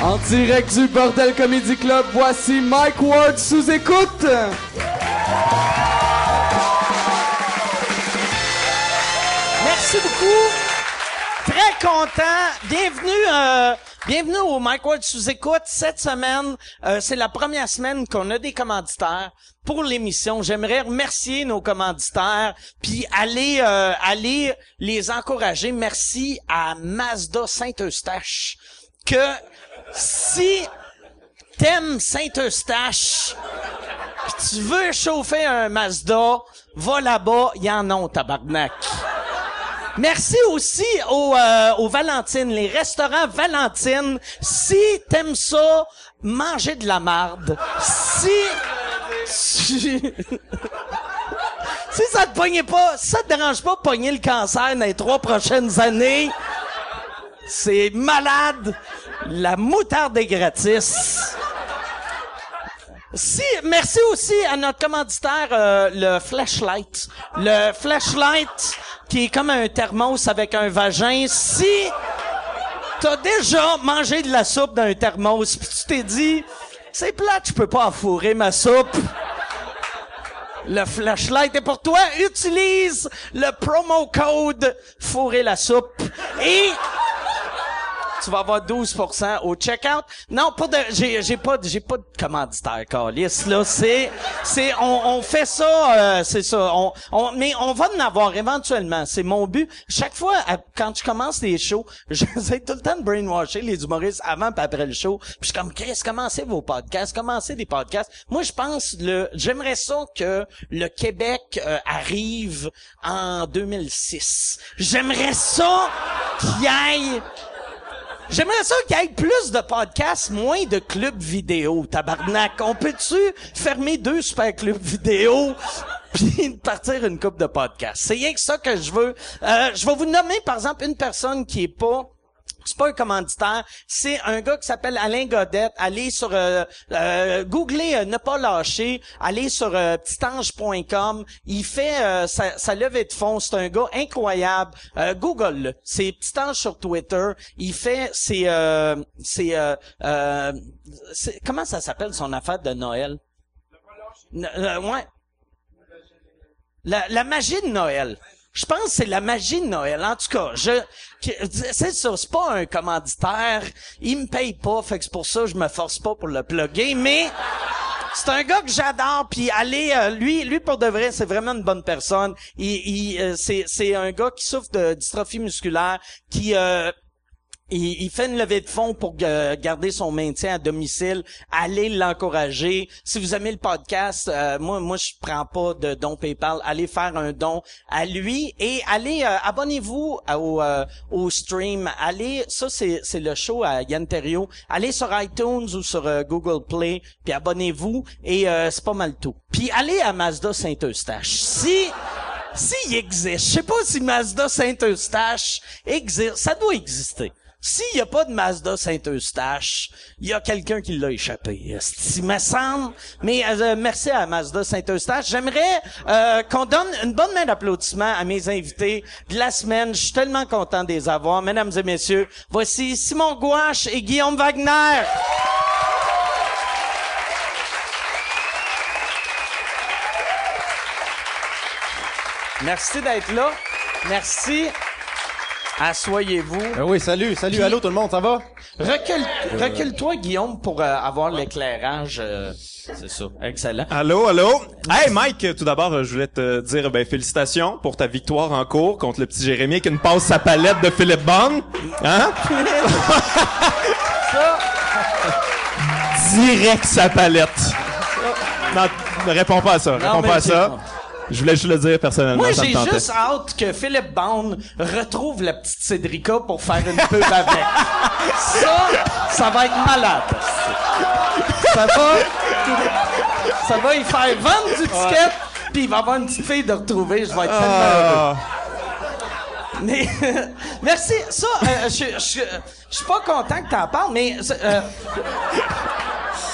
En direct du Bordel Comedy Club, voici Mike Ward sous écoute. Merci beaucoup. Très content. Bienvenue, euh, bienvenue au Mike Ward sous écoute. Cette semaine, euh, c'est la première semaine qu'on a des commanditaires pour l'émission. J'aimerais remercier nos commanditaires, puis aller, euh, aller les encourager. Merci à Mazda Saint-Eustache que si t'aimes Saint-Eustache, tu veux chauffer un Mazda, va là-bas, y en a, tabarnak. Merci aussi aux, euh, aux Valentines, les restaurants Valentine. Si t'aimes ça, manger de la marde. Si... si si ça te pognait pas, si ça te dérange pas de pogner le cancer dans les trois prochaines années, c'est malade. La moutarde est gratis. Si, merci aussi à notre commanditaire, euh, le Flashlight. Le Flashlight, qui est comme un thermos avec un vagin. Si t'as déjà mangé de la soupe dans un thermos, pis tu t'es dit, c'est plate, je peux pas enfourrer ma soupe. Le flashlight est pour toi. Utilise le promo code fourrer la soupe et tu vas avoir 12% au checkout. Non, pas de, j'ai, j'ai pas, j'ai pas de commanditaire, Carlis, là. C'est, c'est, on, on fait ça, euh, c'est ça. On, on, mais on va en avoir éventuellement. C'est mon but. Chaque fois, quand je commence les shows, j'essaie tout le temps de brainwasher les humoristes avant et après le show. Puis je suis comme, Chris, commencez vos podcasts, commencez des podcasts? Moi, je pense, le, j'aimerais ça que le Québec euh, arrive en 2006. J'aimerais ça qu'il y ait J'aimerais ça qu'il y ait plus de podcasts, moins de clubs vidéo, tabarnak. On peut-tu fermer deux super clubs vidéo puis partir une coupe de podcasts? C'est rien que ça que je veux. Euh, je vais vous nommer, par exemple, une personne qui est pas c'est pas un commanditaire, c'est un gars qui s'appelle Alain Godette. Allez sur euh, euh, googlez euh, ne pas lâcher, allez sur euh, petitange.com. Il fait euh, sa, sa levée de fonds, c'est un gars incroyable. Euh, Google-le. C'est Petit Ange sur Twitter. Il fait c'est euh, c'est euh, euh, c'est- comment ça s'appelle son affaire de Noël? N- euh, ouais. La, la magie de Noël. Je pense que c'est la magie de Noël. En tout cas, je, c'est ça, c'est pas un commanditaire. Il me paye pas, fait que c'est pour ça que je me force pas pour le plugger, mais c'est un gars que j'adore puis allez euh, lui lui pour de vrai c'est vraiment une bonne personne il, il, euh, c'est c'est un gars qui souffre de dystrophie musculaire qui euh, il, il fait une levée de fonds pour garder son maintien à domicile. Allez l'encourager. Si vous aimez le podcast, euh, moi, moi, je prends pas de don PayPal. Allez faire un don à lui et allez euh, abonnez-vous au, euh, au stream. Allez, ça c'est c'est le show à Yann. Allez sur iTunes ou sur euh, Google Play puis abonnez-vous et euh, c'est pas mal tout. Puis allez à Mazda Saint-Eustache. Si s'il existe, je sais pas si Mazda Saint-Eustache existe, ça doit exister. S'il y a pas de Mazda Saint-Eustache, il y a quelqu'un qui l'a échappé. Il me semble. Mais euh, merci à Mazda Saint-Eustache. J'aimerais euh, qu'on donne une bonne main d'applaudissement à mes invités de la semaine. Je suis tellement content de les avoir. Mesdames et messieurs, voici Simon Gouache et Guillaume Wagner. Merci d'être là. Merci. Assoyez-vous. Ben oui, salut, salut, Puis- allô tout le monde, ça va? Recule, recule-toi, Guillaume, pour euh, avoir l'éclairage. euh, c'est ça. Excellent. Allô, allô? Hey Mike, tout d'abord, euh, je voulais te dire ben félicitations pour ta victoire en cours contre le petit Jérémy qui nous passe sa palette de Philippe Bond. Hein? Direct sa palette. Non, ne réponds pas à ça. réponds pas à ça. Je voulais juste le dire personnellement, Moi, j'ai juste hâte que Philippe Bond retrouve la petite Cédrica pour faire une pub avec. Ça, ça va être malade. Ça va, ça va y faire vendre du ticket, puis il va avoir une petite fille de retrouver. Je vais être tellement. Ah. Mais merci. Ça, euh, je suis pas content que t'en parles, mais euh,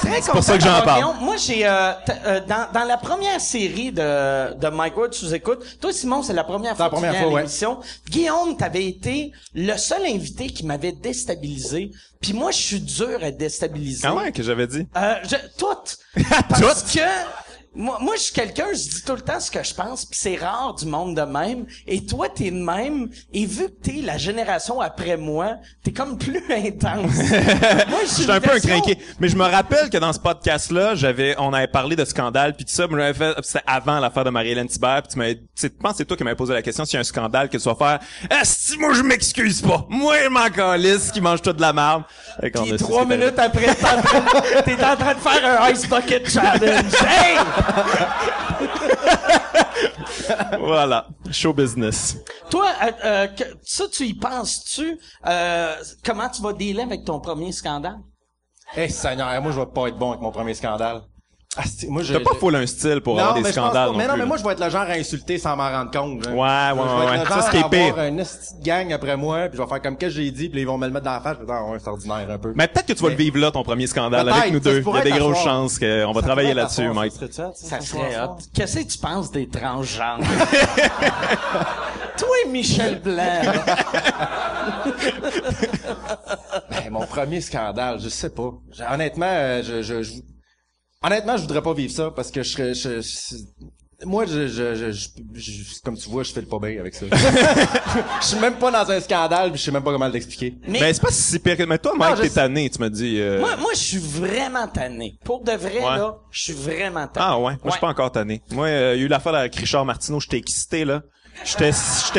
très content pour ça que j'en parle. Guillaume. Moi, j'ai euh, euh, dans, dans la première série de, de Mike Ward sous écoute. Toi, Simon, c'est la première fois la que tu première viens fois, à ouais. l'émission. Guillaume, t'avais été le seul invité qui m'avait déstabilisé. Puis moi, je suis dur à déstabiliser. Ah ouais, que j'avais dit. Euh, je, toutes. Parce que moi, moi, je suis quelqu'un, je dis tout le temps ce que je pense, puis c'est rare du monde de même. Et toi, t'es de même. Et vu que t'es la génération après moi, t'es comme plus intense. moi, Je suis un peu un crinqué. Mais je me rappelle que dans ce podcast-là, j'avais, on avait parlé de scandale puis tout ça. Moi, j'avais fait, c'était avant l'affaire de Marie-Hélène Thibert. Puis tu m'avais, tu pense que c'est toi qui m'avais posé la question s'il y a un scandale que tu vas faire. Esti, moi, je m'excuse pas. Moi, je m'en calisse qui mange toute de la qu'on Puis trois minutes après, t'es en, train- t'es en train de faire un Ice Bucket Challenge. Hey! Voilà. Show business. Toi, euh, euh, que- ça, tu y penses-tu? Euh, comment tu vas dealer avec ton premier scandale? Eh, Seigneur, moi, je vais pas être bon avec mon premier scandale. Ah, c'est- moi, je, T'as pas full un style pour non, avoir des mais scandales pas. non mais non, plus, mais moi, je vais être le genre à insulter sans m'en rendre compte. genre. Ouais, ouais, Je vais ouais, être ouais. le Ça, genre ce qui est pire. un esti de gang après moi, puis je vais faire comme que j'ai dit, puis ils vont me le mettre dans la face, je vais dire, ah ouais, c'est ordinaire un peu. Mais peut-être que tu vas le Mais- vivre là, ton premier scandale, avec nous ça deux. Il y a des grosses chances qu'on va Ça travailler là-dessus, Mike. ça serait-tu hot, Ça ça, serait ça, hot. Qu'est-ce que tu penses des transgenres? Toi, Michel Blanc. Ben, mon premier scandale, je sais pas. Honnêtement, euh, je, je, je- honnêtement, je voudrais pas vivre ça parce que je serais, je, je- moi, je, je, je, je- je- comme tu vois, je fais le pas bien avec ça. Je suis même pas dans un scandale, puis je sais même pas comment l'expliquer. Mais Mais c'est pas si pire que, mais toi, Mike, t'es sais. tanné, tu m'as dit, euh... moi, moi, je suis vraiment tanné. Pour de vrai, Ouais. là, je suis vraiment tanné. Ah ouais, moi je suis pas encore tanné. Moi, euh, il y a eu l'affaire avec Richard Martineau, j'étais excité là. J'étais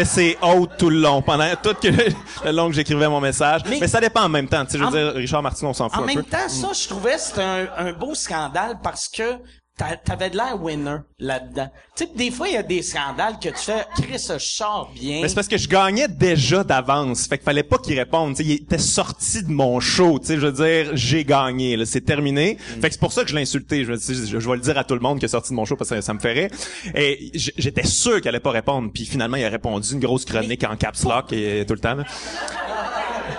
ses hautes tout le long pendant tout que le long que j'écrivais mon message. Mais- Mais, ça dépend en même temps, tu sais, je veux En- dire Richard Martineau on s'en fout En un même peu. temps, ça, je trouvais c'était un, un beau scandale parce que t'avais de l'air winner là-dedans. Tu sais, des fois, il y a des scandales que tu fais, Chris, je sors bien. Mais c'est parce que je gagnais déjà d'avance, fait qu'il fallait pas qu'il réponde, tu sais, il était sorti de mon show, tu sais, je veux dire, j'ai gagné, là, c'est terminé. Mm. Fait que c'est pour ça que je l'ai insulté, je, je, je vais le dire à tout le monde qu'il est sorti de mon show parce que ça, ça me rire. Et j'étais sûr qu'il allait pas répondre, puis finalement il a répondu une grosse chronique en caps lock et tout le temps. là.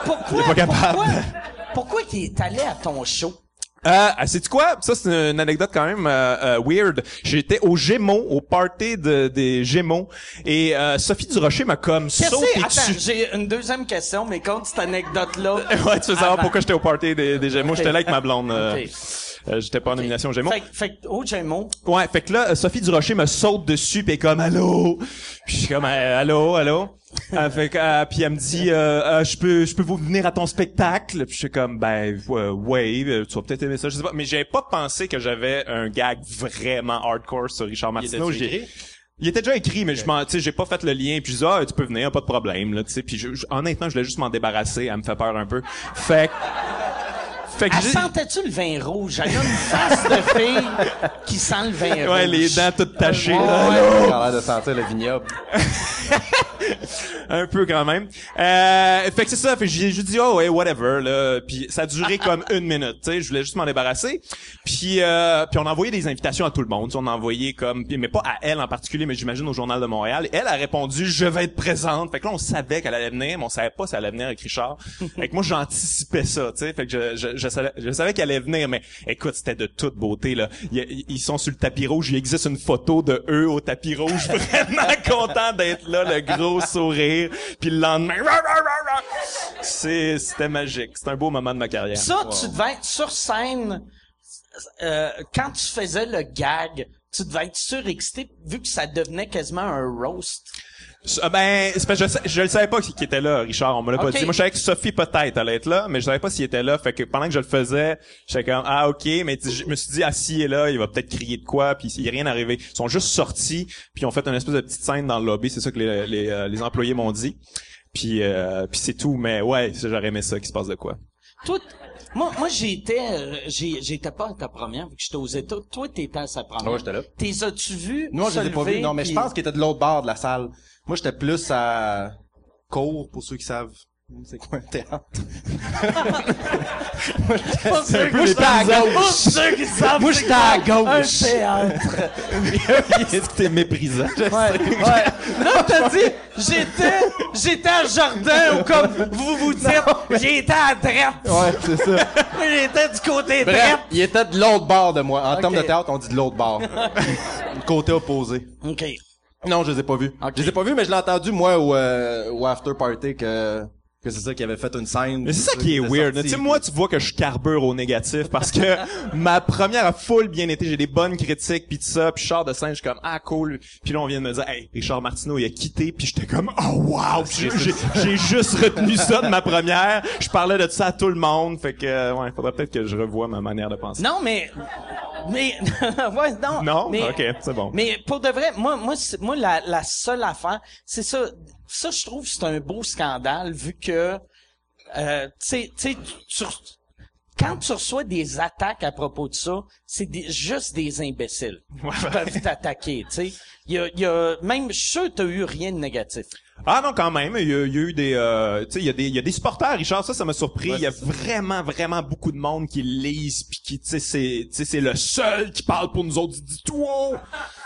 pourquoi, il est pas capable. pourquoi, pourquoi est allé à ton show? Euh, sais-tu quoi? Ça, c'est une anecdote quand même euh, euh, weird. J'étais au Gémeaux, au party de, des Gémeaux, et euh, Sophie Durocher m'a comme sauté dessus. j'ai une deuxième question, mais compte cette anecdote-là. ouais, tu veux savoir pourquoi j'étais au party des, des Gémeaux? J'étais là avec ma blonde. euh, Ok. euh, j'étais pas en nomination aux Gémeaux. Fait, que- fait oh, un mot. Ouais, fait que là, Sophie Durocher me saute dessus, pis elle est comme allô? Puis je suis comme allô, allô? Euh, fait que, euh, puis elle me dit, euh, euh, je peux, je peux vous venir à ton spectacle. Puis je suis comme, ben euh, ouais, euh, tu vas peut-être aimer ça, je sais pas. Mais j'avais pas pensé que j'avais un gag vraiment hardcore sur Richard Martineau. écrit? Il était déjà écrit, mais je m'en, tu sais, j'ai pas fait le lien. Puis je dis, ah, tu peux venir, pas de problème, là, tu sais. Puis je- je- honnêtement, je voulais juste m'en débarrasser. Elle me fait peur un peu. Fait fait que Elle sentait-tu le vin rouge? Elle a une face de fille qui sent le vin rouge. ouais, les dents toutes tachées. Ouais, là. ouais. L'air de sentir le vignoble. un peu quand même. Euh, fait que c'est ça, fait que j'ai juste dit oh ouais whatever là, puis ça a duré comme une minute, tu sais, je voulais juste m'en débarrasser. Puis euh, puis on a envoyé des invitations à tout le monde, tu sais, on a envoyé comme mais pas à elle en particulier, mais j'imagine au journal de Montréal. Elle a répondu je vais être présente. Fait que là on savait qu'elle allait venir, mais on savait pas si elle allait venir avec Richard. fait que moi j'anticipais ça, tu sais, fait que je, je, je savais je savais qu'elle allait venir mais écoute, c'était de toute beauté là. Ils, ils sont sur le tapis rouge, il existe une photo de eux au tapis rouge vraiment contents d'être là, le gros sourire, puis le lendemain rah, rah, rah, rah. c'est c'était magique, c'est un beau moment de ma carrière. Ça, tu devais être sur scène euh, quand tu faisais le gag. Tu devais être surexcité vu que ça devenait quasiment un roast. Ah Ben, c'est parce que je, sais- je le savais pas qui qui était là, Richard. On me l'a Ok. pas dit. Moi, je savais que Sophie peut-être allait être là, mais je savais pas s'il était là. Fait que pendant que je le faisais, j'étais comme ah ok, mais tu je me suis dit ah s'il est là, il va peut-être crier de quoi, puis il est rien arrivé. Ils sont juste sortis, puis ils ont fait une espèce de petite scène dans le lobby. C'est ça que les, les, euh, les employés m'ont dit. Puis euh, puis c'est tout. Mais ouais, ça, j'aurais aimé ça, qu'il se passe de quoi. Toi, moi, moi j'étais, euh, j'ai- j'étais pas à ta première, vu que j'étais aux États. Toi, t'étais à sa première. Ouais, j'étais là. T'es as-tu vu? Non, je les ai pas vus. Non, mais puis- je pense qu'il était de l'autre bord de la salle. Moi, j'étais plus à court, pour ceux qui savent. C'est quoi un théâtre? Peu qui j'étais à gauche. Pour ceux qui savent, Moi, c'est j'étais à gauche. Un théâtre? Méprisant. Ouais, ouais. Là, t'as dit, j'étais, j'étais à Jardin, ou comme vous vous dites, j'étais à droite. Ouais, c'est ça. J'étais du côté Bref, droite. il était de l'autre bord de moi. En termes de théâtre, on dit de l'autre bord. Côté opposé. OK. Non, je les ai pas vus. Ok. Je les ai pas vus, mais je l'ai entendu, moi, au, euh, au after party que, que c'est ça qui avait fait une scène. Mais c'est ça qui est weird. Tu sais, moi, tu vois que je carbure au négatif parce que ma première a full bien été. J'ai des bonnes critiques pis tout ça. Puis je sors de scène, je suis comme ah cool. Puis là on vient de me dire hey Richard Martineau il a quitté. Puis j'étais comme oh wow. Puis j'ai- j'ai j'ai juste retenu ça de ma première. Je parlais de ça à tout le monde. Fait que euh, ouais, faudrait peut-être que je revoie ma manière de penser. Non, mais, mais, ouais, non. Non? mais, Ok, c'est bon. Mais pour de vrai, moi, moi, moi, la, la seule affaire, c'est ça. Ça, je trouve, c'est un beau scandale vu que, euh, tu sais, tu- quand tu reçois des attaques à propos de ça, c'est des- juste des imbéciles qui peuvent t'attaquer, tu sais. Il y a, y a, même, je suis sûr que t'as eu rien de négatif. Ah non, quand même. Il y a, il y a eu des, euh, tu sais, il y a des, il y a des supporters. Richard, ça, ça m'a surpris. Ouais, il y a ça. vraiment, vraiment beaucoup de monde qui lisent puis qui, tu sais, c'est, tu sais, c'est le seul qui parle pour nous autres. Il dit tout haut,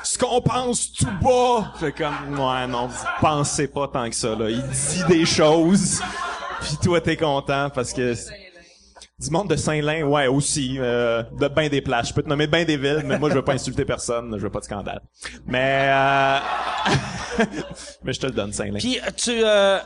ce qu'on pense tout bas. Fait comme, ouais, non, vous pensez pas tant que ça là. Il dit des choses, puis toi t'es content parce que. Du monde de Saint-Lin, ouais, aussi. euh, de ben des places. Je peux te nommer ben des villes, mais moi, je veux pas insulter personne. Je veux pas de scandale. Mais, euh... mais je te le donne, Saint-Lin. Puis, tu, euh,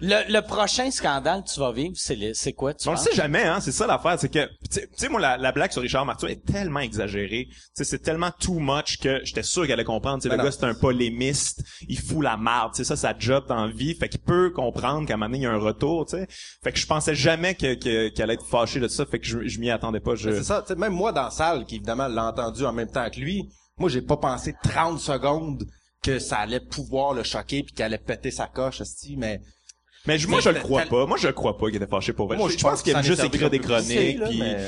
le, le prochain scandale que tu vas vivre, c'est le- c'est quoi, tu On le sait jamais, hein. C'est ça l'affaire, c'est que, tu sais- tu sais, moi, la, la blague sur Richard Martineau est tellement exagérée. Tu sais, c'est tellement too much que j'étais sûr qu'elle allait comprendre. Tu sais, Ben le non. gars, c'est un polémiste. Il fout la marde. Tu sais, ça, sa job dans la vie. Fait qu'il peut comprendre qu'à un moment donné, il y a un retour, tu sais. Fait que je pensais jamais que, que- qu'elle allait être fâchée de ça. Fait que je, je m'y attendais pas. Je... Mais C'est ça, tu sais, même moi dans la salle, qui évidemment l'a entendu en même temps que lui, moi j'ai pas pensé 30 secondes que ça allait pouvoir le choquer puis qu'il allait péter sa coche, esti, mais Mais je- moi, je le crois pas. Moi, je le crois pas qu'il était fâché pour vrai. Moi, je, pense pense qu'il aime juste écrire des chroniques. puis mais-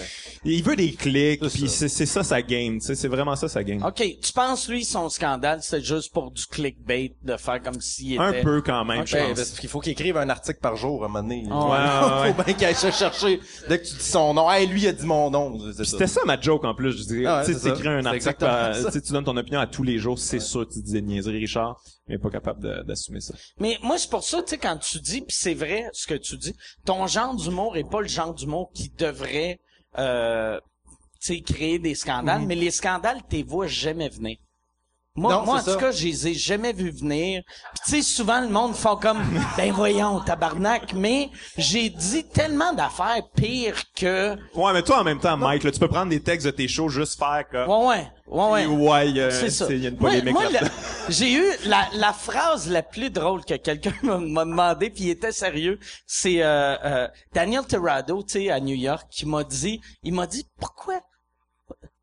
Il veut des clics. C'est Puis ça. c'est ça sa game. tu sais, C'est vraiment ça sa game. OK, tu penses, lui, son scandale, c'est juste pour du clickbait, de faire comme s'il était... Un peu quand même, je pense. parce qu'il faut qu'il écrive un article par jour à un moment donné. Ouais, ouais, faut bien qu'il aille se chercher dès que tu dis son nom. Hey, lui il a dit mon nom. C'était ça ma joke en plus. Je dis, Ah ouais, tu t'écris un article, tu sais, tu donnes ton opinion à tous les jours, c'est sûr tu disais niaiserie, Richard, mais pas capable de- d'assumer ça. Mais moi, c'est pour ça, tu sais, quand tu dis, puis c'est vrai ce que tu dis, ton genre d'humour est pas le genre d'humour qui devrait, euh, tu sais, créer des scandales, mais les scandales, t'es vois jamais venir. Moi, Non, moi en tout cas, je les ai jamais vus venir. Puis tu sais, souvent, le monde font comme, ben voyons, tabarnak, mais j'ai dit tellement d'affaires pires que... Ouais, mais toi en même temps, Mike, là, tu peux prendre des textes de tes shows, juste faire comme, Ouais, ouais, ouais, ouais. ouais, euh, C'est ça. il y a une polémique moi, j'ai eu la, la phrase la plus drôle que quelqu'un m'a- m'a demandé, puis il était sérieux. C'est euh, euh, Daniel Terrado, tu sais, à New York, qui m'a dit, il m'a dit, pourquoi,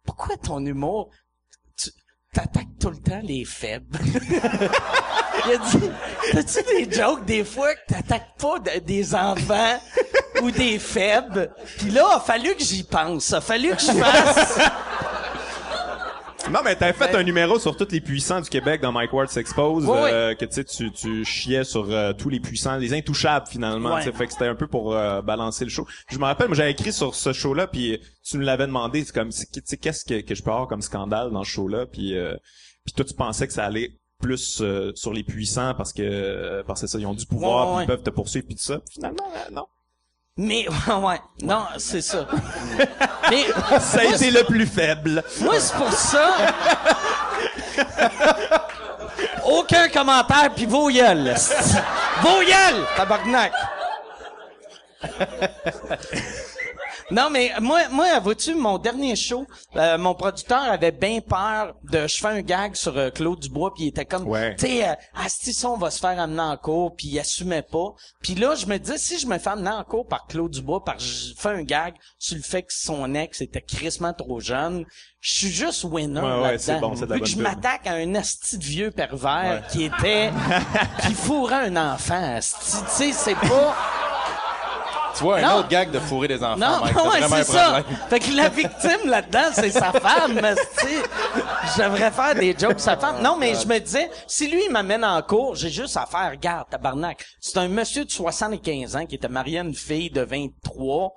pourquoi ton humour, t'attaques tout le temps les faibles. il a dit, t'as-tu des jokes des fois que t'attaques pas de- des enfants ou des faibles? Puis là, a fallu que j'y pense. A fallu que je fasse. Non, mais t'avais fait un numéro sur tous les puissants du Québec dans Mike Ward s'expose, Ouais, euh, que tu sais, tu, tu chiais sur euh, tous les puissants, les intouchables finalement, Ouais. tu sais, fait que c'était un peu pour euh, balancer le show. Je me rappelle, moi j'avais écrit sur ce show-là, puis tu me l'avais demandé, c'est comme, c'est- tu sais, qu'est-ce que, que je peux avoir comme scandale dans ce show-là, puis euh, puis toi tu pensais que ça allait plus euh, sur les puissants parce que euh, parce que ça ils ont du pouvoir, Ouais, ils peuvent te poursuivre puis tout ça. Finalement, euh, non. Mais, ouais, non, c'est ça. Mais, Ça a été le plus faible. moi, c'est pour ça. Aucun commentaire, puis vos gueules. Vos gueules, tabarnak. Non, mais moi, moi, vois-tu, mon dernier show, euh, mon producteur avait bien peur de... Je fais un gag sur euh, Claude Dubois, puis il était comme... Ouais. Tu sais, euh, Asti, ça, on va se faire amener en cours, puis il assumait pas. Puis là, je me disais, si je me fais amener en cours par Claude Dubois, par je fais un gag sur le fait que son ex était crissement trop jeune, je suis juste winner Ouais, ouais, là-dedans. bon, Vu que je m'attaque à un asti de vieux pervers qui était... qui fourrait un enfant, asti. Tu sais, c'est pas... Tu vois, un autre gag de fourrer des enfants, Non, Mike. Ouais, c'est ça. Fait que la victime là-dedans, c'est sa femme. devrais faire des jokes sa femme. Non, mais je me disais, si lui, il m'amène en cours, j'ai juste à faire, regarde, tabarnak. C'est un monsieur de 75 ans qui était marié à une fille de 23.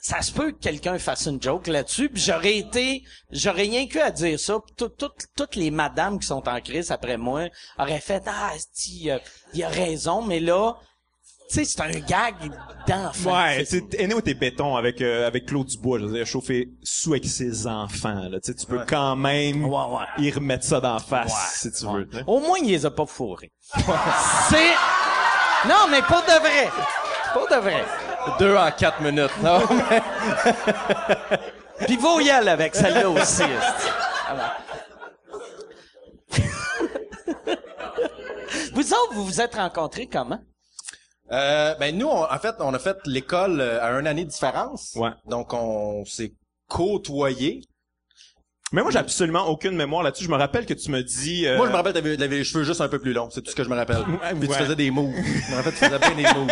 Ça se peut que quelqu'un fasse une joke là-dessus, puis j'aurais été, j'aurais rien que à dire ça. puis tout- tout- toutes les madames qui sont en crise après moi auraient fait, ah, euh, il a raison, mais là, sais, c'est un gag d'enfant. Ouais, C'est- tu sais, t'es béton avec euh, avec Claude Dubois, je veux dire, chauffer sous avec ses enfants, là. Tu sais, tu peux quand même Ouais, ouais. y remettre ça d'en face, Ouais, si tu ouais. veux. tu. Au moins, il les a pas fourrés. C'est... Non, mais pour de vrai. Pour de vrai. Deux en quatre minutes. Non, mais... Puis vous y aller avec celle-là aussi. Alors. vous autres, vous vous êtes rencontrés comment? Euh, ben nous, on- en fait, on a fait l'école euh, à une année de différence. Ouais. Donc on s'est côtoyés. Mais moi, j'ai absolument aucune mémoire là-dessus. Je me rappelle que tu me dis... euh, Moi, je me rappelle, t'avais, t'avais les cheveux juste un peu plus longs. C'est tout ce que je me rappelle. Puis tu ouais. faisais des moves. Je me rappelle, tu faisais bien des moves.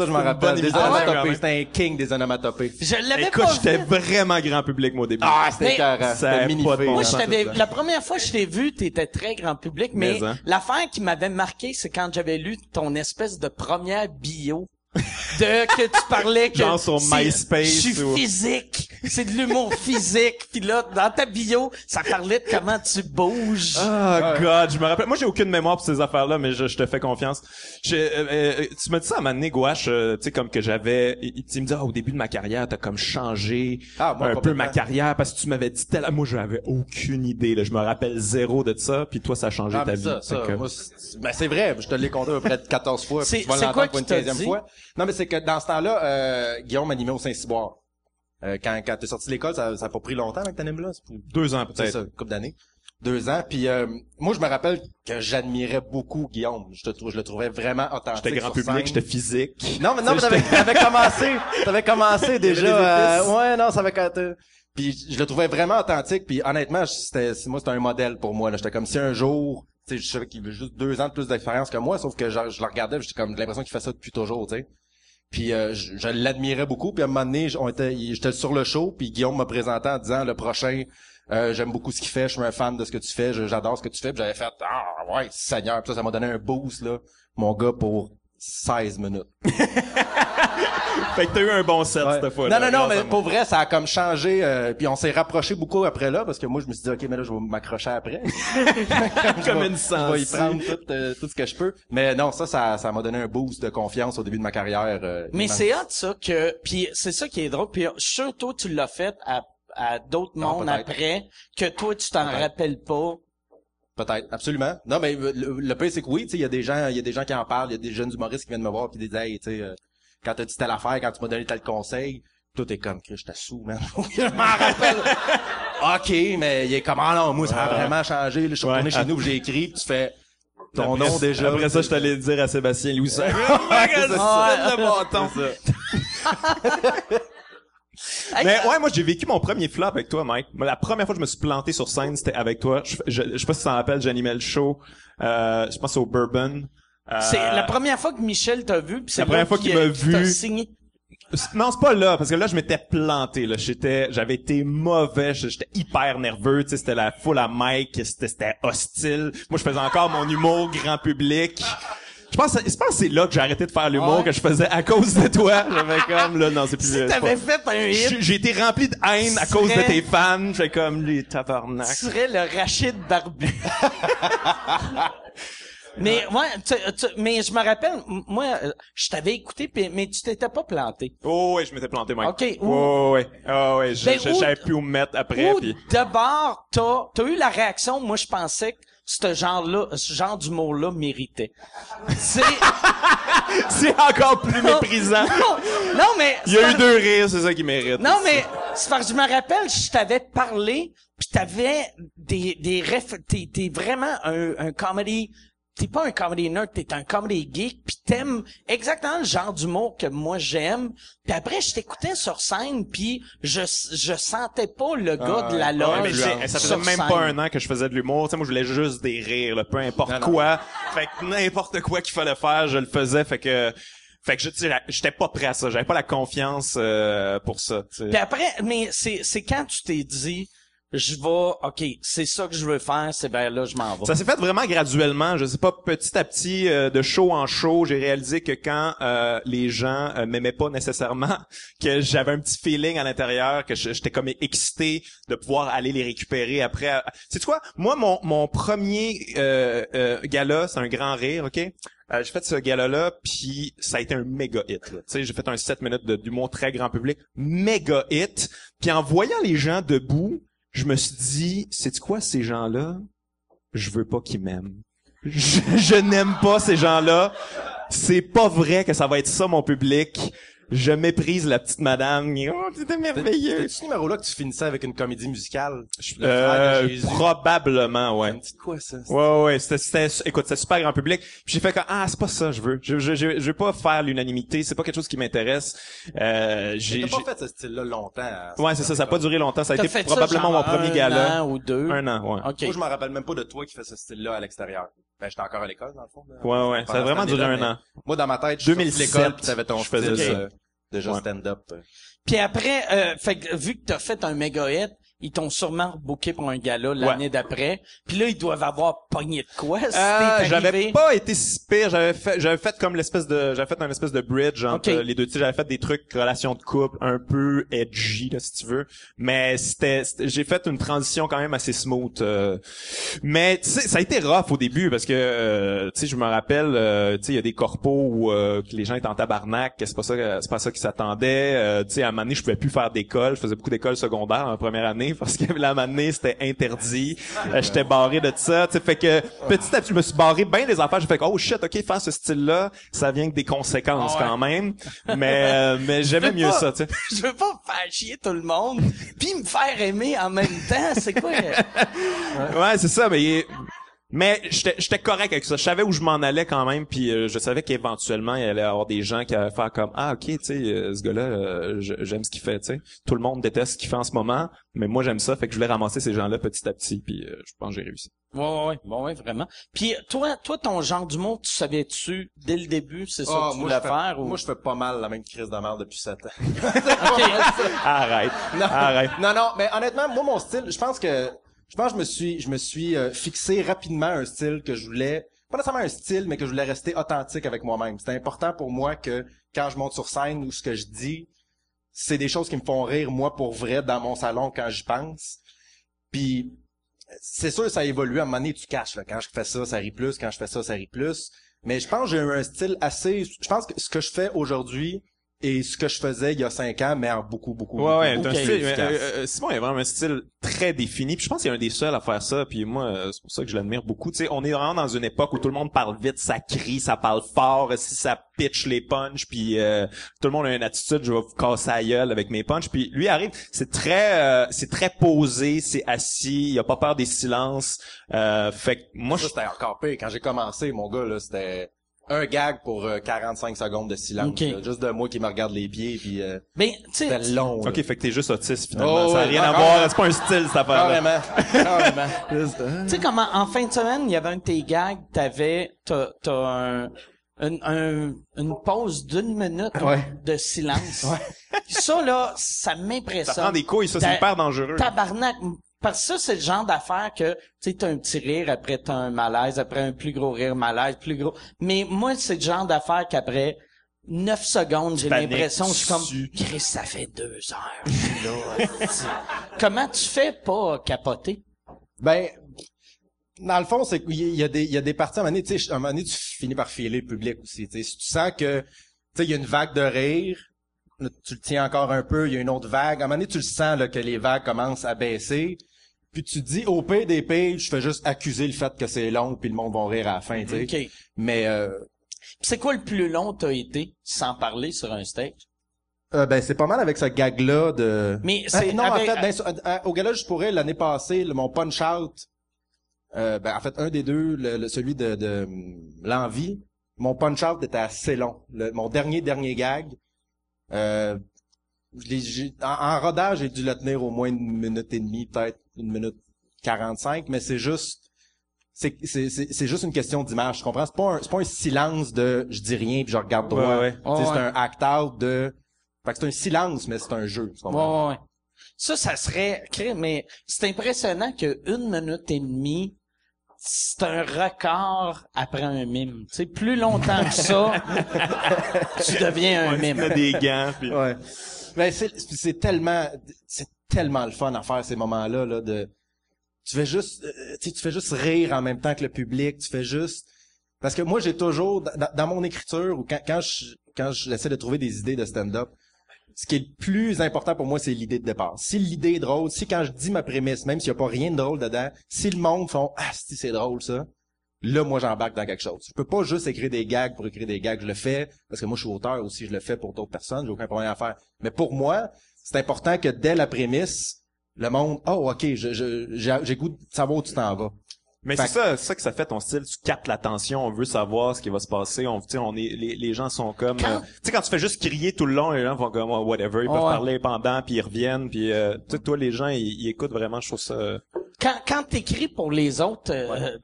Ça, je me rappelle. bonne Des quand onomatopées. même. C'était un king des onomatopées. Je l'avais Écoute, pas j'étais vraiment grand public, moi, au début. Ah, c'était écœurant. Ça mini pas de bon Moi, je t'avais, la première fois que je t'ai vu, t'étais très grand public, mais, Mais, hein? l'affaire qui m'avait marqué, c'est quand j'avais lu ton espèce de première bio de que tu parlais que Genre sur MySpace Je suis ou- physique, c'est de l'humour physique. Puis là, dans ta bio, ça parlait de comment tu bouges. Ah, God, je me rappelle. Moi, j'ai aucune mémoire pour ces affaires-là, mais je, je te fais confiance. Je, euh, euh, tu m'as dit ça à ma gouache, euh, tu sais, comme que j'avais... il- Tu me dis, ah, au début de ma carrière, t'as comme changé Ah, moi, un peu ma carrière parce que tu m'avais dit tel... Moi, j'avais aucune idée, là. Je me rappelle zéro de ça, puis toi, ça a changé Ah, ta vie. ça, ça, que- moi, c'est ben, c'est vrai, je te l'ai compté à peu près 14 fois, C'est- quoi l'entendre pour une qui t'a 15e dit? fois. Non, mais c'est que dans ce temps-là, euh, Guillaume animait au Saint-Cyboire. Euh, quand quand t'es sorti de l'école, ça, ça a pas pris longtemps avec t'animes là, c'est Deux ans, c'est peut-être. ça, une couple d'années. Deux ans, puis euh, moi je me rappelle que j'admirais beaucoup Guillaume. Je te je le trouvais vraiment authentique. J'étais grand sur public, j'étais physique. Non, mais non, mais t'avais, t'avais commencé, t'avais commencé déjà. euh, ouais, non, ça avait Puis je le trouvais vraiment authentique. Puis honnêtement, c'était, c'est- moi, c'était un modèle pour moi. Là, j'étais comme si un jour, tu sais, je savais qu'il avait juste deux ans de plus d'expérience que moi, sauf que je, je le regardais, j'étais comme j'ai l'impression qu'il fait ça depuis toujours, tu sais. Puis euh, je, je l'admirais beaucoup. Puis à un moment donné, on était, j'étais sur le show, puis Guillaume m'a présenté en disant le prochain. euh, j'aime beaucoup ce qu'il fait, je suis un fan de ce que tu fais, j'adore ce que tu fais. Puis j'avais fait ah ouais, Seigneur. Puis ça, ça m'a donné un boost là, mon gars pour 16 minutes. Fait que t'as eu un bon set Ouais. cette fois Non, non, non, mais pour vrai, ça a comme changé. euh, puis on s'est rapproché beaucoup après là, parce que moi, je me suis dit, OK, mais là, je vais m'accrocher après. Comme une vais- Je vais y prendre tout, euh, tout ce que je peux. Mais non, ça, ça ça m'a donné un boost de confiance au début de ma carrière. euh, Mais c'est hot ça que puis c'est ça qui est drôle puis surtout tu l'as fait à à d'autres mondes après que toi tu t'en rappelles pas. Peut-être, absolument. Non, mais le, le pire, c'est que oui, tu sais, il y a des gens, il y a des gens qui en parlent, il y a des jeunes humoristes qui viennent me voir puis disent, hey, tu sais, euh, quand t'as dit telle affaire, quand tu m'as donné tel conseil, tout est comme, Chris, j'étais sous, man. je m'en rappelle. OK, mais il est comme, ah non, moi, ça a vraiment changé. Là, je suis Ouais. retourné chez nous, puis j'ai écrit, puis tu fais ton Après- nom déjà. Après ça, je t'allais dire à Sébastien Louis. ça. le bâton. Mais ouais, moi j'ai vécu mon premier flop avec toi, Mike. Moi, la première fois que je me suis planté sur scène, c'était avec toi. Je, je, je sais pas si tu t'en rappelles, j'animais le show. Euh, je pense au Bourbon. Euh, c'est la première fois que Michel t'a vu puis c'est La première fois qu'il m'a vu. signé. Non, c'est pas là, parce que là, je m'étais planté, là. J'étais, j'avais été mauvais, j'étais hyper nerveux, tu sais, c'était la foule à Mike, c'était, hostile. Moi, je faisais encore mon humour grand public. Je pense, je pense que c'est là que j'ai arrêté de faire l'humour Ouais. que je faisais à cause de toi. J'avais comme, là, non, c'est plus, Si t'avais fait un hit, J'ai j'ai été rempli de haine à Tu cause de tes fans. J'étais comme, les tu tabarnak. serais le Rachid Barbu. mais ouais, tu- tu- mais je me rappelle, moi, euh, je t'avais écouté, puis- mais tu t'étais pas planté. Oh, ouais, je m'étais planté, Mike. Ok, où- Oh, ouais. Oh, ouais, je, Ben, je, où- je savais plus où me mettre après, Ou puis... d'abord, t'as, t'as eu la réaction, moi je pensais que ce genre-là, ce genre d'humour-là méritait. C'est... C'est encore plus méprisant. non, non, mais... Il y a eu deux rires, c'est ça qui mérite. Non, mais c'est parce que je me rappelle, je t'avais parlé, puis t'avais des des ref, t'es t'es vraiment un un comedy, t'es pas un comedy nerd, t'es un comedy geek, puis t'aimes exactement le genre d'humour que moi j'aime. Puis après, je t'écoutais sur scène, puis je je sentais pas le gars Ah de la ouais. loge. Ouais, mais ça faisait même scène. pas un an que je faisais de l'humour. Tu sais, moi, je voulais juste des rires, là, peu importe Non, non. quoi. Fait que n'importe quoi qu'il fallait faire, je le faisais. Fait que Fait que j'étais pas prêt à ça. J'avais pas la confiance euh, pour ça. tu sais. Puis après, mais c'est, c'est quand tu t'es dit, je vais, ok, c'est ça que je veux faire, c'est ben là, je m'en vais. Ça s'est fait vraiment graduellement. Je sais pas, petit à petit, euh, de show en show, j'ai réalisé que quand euh, les gens euh, m'aimaient pas nécessairement, que j'avais un petit feeling à l'intérieur, que j'étais comme excité de pouvoir aller les récupérer après. C'est quoi Moi, mon mon premier euh, euh, gala, c'est un grand rire, ok? Euh, j'ai fait ce gala-là, puis ça a été un méga hit. Tu sais, j'ai fait un 7 minutes d'humour très grand public, méga hit. Puis en voyant les gens debout, je me suis dit, c'est quoi ces gens-là? Je veux pas qu'ils m'aiment. Je, je n'aime pas ces gens-là. C'est pas vrai que ça va être ça mon public. Je méprise la petite madame. Oh, c'était merveilleux. C'est ce numéro-là que tu finissais avec une comédie musicale? Le Euh, frère de Jésus. probablement, ouais. De quoi, ça? Ouais, ouais, c'était, c'était, écoute, c'était super grand public. Puis j'ai fait comme, ah, c'est pas ça, que je veux. Je, je, je, je veux pas faire l'unanimité. C'est pas quelque chose qui m'intéresse. Euh, j'ai, pas fait ce style-là longtemps. à- ouais, c'est ça. Ça a pas duré longtemps. Ça a été fait ça probablement genre mon premier un gala. an ou deux? Un an, ouais. Ok. Moi, je m'en rappelle même pas de toi qui fais ce style-là à l'extérieur. Ben, j'étais encore à l'école, dans le fond. là. Ouais, ouais. Ça a vraiment duré un an. Moi, dans ma tête, je suis sorti de 2007, l'école pis t'avais ton je faisais style, ça. euh, déjà Ouais. stand-up. Puis après, euh, fait que, vu que t'as fait un méga hit, ils t'ont sûrement rebooké pour un gala l'année d'après. Puis là, ils doivent avoir pogné de quoi si Euh, j'avais pas été si pire. J'avais fait, j'avais fait comme l'espèce de, j'avais fait un espèce de bridge entre les deux. Tu sais, j'avais fait des trucs relations de couple un peu edgy là, si tu veux. Mais c'était, j'ai fait une transition quand même assez smooth. euh. Mais tu sais, ça a été rough au début parce que, euh, tu sais, je me rappelle, tu sais, il y a des corpos où les gens étaient en tabarnak. C'est pas ça, c'est pas ça qui s'attendait. Tu sais, à un moment donné, je pouvais plus faire d'école. Je faisais beaucoup d'écoles secondaires en première année parce que la année c'était interdit. Euh, J'étais barré de ça. Tu sais, fait que petit à petit, je me suis barré bien des affaires. J'ai fait que, oh shit, ok, faire ce style-là, ça vient avec des conséquences Ah ouais. quand même. Mais euh, mais j'aimais mieux pas. ça. Tu sais. Je veux pas faire chier tout le monde, puis me faire aimer en même temps. C'est quoi? Ouais, c'est ça, mais mais j'étais j'étais correct avec ça. Je savais où je m'en allais quand même, puis euh, je savais qu'éventuellement il allait y avoir des gens qui allaient faire comme ah ok, tu sais, euh, ce gars-là, euh, j'aime ce qu'il fait, tu sais. Tout le monde déteste ce qu'il fait en ce moment, mais moi j'aime ça, fait que je voulais ramasser ces gens-là petit à petit, puis euh, je pense que j'ai réussi. Ouais, ouais, ouais, bon, ouais, vraiment. Puis toi, toi, ton genre d'humour, tu savais-tu dès le début, c'est ça Ah, que tu voulais faire ou? moi, je fais pas mal la même crise de merde depuis 7 ans. Arrête, Non. arrête. Non, non, mais honnêtement, moi, mon style, je pense que, je pense que je me suis, je me suis euh, fixé rapidement un style que je voulais, pas nécessairement un style, mais que je voulais rester authentique avec moi-même. C'était important pour moi que quand je monte sur scène ou ce que je dis, c'est des choses qui me font rire, moi, pour vrai, dans mon salon quand j'y pense. Puis, c'est sûr, ça évolue. À un moment donné, tu caches. Quand je fais ça, ça rit plus. Quand je fais ça, ça rit plus. Mais je pense que j'ai eu un style assez, je pense que ce que je fais aujourd'hui et ce que je faisais il y a cinq ans, mais en beaucoup, beaucoup, Ouais, ouais, beaucoup plus style, efficace. euh, euh, Simon il a vraiment un style très défini. Puis je pense qu'il est un des seuls à faire ça. Puis moi, euh, c'est pour ça que je l'admire beaucoup. Tu sais, on est vraiment dans une époque où tout le monde parle vite, ça crie, ça parle fort, si ça pitch les punchs, puis euh, tout le monde a une attitude, je vais vous casser la gueule avec mes punchs. Puis lui arrive, c'est très, euh, c'est très posé, c'est assis, il a pas peur des silences. Euh, fait que moi, ça, je c'était encore pire. Quand j'ai commencé, mon gars, là, c'était un gag pour euh, 45 secondes de silence. Ok. là. juste de moi qui me regarde les pieds, puis euh, Ben, tu sais, c'était long. là. Ok, fait que t'es juste autiste finalement. Oh, ça a ouais, rien à encore, voir. hein. C'est pas un style cette affaire. Carrément. Carrément. tu sais comment en fin de semaine, il y avait un de tes gags, t'avais, t'as, t'as un, un, un- une pause d'une minute Ouais. de silence. Ça, là, ça m'impressionne. Ça prend des couilles, ça c'est Ta- hyper dangereux. Tabarnak. Parce que ça, c'est le genre d'affaire que, tu sais, t'as un petit rire, après t'as un malaise, après un plus gros rire, malaise, plus gros. Mais moi, c'est le genre d'affaire qu'après 9 secondes, j'ai l'impression, je suis comme, tu- Chris, ça fait deux heures, je suis là. Comment tu fais pas capoter? Ben, dans le fond, c'est qu'il y a- il y a des, il y a des parties, à un moment donné, tu sais, à un moment donné, tu finis par filer le public aussi, tu sais. Si tu sens que, tu sais, il y a une vague de rire, là, tu le tiens encore un peu, il y a une autre vague, à un moment donné, tu le sens, là, que les vagues commencent à baisser, puis tu te dis, au pire des pires, je fais juste accuser le fait que c'est long, puis le monde va rire à la fin, tu sais. OK. Mais, euh, c'est quoi le plus long t'as été sans parler sur un stage? euh, ben, c'est pas mal avec ce gag-là de... Mais c'est Euh, non, avec- en fait, ben, sur- euh, au gala je pourrais l'année passée, le- mon punch out, euh, ben en fait un des deux, le, le- celui de, de l'envie, mon punch out était assez long. Le- mon dernier dernier gag, euh, je l'ai- j'ai- en, en rodage j'ai dû le tenir au moins une minute et demie, peut-être une minute 45, mais c'est juste c'est c'est c'est c'est juste une question d'image, tu comprends? C'est pas un c'est pas un silence de je dis rien puis je regarde droit. Ouais, ouais. Tu c'est ouais. un act out de fait que c'est un silence mais c'est un jeu, tu comprends? Ouais, ouais, ouais. Ça, ça serait, mais c'est impressionnant que une minute et demie, c'est un record après un mime. Tu sais, plus longtemps que ça, tu deviens un Ouais, tu mime. mets des gants, puis... Ouais. Mais c'est c'est tellement c'est tellement le fun à faire ces moments-là là de tu fais juste euh, tu fais juste rire en même temps que le public, tu fais juste parce que moi j'ai toujours dans, dans mon écriture ou quand quand je quand j'essaie de trouver des idées de stand-up ce qui est le plus important pour moi, c'est l'idée de départ. Si l'idée est drôle, si quand je dis ma prémisse, même s'il n'y a pas rien de drôle dedans, si le monde font Ah si c'est drôle ça, là moi j'embarque dans quelque chose. Je peux pas juste écrire des gags pour écrire des gags. Je le fais parce que moi je suis auteur aussi, je le fais pour d'autres personnes, j'ai aucun problème à faire. Mais pour moi, c'est important que dès la prémisse, le monde Oh ok, je, je, j'ai goût de savoir où tu t'en vas. Mais c'est ça, c'est ça que ça fait ton style. Tu captes l'attention, on veut savoir ce qui va se passer. On, tu sais, on est, les, les gens sont comme, Quand- euh, tu sais, quand tu fais juste crier tout le long, les gens vont comme oh, whatever, ils peuvent Ouais. parler pendant, puis ils reviennent, puis euh, tu sais, toi, les gens, ils, ils écoutent vraiment. Je trouve ça. Quand, quand t'écris pour les autres, euh,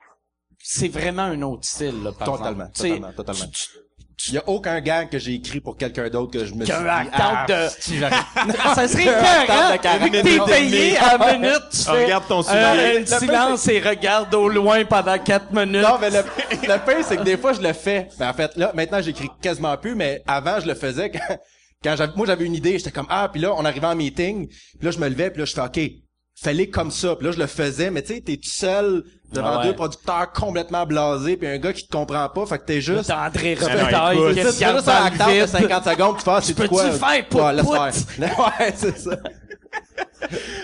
c'est vraiment un autre style, là, par Totalement, exemple. Tu sais, totalement, totalement. Il y a aucun gag que j'ai écrit pour quelqu'un d'autre que je me suis Qu'un dit, ah, de- si j'arrive- ça serait Attends, écœurant, de 40 vu que minutes. t'es payé à la minute, tu fais regarde ton soulier. un silence et regarde au loin pendant quatre minutes. Non, mais le, le pire, c'est que des fois, je le fais. Mais en fait, là, maintenant, j'écris quasiment plus, mais avant, je le faisais quand, quand j'avais, moi, j'avais une idée, j'étais comme, ah, puis là, on arrivait en meeting, puis là, je me levais, puis là, je fais, OK, fallait comme ça. Puis là, je le faisais, mais tu sais, t'es tout seul devant Ah ouais. deux producteurs complètement blasés, puis un gars qui te comprend pas, fait que t'es juste... André Ah Robitaille tu fais garde juste un dans act le out de vide. 50 secondes, tu fais, ah, c'est Peux-tu quoi? faire pout, Ouais, ouais, c'est ça.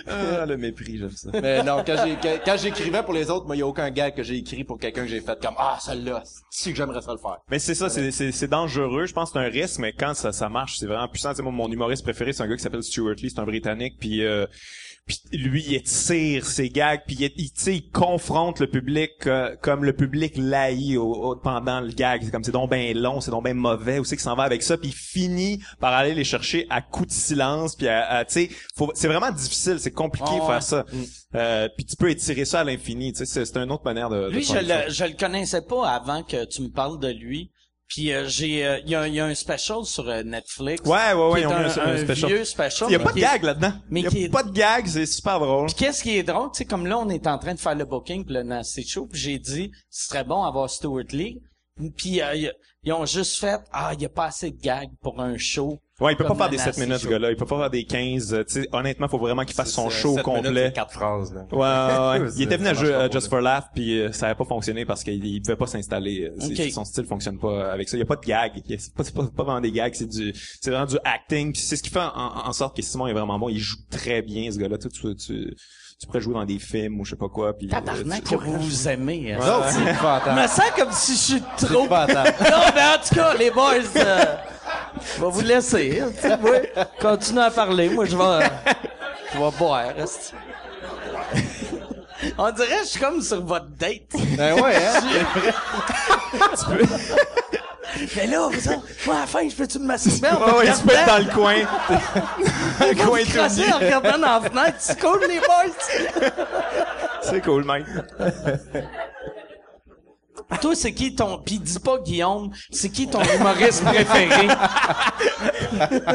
Ah, le mépris, j'aime ça. Mais non, quand j'écrivais pour les autres, moi, il y a aucun gag que j'ai écrit pour quelqu'un que j'ai fait comme, ah, celle-là, c'est que j'aimerais ça le faire? Mais c'est ça, c'est, dangereux. Je pense que c'est un risque, mais quand ça, ça marche, c'est vraiment puissant. Tu sais, moi, mon humoriste préféré, c'est un gars qui s'appelle Stuart Lee, c'est un Britannique, puis euh, puis lui, il tire ses gags, puis il, il, tu sais, il confronte le public euh, comme le public l'haït au, au- pendant le gag. C'est comme c'est donc ben long, c'est donc ben mauvais, où c'est qu'il s'en va avec ça, puis il finit par aller les chercher à coups de silence, puis à, à, tu sais, faut- c'est vraiment difficile, c'est compliqué de ouais. faire ça. Euh, puis tu peux étirer ça à l'infini, tu sais, c'est, c'est une autre manière de. de Lui, je le, je le connaissais pas avant que tu me parles de lui. Puis euh, j'ai, euh, il y, a, il y a un special sur euh, Netflix. Ouais, ouais, ouais, qui ils est ont mis un, un- special. vieux special. Il y a mais pas de qui est- gag là-dedans. mais Il y a qui est- pas de gag, c'est super drôle. Puis qu'est-ce qui est drôle, tu sais, comme là, on est en train de faire le booking pour le Nasty Show, puis j'ai dit, ce serait bon avoir Stuart Lee. Puis euh, ils- ils ont juste fait, ah, il y a pas assez de gags pour un show. Ouais, il peut pas faire des 7 Nasty minutes, ce gars-là. Il peut pas faire des 15. euh, Tu sais, honnêtement, faut vraiment qu'il fasse son show complet. phrases, là. Ouais, ouais, ouais. C'est- Il était venu à pour Just for Laugh, puis euh, ça avait pas fonctionné parce qu'il il pouvait pas s'installer. euh. Son style fonctionne pas avec ça. Il y a pas de gag. A- C'est pas, pas, vraiment des gags, c'est du, c'est vraiment du acting. C'est ce qui fait en, en sorte que Simon est vraiment bon. Il joue très bien, ce gars-là. Tu, tu, tu, tu pourrais jouer dans des films ou je sais pas quoi. Puis, euh, Tabarnak tu- que vous vous aimez. hein. Pas Je me sens comme si je suis trop... non, mais en tout cas, les boys, euh, je vais vous laisser. hein, tu sais, ouais. Continuez à parler. Moi, je vais, je vais boire. esti. On dirait que je suis comme sur votre date. Ben ouais, hein? Mais là, vous autres, moi, à la fin, je peux-tu me masturber en Ouais, ouais, me tu peux être dans le coin. Dans le coin tout nu. en regardant dans la fenêtre. C'est cool, les boys. C'est cool, mec. Toi, c'est qui ton... Pis dis pas Guillaume, c'est qui ton humoriste préféré?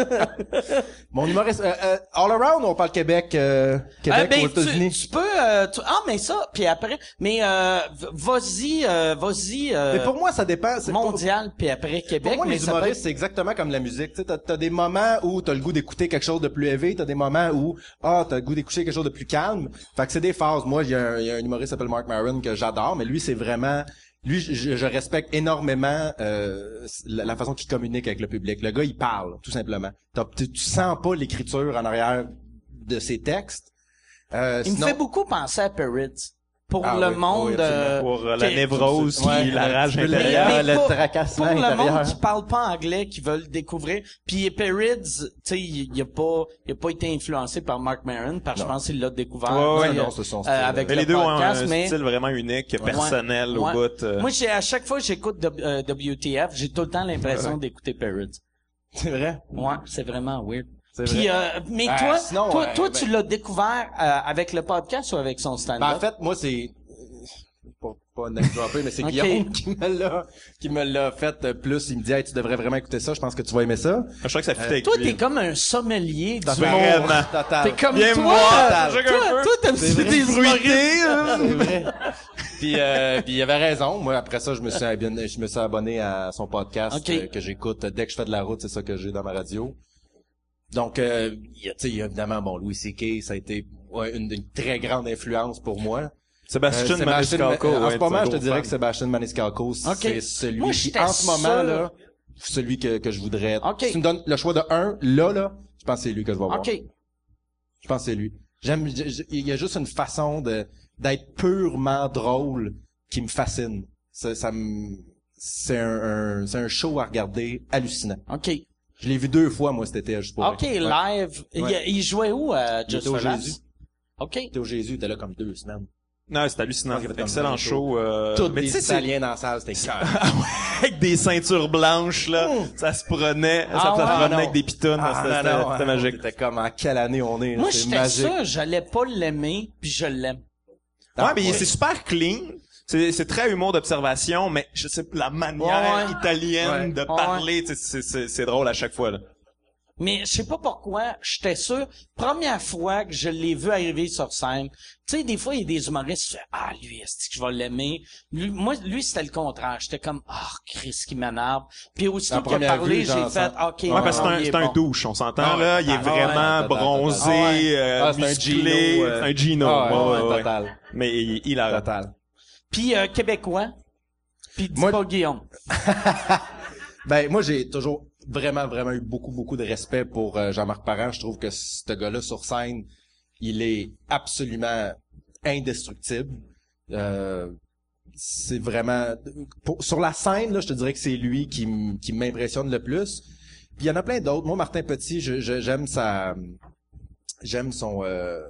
Mon humoriste, euh, euh, all around, on parle Québec, euh, Québec Euh, ben, aux États-Unis. Tu, peux... euh, tu- ah, mais ça, puis après... Mais euh, v- vas-y, euh, vas-y... euh, Mais pour moi, ça dépend. c'est- mondial, puis après Québec. pour moi, mais les ça peut humoristes, être- c'est exactement comme la musique. Tu sais, t'as, t'as des moments où t'as le goût d'écouter quelque chose de plus élevé, t'as des moments où, ah, t'as le goût d'écouter quelque chose de plus calme. Fait que c'est des phases. Moi, il y, a un- il y a un humoriste qui s'appelle Mark Maron que j'adore, mais lui, c'est vraiment... Lui, je, je respecte énormément euh, la, la façon qu'il communique avec le public. Le gars, il parle, tout simplement. Tu, tu sens pas l'écriture en arrière de ses textes. Euh, Il me fait beaucoup penser à Perrids. Pour Ah le oui, monde... oui, euh, Pour euh, la qui- névrose, Ouais, puis la rage intérieure. Le pour- tracassement Pour le monde intérieur. qui parle pas anglais, qui veulent le découvrir. Puis Perrids, tu sais, il il a pas, il a pas été influencé par Mark Maron, parce que je pense qu'il l'a découvert. Ouais, ouais, sais, non, euh, c'est son euh, avec Mais le les deux ont un mais style vraiment unique, personnel Ouais. au bout. euh. moi, j'ai à chaque fois que j'écoute W- euh, WTF, j'ai tout le temps l'impression d'écouter Perrids. C'est vrai? Ouais, c'est vraiment weird. Puis, euh, mais Ben, toi, sinon, toi, euh, toi, ben- tu l'as découvert euh, avec le podcast ou avec son stand-up? Ben, en fait, moi, c'est... euh, pas, pas name dropper, mais c'est. Guillaume qui me l'a, qui me l'a fait euh, plus. Il me dit, hey, tu devrais vraiment écouter ça, je pense que tu vas aimer ça. Je crois que ça fit avec Toi, t'es comme un sommelier du Total. monde. Vraiment. Total. T'es comme Viens toi. me voir, toi, t'aimes C'est ça des vrai. puis, euh, puis il avait raison. Moi, après ça, je me suis abonné, je me suis abonné à son podcast euh, que j'écoute dès que je fais de la route. C'est ça que j'ai dans ma radio. Donc, euh, il y a, tu sais, il y a évidemment, bon, Louis C.K., ça a été ouais, une, une très grande influence pour moi. Sébastien Euh, Maniscalco, en ouais, ce moment, je te dirais fan. que Sébastien Maniscalco, c'est celui Moi, qui, j'étais en ce moment, là, celui que, que je voudrais. Ok. Si tu me donnes le choix de un, là, là, je pense que c'est lui que je vais voir. OK. Je pense que c'est lui. J'aime, il y a juste une façon de, d'être purement drôle qui me fascine. Ça, ça me, c'est un, un- c'est un show à regarder hallucinant. OK. Je l'ai vu deux fois, moi, cet été, juste pour OK, vrai. Ouais. live. Il, Ouais. il jouait où, euh, Il Just était au for? Jésus. OK. Il était au Jésus, il était là comme deux semaines. Non, c'est hallucinant. Avait Excellent show. euh, Tous mais des tu sais, c'est Italiens dans la salle, c'était cœur. avec des ceintures blanches, là. Ça se prenait, ça, Ah ça se ouais? prenait non. avec des pitounes. Ah, c'était non, magique. C'était comme en quelle année on est, Moi, j'étais sûr, j'allais pas l'aimer, puis je l'aime. Ouais, mais ouais. c'est super clean. C'est, c'est très humour d'observation, mais je sais la manière Ouais. italienne Ouais. de Ouais. parler, tu sais, c'est, c'est, c'est drôle à chaque fois, là. Mais je sais pas pourquoi, j'étais sûr, première fois que je l'ai vu arriver sur scène, tu sais, des fois, il y a des humoristes qui font, ah, lui, est-ce que je vais l'aimer? Lui, moi, lui, c'était le contraire. J'étais comme, ah, Chris, qui m'énerve. Puis aussitôt La qu'il a parlé, j'ai fait, OK, Ouais, parce que c'est un, bon. douche, on s'entend, Ah ouais, là. Il est vraiment Ah ouais, total, bronzé. Ah ouais. euh, Ah, c'est un. Gino, euh, un Gino. Ah, ouais, ouais, ouais, ouais. total. Mais il, il a Total. Puis euh, québécois. Puis dis Moi- pas Guillaume. Ben moi j'ai toujours vraiment vraiment eu beaucoup beaucoup de respect pour euh, Jean-Marc Parent. Je trouve que ce gars-là sur scène, il est absolument indestructible. Euh, c'est vraiment pour- sur la scène là, je te dirais que c'est lui qui m'impressionne le plus. Puis il y en a plein d'autres. Moi Martin Petit, je- je- j'aime sa j'aime son euh,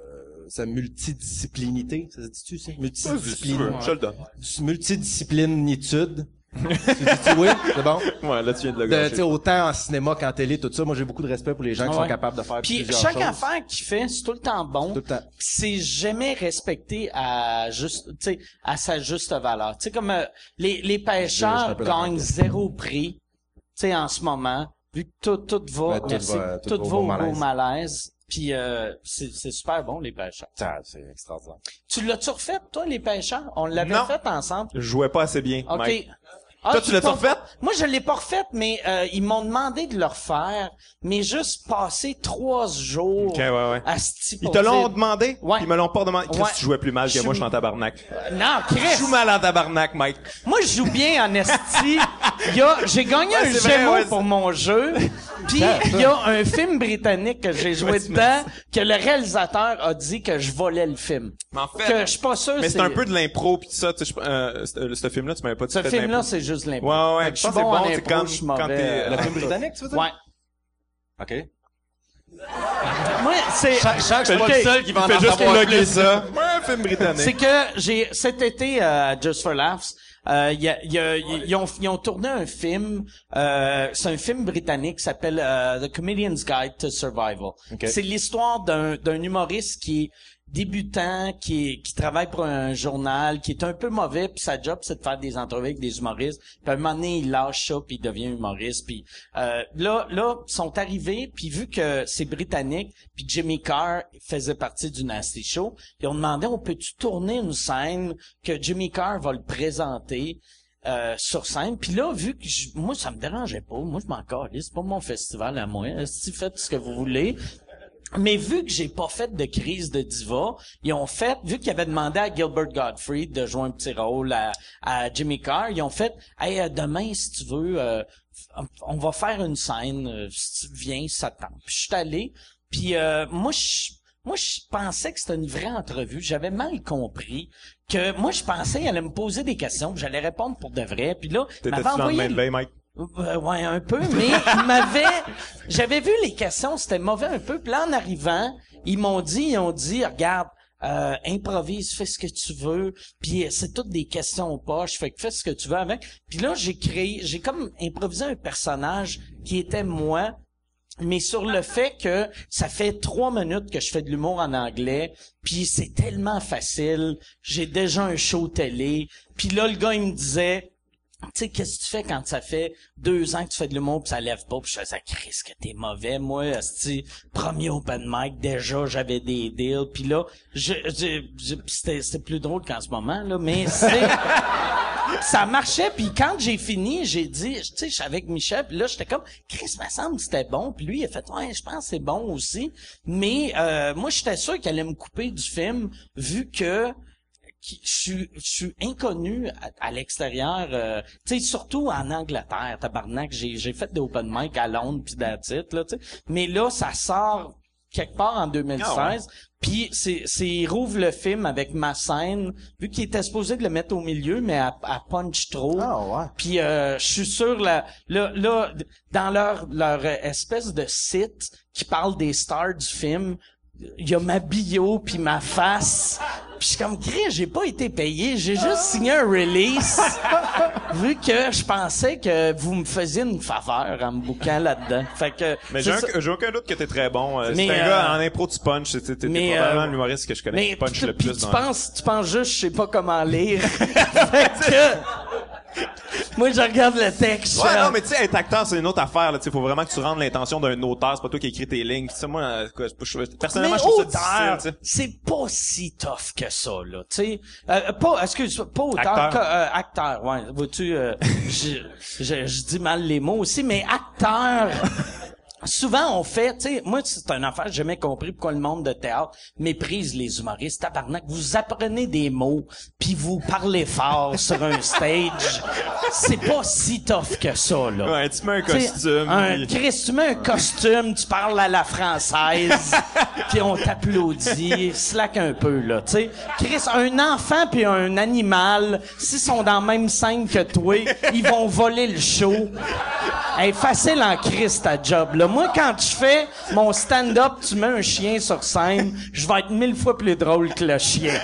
sa multidisciplinité, ça se dit-tu ça? Multidiscipline. Je te le donne. Multidisciplinitude. tu dis oui, c'est bon? Ouais, là, tu viens de le De, gâcher. tu sais, autant en cinéma qu'en télé, tout ça. Moi, j'ai beaucoup de respect pour les gens qui sont capables de faire Puis plusieurs chaque choses. affaire qu'il fait, c'est tout le temps bon. Tout le temps. C'est jamais respecté à juste, tu sais, à sa juste valeur. Tu sais, comme euh, les, les Je- je suis pêcheurs gagnent zéro prix, tu sais, en ce moment, vu que tout, tout va, Ouais, tout merci, va- tout tout, va va au au malaise. au malaise. Puis euh, c'est c'est super bon, les pêcheurs. Ça, C'est extraordinaire. Tu l'as-tu refait, toi, les pêcheurs? On l'avait Non. fait ensemble. Je jouais pas assez bien, OK. Mike. Ah, Toi, tu l'as refait? Moi, je l'ai pas refait, mais euh, ils m'ont demandé de le refaire, mais juste passer trois jours Ok, ouais, ouais. à ce Ils te l'ont demandé? Ouais. Ils me l'ont pas demandé. Chris, Ouais. tu jouais plus mal que Je moi, je suis en tabarnak. Non, Je Chris! joue mal en tabarnak, Mike. Moi, je joue bien en esti. Il y a, j'ai gagné Ouais, un c'est Gémeaux ouais, pour mon jeu. Puis, il y a un film britannique que j'ai joué dedans, que le réalisateur a dit que je volais le film. Mais en Que fait, je suis pas sûr mais c'est un peu de l'impro pis tout ça. Tu sais, je- euh, ce film-là, tu m'avais pas dit Ce que film-là, c'est juste l'impro. Ouais, ouais, Fait que je pense que bon c'est en bon, c'est quand- quand t'es- euh, Le film britannique, tu veux dire? Ouais. OK. Moi, c'est... Chaque, suis pas le seul qui va fait juste loguer ça. Ouais, un film britannique. C'est que j'ai cet été euh, à Just for Laughs, euh, y a- y a- y- ils, ont, ils ont tourné un film. euh, c'est un film britannique qui s'appelle euh, The Comedian's Guide to Survival. C'est l'histoire d'un d'un humoriste qui débutant, qui travaille pour un journal, qui est un peu mauvais, puis sa job c'est de faire des entrevues avec des humoristes. Puis un moment donné, il lâche ça, puis il devient humoriste. Puis euh, là, là, ils sont arrivés, puis vu que c'est britannique, puis Jimmy Carr faisait partie du Nasty Show, ils ont demandé, on peut-tu tourner une scène que Jimmy Carr va le présenter euh, sur scène? Puis là, vu que je- moi, ça me dérangeait pas, moi, je m'en c'est pas mon festival à moi. Si faites ce que vous voulez. Mais vu que j'ai pas fait de crise de diva, ils ont fait, vu qu'ils avaient demandé à Gilbert Gottfried de jouer un petit rôle à, à Jimmy Carr, ils ont fait, hey, euh, demain, si tu veux, euh, on va faire une scène, euh, si tu viens, ça te tente. Puis je suis allé, puis euh, moi, je, moi, je pensais que c'était une vraie entrevue. J'avais mal compris que moi, je pensais qu'elle allait me poser des questions, j'allais répondre pour de vrai. Puis là, m'avait dans le envoyé même veille, Mike? Euh, ouais, un peu, mais ils m'avaient, j'avais vu les questions, c'était mauvais un peu. Puis là, en arrivant, ils m'ont dit, ils ont dit, regarde, euh, improvise, fais ce que tu veux. Puis c'est toutes des questions aux poches, fait que fais ce que tu veux avec. Puis là, j'ai créé, j'ai comme improvisé un personnage qui était moi, mais sur le fait que ça fait trois minutes que je fais de l'humour en anglais, puis c'est tellement facile, j'ai déjà un show télé, puis là, le gars, il me disait, tu sais, qu'est-ce que tu fais quand ça fait deux ans que tu fais de l'humour pis ça lève pas pis je faisais, Chris, que t'es mauvais. Moi, esti, premier open mic, déjà, j'avais des deals pis là, je, je, je- c'était, c'était plus drôle qu'en ce moment, là, mais c'est, ça marchait puis quand j'ai fini, j'ai dit, tu sais, je suis avec Michel pis là, j'étais comme, Chris, me semble que c'était bon pis lui, il a fait, ouais, je pense que c'est bon aussi. Mais, euh, moi, j'étais sûr qu'il allait me couper du film vu que, qui- je suis, je suis inconnu à, à l'extérieur, euh, tu sais, surtout en Angleterre, tabarnak, j'ai, j'ai fait des open mic à Londres pis that's it, là, tu sais. Mais là, ça sort quelque part en 2016, Ah puis c'est, c'est, il rouvre le film avec ma scène, vu qu'il était supposé de le mettre au milieu, mais à, à punch trop. Ah ouais. Puis euh, je suis sûr là, là, là, dans leur leur espèce de site qui parle des stars du film, il y a ma bio puis ma face. Puis je suis comme Chris, j'ai pas été payé, j'ai juste signé un release. vu que je pensais que vous me faisiez une faveur en me bouquant là-dedans. Fait que Mais j'ai, un- j'ai aucun doute que t'es très bon. Euh, Mais, c'est un euh, gars en impro tu punch. T'es, t'es- t'es mais, probablement euh, l'humoriste que je connais mais qui punch le puis plus tu dans penses, tu penses juste, je sais pas comment lire. fait que, moi, je regarde le texte. Ouais, non, mais tu sais, être acteur, c'est une autre affaire, là. Tu sais, faut vraiment que tu rendes l'intention d'un auteur. C'est pas toi qui écris tes lignes. Tu sais, moi, euh, quoi, je- personnellement, mais je trouve auteur, ça difficile, c'est pas si tough que ça, là. Tu sais, euh, pas, excuse, pas auteur, Acteur. que- euh, acteur, ouais. Vois-tu, euh, je, je, je dis mal les mots aussi, mais acteur. Souvent, on fait, tu sais, moi, c'est une affaire, j'ai jamais compris pourquoi le monde de théâtre méprise les humoristes. Tabarnak, vous apprenez des mots, puis vous parlez fort sur un stage. C'est pas si tough que ça, là. Ouais, tu mets un T'sais, costume. Un, Chris, tu mets un costume, tu parles à la française, puis on t'applaudit, slack un peu, là, tu sais. Chris, un enfant puis un animal, s'ils sont dans la même scène que toi, ils vont voler le show. Hey, facile en Chris, ta job, là. Moi, quand je fais mon stand-up, tu mets un chien sur scène, je vais être mille fois plus drôle que le chien.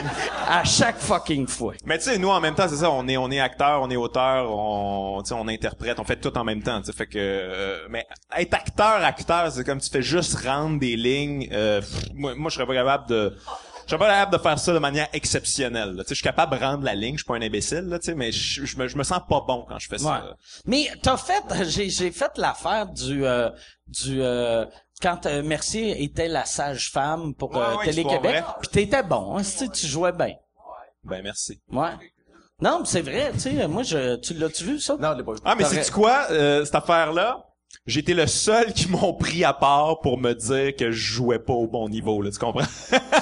À chaque fucking fois. Mais tu sais, nous en même temps, c'est ça, on est on est acteur, on est auteur, on on interprète, on fait tout en même temps, tu fait que euh, mais être acteur acteur, c'est comme tu fais juste rendre des lignes euh, moi moi je serais pas capable de je serais pas capable de faire ça de manière exceptionnelle. Tu sais, je suis capable de rendre la ligne, je suis pas un imbécile, là, tu sais, mais je, je me, je me sens pas bon quand je fais Ouais. ça. Mais t'as fait, j'ai j'ai fait l'affaire du euh, du euh, quand euh, Mercier était la sage-femme pour Ouais, euh, ouais, Télé-Québec, puis t'étais bon, hein, tu sais, tu jouais bien. Ben merci. Ouais. Non, mais c'est vrai, tu sais, moi je tu l'as-tu vu ça? Non, je l'ai pas vu. Ah mais c'est quoi euh, cette affaire été le seul qui m'ont pris à part pour me dire que je jouais pas au bon niveau, là, tu comprends?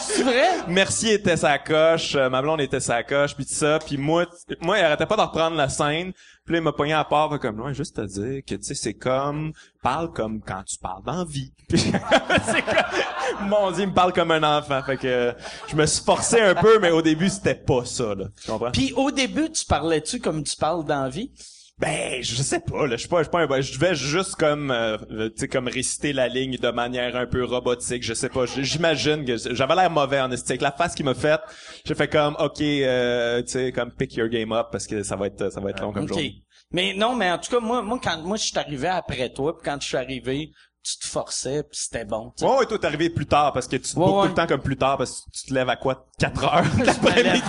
C'est vrai? Mercier était sa coche, euh, ma blonde était sa coche, puis tout ça, puis moi, t- moi, il arrêtait pas de reprendre la scène, puis là, il m'a pogné à part, fait comme, ouais, juste te dire que, tu sais, c'est comme, parle comme quand tu parles dans vie. Puis, c'est comme, mon dieu, il me parle comme un enfant, fait que, je me suis forcé un peu, mais au début, c'était pas ça, là, tu comprends? Puis au début, tu parlais-tu comme tu parles dans la vie Ben, je sais pas, là, je suis pas, je suis pas un, je devais juste comme, euh, euh, tu sais, comme réciter la ligne de manière un peu robotique, je sais pas, j'imagine que j'avais l'air mauvais en esthétique. La face qu'il m'a faite, j'ai fait comme, ok, euh, tu sais, comme pick your game up parce que ça va être, ça va être long comme OK. journée. Mais non, mais en tout cas, moi, moi quand moi je suis arrivé après toi, puis quand je suis arrivé, tu te forçais, puis c'était bon. tu sais. Ouais, ouais, toi, t'es arrivé plus tard parce que tu te Ouais, tout le temps comme plus tard parce que tu te lèves à quoi? 4 heures l'après-midi.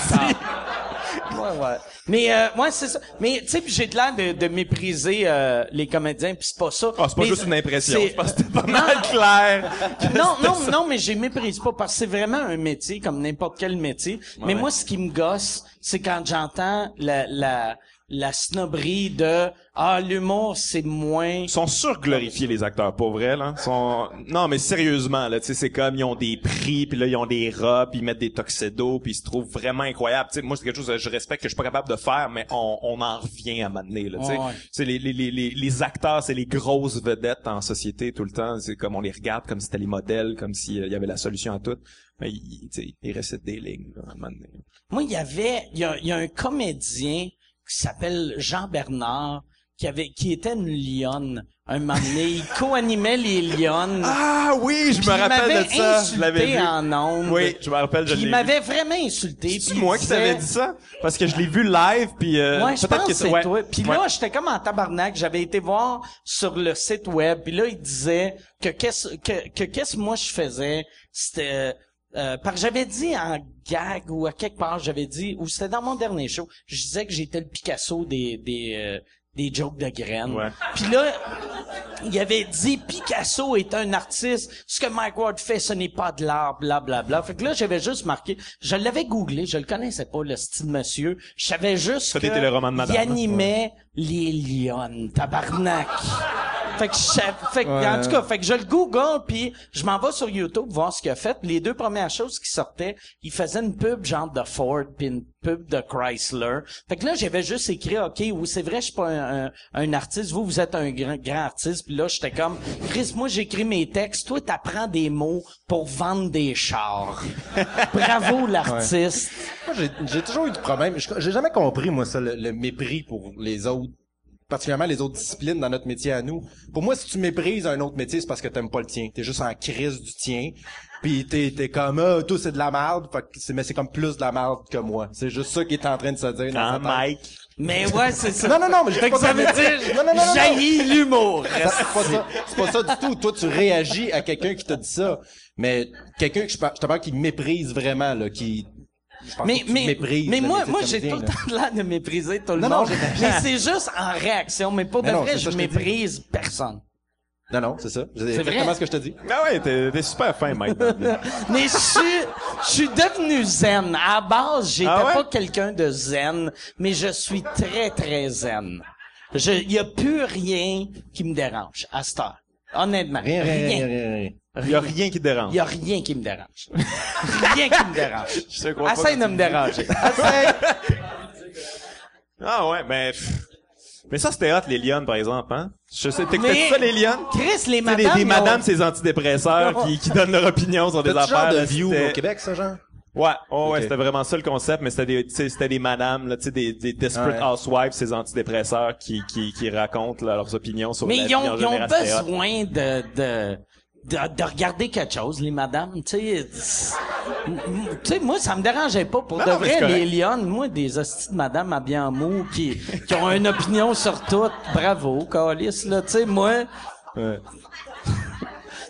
Ouais, ouais. Mais euh, ouais, c'est ça. Mais tu sais, j'ai de l'air de, de mépriser euh, les comédiens, puis c'est pas ça. Ah, c'est pas Mais juste une impression. c'est- Je pense que c'était pas mal clair. non, non, non, mais j'ai méprise pas parce que c'est vraiment un métier comme n'importe quel métier. mais ouais. moi, ce qui me gosse, c'est quand j'entends la, la, la snobberie de ah l'humour c'est moins. Ils sont surglorifiés les acteurs, pas vrai là. Ils Sont non mais sérieusement là, tu sais c'est comme ils ont des prix puis là ils ont des robes, puis ils mettent des tuxedos puis ils se trouvent vraiment incroyables. Tu sais moi c'est quelque chose que je respecte que je suis pas capable de faire mais on, on en revient à m'amener là, tu sais. Ouais. Les, les, les, les, acteurs, c'est les grosses vedettes en société tout le temps, c'est comme on les regarde comme si c'était les modèles, comme s'il y avait la solution à tout. Mais ils, ils récitent des lignes là, à un moment donné. Moi, il y avait, il y y a un comédien qui s'appelle Jean Bernard qui avait, qui était une lionne. Un moment donné, il co-animait les lionnes. Ah oui, je me rappelle de ça. Je l'avais vu. en ondes. Oui, je me rappelle, je Puis il m'avait vraiment insulté. C'est moi qui t'avais dit ça? Parce que je l'ai vu live puis euh, Ouais, je pense que c'est ouais. toi. Puis Ouais. là, j'étais comme en tabarnak. J'avais été voir sur le site web. Puis là, il disait que qu'est-ce que, que qu'est-ce que moi je faisais, c'était euh, parce que j'avais dit en gag ou à quelque part, j'avais dit ou c'était dans mon dernier show, je disais que j'étais le Picasso des des euh, des jokes de graines. Ouais. Puis là, il avait dit Picasso est un artiste. Ce que Mike Ward fait, ce n'est pas de l'art, bla bla bla. Fait que là, j'avais juste marqué. Je l'avais googlé, je le connaissais pas le style monsieur. Je savais juste Ça, que le roman de madame, il animait les lionnes, tabarnak. Fait que je fait que, Ouais. en tout cas, fait que je le google puis je m'en vais sur YouTube voir ce qu'il a fait. Les deux premières choses qui sortaient, il faisait une pub genre de Ford puis une pub de Chrysler. Fait que là, j'avais juste écrit, OK, oui, c'est vrai, je suis pas un, un, un artiste. Vous, vous êtes un grand, grand artiste. Puis là, j'étais comme, Chris, moi, j'écris mes textes. Toi, t'apprends des mots pour vendre des chars. Bravo, l'artiste. Moi, j'ai, toujours eu de problème. J'ai jamais compris, moi, ça, le, le mépris pour les autres. Particulièrement les autres disciplines dans notre métier à nous. Pour moi, si tu méprises un autre métier, c'est parce que t'aimes pas le tien. T'es juste en crise du tien. Puis t'es, t'es comme, ah, tout c'est de la merde. Fait que c'est, mais c'est comme plus de la merde que moi. C'est juste ça qu'il est en train de se dire dans Ah, tête. Mike? Mais ouais, c'est ça. Non, non, non, mais je que ça veut dire, Non, non, jaillit l'humour. Ça, C'est pas ça. C'est pas ça du tout. Toi, tu réagis à quelqu'un qui t'a dit ça. Mais quelqu'un que je, par- je te parle qui méprise vraiment, là, qui, Mais, que tu mais, méprises mais moi, moi, j'ai tout le temps de l'air de mépriser tout le Non, non, monde. j'ai- mais c'est juste en réaction. Mais pour Mais de non, vrai, je ça méprise personne. Non, non, c'est ça. C'est vrai. exactement ce que je te dis. Ah ouais, t'es, t'es super fin, Mike. Mais je suis, je suis devenu zen. À la base, j'étais Ah ouais? pas quelqu'un de zen, mais je suis très, très zen. Je, y a plus rien qui me dérange à cette heure. Honnêtement. Rien, rien, rien, rien, rien. Il y a rien qui te dérange. Y a rien qui me dérange. rien qui me dérange. Je crois pas Essaye de me déranger. Essaye. Ah ouais, mais pff. mais ça c'était hot les lionnes par exemple, hein. Je sais, t'écoutais Mais- ça les lionnes? Chris, les des, madames. des ont- madames, ces antidépresseurs qui, qui donnent leur opinion sur des genre affaires. de là, view au Québec, ça, genre? Ouais, oh, ouais, c'était vraiment ça le concept, mais c'était des, tu sais, c'était des madames, là, tu sais, des, des desperate Ouais. housewives, ces antidépresseurs qui, qui, qui racontent là, leurs opinions sur Mais la ils vie ont, en ils ont besoin de, de, de, de regarder quelque chose, les madames, tu sais. moi, ça me dérangeait pas. Pour Non, de non, vrai, les lionnes, moi, des hosties de madame à bien mou qui, qui ont une opinion sur tout. Bravo, Calis, là, tu sais, moi. Ouais.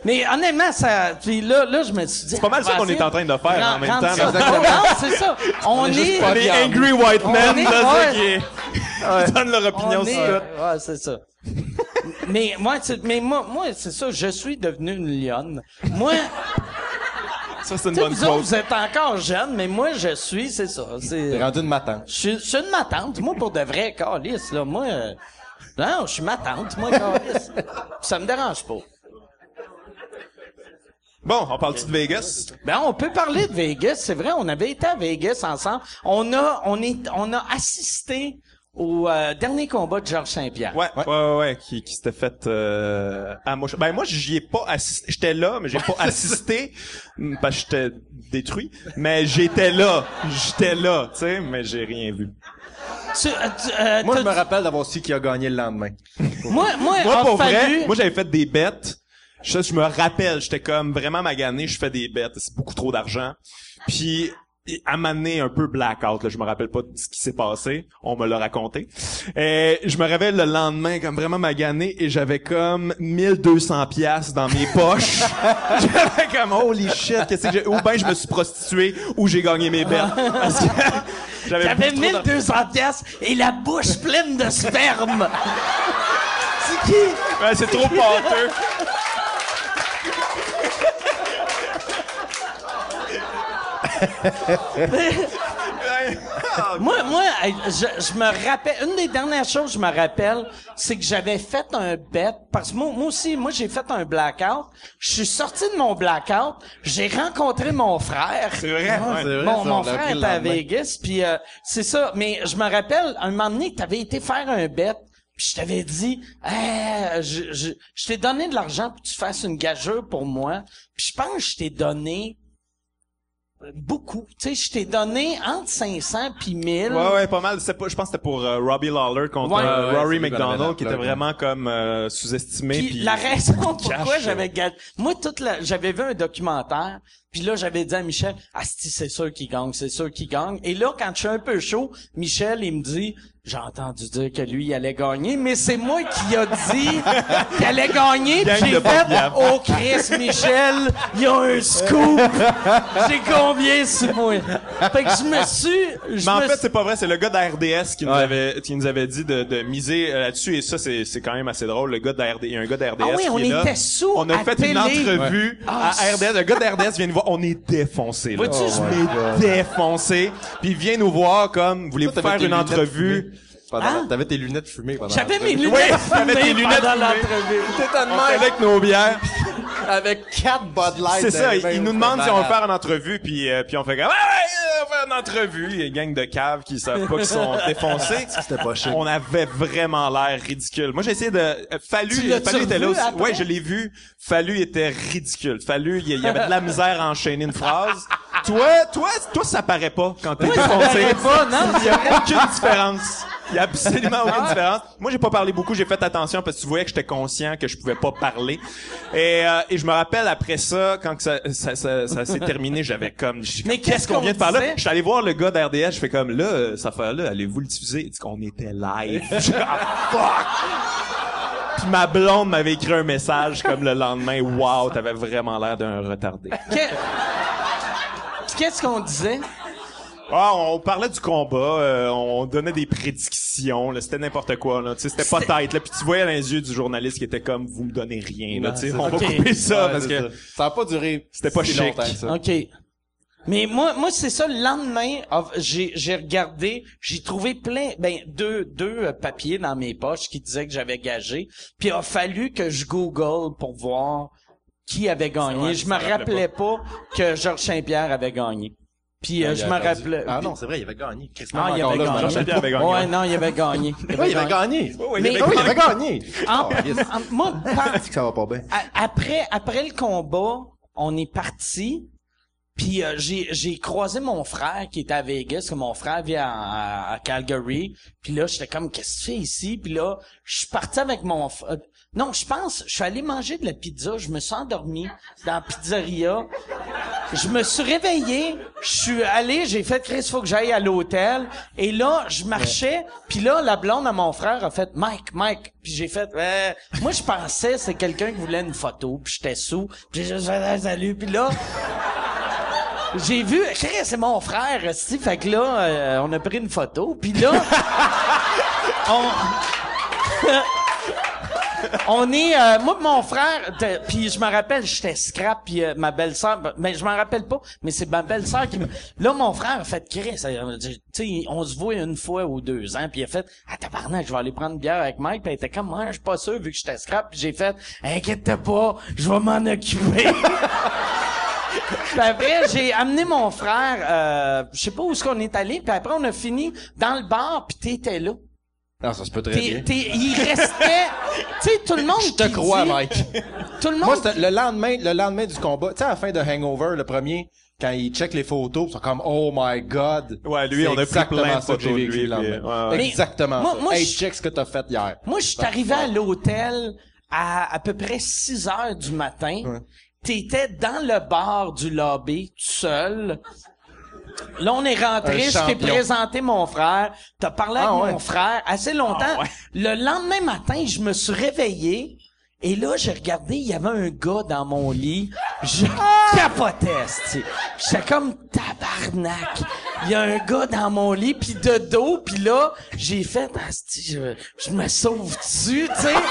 Mais honnêtement, ça, puis là, là, je me suis dit. C'est pas mal ça qu'on est en train de faire en même temps, Ça. Non, c'est ça. On, est, pas Les fiables. angry white On men, est- là, ouais. qui, est- qui donnent leur opinion On sur est- tout. Ouais, c'est ça. mais moi, mais moi, moi, c'est ça. Je suis devenu une lionne. Moi, Ça, c'est une bonne vous autres, vous êtes encore jeune, mais moi, je suis, c'est ça. T'es C'est, rendu une matante. je suis, je suis une matante. Moi, pour de vrai, calice, là, moi, euh, non, je suis matante, moi, calice. Ça me dérange pas. Bon, on parle-tu de Vegas? Ben, on peut parler de Vegas. C'est vrai, on avait été à Vegas ensemble. On a, on est, on a assisté au euh, dernier combat de Georges Saint-Pierre. Ouais, ouais, ouais, ouais, qui, qui s'était fait euh, à moi. Ben moi, j'y ai pas assisté. J'étais là, mais j'ai pas assisté mm, parce que j'étais détruit. Mais j'étais là, j'étais là, tu sais, mais j'ai rien vu. Tu- euh, tu- euh, Moi, je me rappelle d'avoir su qui a gagné le lendemain. moi, moi, Moi, pour fallu- vrai, moi j'avais fait des bêtes. Je, je me rappelle, j'étais comme vraiment magané, je fais des bêtes, c'est beaucoup trop d'argent. Puis à m'amener un peu blackout, là, je me rappelle pas de ce qui s'est passé, on me l'a raconté. Et je me réveille le lendemain comme vraiment magané et j'avais comme 1200 pièces dans mes poches. j'avais comme holy shit, qu'est-ce que j'ai ou ben je me suis prostitué ou j'ai gagné mes bêtes j'avais J'avais beaucoup trop d'argent. 1200 pièces et la bouche pleine de sperme. C'est qui? C'est trop pâteux. Moi, moi, je, je me rappelle, une des dernières choses que je me rappelle, c'est que j'avais fait un bet, parce que moi, moi aussi, moi, j'ai fait un blackout. Je suis sorti de mon blackout, j'ai rencontré mon frère. C'est vrai, ouais. c'est vrai, Mon, frère était à. Vegas, puis euh, c'est ça. Mais je me rappelle, un moment donné, t'avais été faire un bet, puis je t'avais dit, Hey, je, je, je t'ai donné de l'argent pour que tu fasses une gageure pour moi. Puis je pense que je t'ai donné beaucoup. Tu sais, je t'ai donné entre 500 puis 1000. Ouais, ouais, pas mal. Pas, je pense que c'était pour euh, Robbie Lawler contre Ouais. euh, Ouais, Rory McDonald, qui était vraiment comme euh, sous-estimé. Puis Puis la raison pourquoi j'avais gagné... Moi, toute la... j'avais vu un documentaire, puis là, j'avais dit à Michel, « Asti, c'est sûr qu'il gagne, c'est sûr qu'il gagne. » Et là, quand je suis un peu chaud, Michel, il me dit, « J'ai entendu dire que lui, il allait gagner, mais c'est moi qui a dit qu'il allait gagner. » Puis j'ai de fait, papiables. « Oh, Chris, Michel, il y a un scoop. J'ai combien sur moi? » Fait que je me suis... je Mais en me fait, c'est pas vrai. C'est le gars de la RDS qui nous Ouais. avait, qui nous avait dit de, de miser euh, là-dessus. Et ça, c'est, c'est quand même assez drôle. Le gars de la RDS, il y a un gars de la RDS Ah oui, qui on est là. était sous On a à fait une entrevue Ah, à RDS. Le gars de la RDS vient nous voir. On est défoncé. Là. Vois-tu, je est défoncé. Puis il vient nous voir comme, voulez-vous faire une entrevue? Fumées pendant- Hein? T'avais tes lunettes fumées pendant J'avais mes lunettes Oui, t'avais tes fumées lunettes pendant fumées. l'entrevue. T'étais de On même, avec nos bières. avec quatre Bud Light. C'est ça, dans les il, mains, il nous c'était demande si on veut faire une entrevue, puis euh, puis on fait comme ah ouais, on va faire une entrevue. Il y a une gang de caves qui savent pas qu'ils sont défoncés. C'était pas chic. On avait vraiment l'air ridicule. Moi, j'ai essayé de euh, Fallu, Fallu était là aussi. Ouais, je l'ai vu. Fallu était ridicule. Fallu, il y avait de la misère à enchaîner une phrase. toi, toi, toi, ça paraît pas quand t'es Moi, ça défoncé. paraît pas, non? Il y a aucune différence. Il y a absolument aucune différence. Moi, j'ai pas parlé beaucoup. J'ai fait attention parce que tu voyais que j'étais conscient que je pouvais pas parler. Et, euh, et je me rappelle après ça, quand que ça, ça, ça, ça s'est terminé, j'avais comme, je- Mais qu'est-ce qu'on vient de faire là? disait? Je suis allé voir le gars d'RDS, je fais comme, là, euh, cette affaire-là, allez-vous le diffuser? Il dit qu'on était live. Je suis comme, ah, fuck! Puis ma blonde m'avait écrit un message comme le lendemain, wow, t'avais vraiment l'air d'un retardé. Que- Qu'est-ce qu'on disait? Ah, on parlait du combat, euh, on donnait des prédictions, là, c'était n'importe quoi, là, tu sais, c'était pas tête, là, puis tu voyais dans les yeux du journaliste qui était comme, vous me donnez rien, là, Non, tu sais, c'est on va couper ça, Ouais, parce c'est que... ça. A pas duré. C'était pas si chic. longtemps ça. OK. Mais moi, moi c'est ça. Le lendemain, ah, j'ai j'ai regardé, j'ai trouvé plein, ben deux deux euh, papiers dans mes poches qui disaient que j'avais gagé. Puis il a fallu que je Google pour voir qui avait gagné. vrai, je me rappelais pas. que Georges Saint-Pierre avait gagné. Puis euh, je me rappelais. Ah non, c'est vrai, il avait gagné. Chris, Ah, il avait gagné. Saint-Pierre avait gagné. Ouais, non, il avait gagné. Il avait gagné. Ouais, Mais- il avait Ah oui, il gagné. avait gagné. En- Oh, yes. en- moi, quand- Ça va pas bien. A- après après le combat, on est parti. Puis euh, j'ai j'ai croisé mon frère qui était à Vegas, que mon frère vit à, à- à Calgary. Puis là, j'étais comme qu'est-ce que tu fais ici? Puis là, je suis parti avec mon euh, non, je pense, je suis allé manger de la pizza, je me suis endormi dans la pizzeria. Je me suis réveillé, je suis allé, j'ai fait Chris, faut que j'aille à l'hôtel. Et là, je marchais, puis là, la blonde à mon frère a fait Mike, Mike. Puis j'ai fait, Euh, moi je pensais c'est quelqu'un qui voulait une photo, puis j'étais sous, puis j'ai juste fait salut, puis là. J'ai vu, Chris, c'est mon frère, esti. fait que là, euh, on a pris une photo, puis là, on, on est, euh, moi mon frère, puis je me rappelle, j'étais scrap, puis euh, ma belle-sœur, ben, mais je m'en rappelle pas, mais c'est ma belle-sœur qui me... Là, mon frère a fait Chris, tu on se voit une fois ou deux ans, puis il a fait, ah tabarnak, je vais aller prendre une bière avec Mike, puis elle était comme, moi, je suis pas sûr, vu que j'étais scrap, puis j'ai fait, inquiète pas, je vais m'en occuper. Puis après, j'ai amené mon frère, euh, je sais pas où est-ce qu'on est allé, puis après on a fini dans le bar, puis t'étais là. Non, ça se peut très T'es, bien. t'es, il restait, tu sais, tout le monde Je te crois, dit- Mike. Tout le Moi, monde. c'était le lendemain, le lendemain du combat. Tu sais, à la fin de Hangover, le premier, quand il check les photos, ils sont comme, oh my god. Ouais, lui, on a pris plein de ça que j'ai photos de vécu lui, le lendemain. puis, ouais, ouais. Mais Exactement moi- ça. moi, hey, je- check ce que t'as fait hier. Moi, je suis arrivé à l'hôtel à à peu près 6 heures du matin. Ouais. T'étais dans le bar du lobby, tout seul. Là, on est rentré, je t'ai présenté mon frère. T'as parlé Ah, avec ouais. mon frère assez longtemps. Ah, ouais. Le lendemain matin, je me suis réveillé. Et là, j'ai regardé, il y avait un gars dans mon lit. Je capotais, c'ti. J'étais comme tabarnak. Il y a un gars dans mon lit, puis de dos, puis là, j'ai fait, asti, je, je me sauve dessus, tu sais?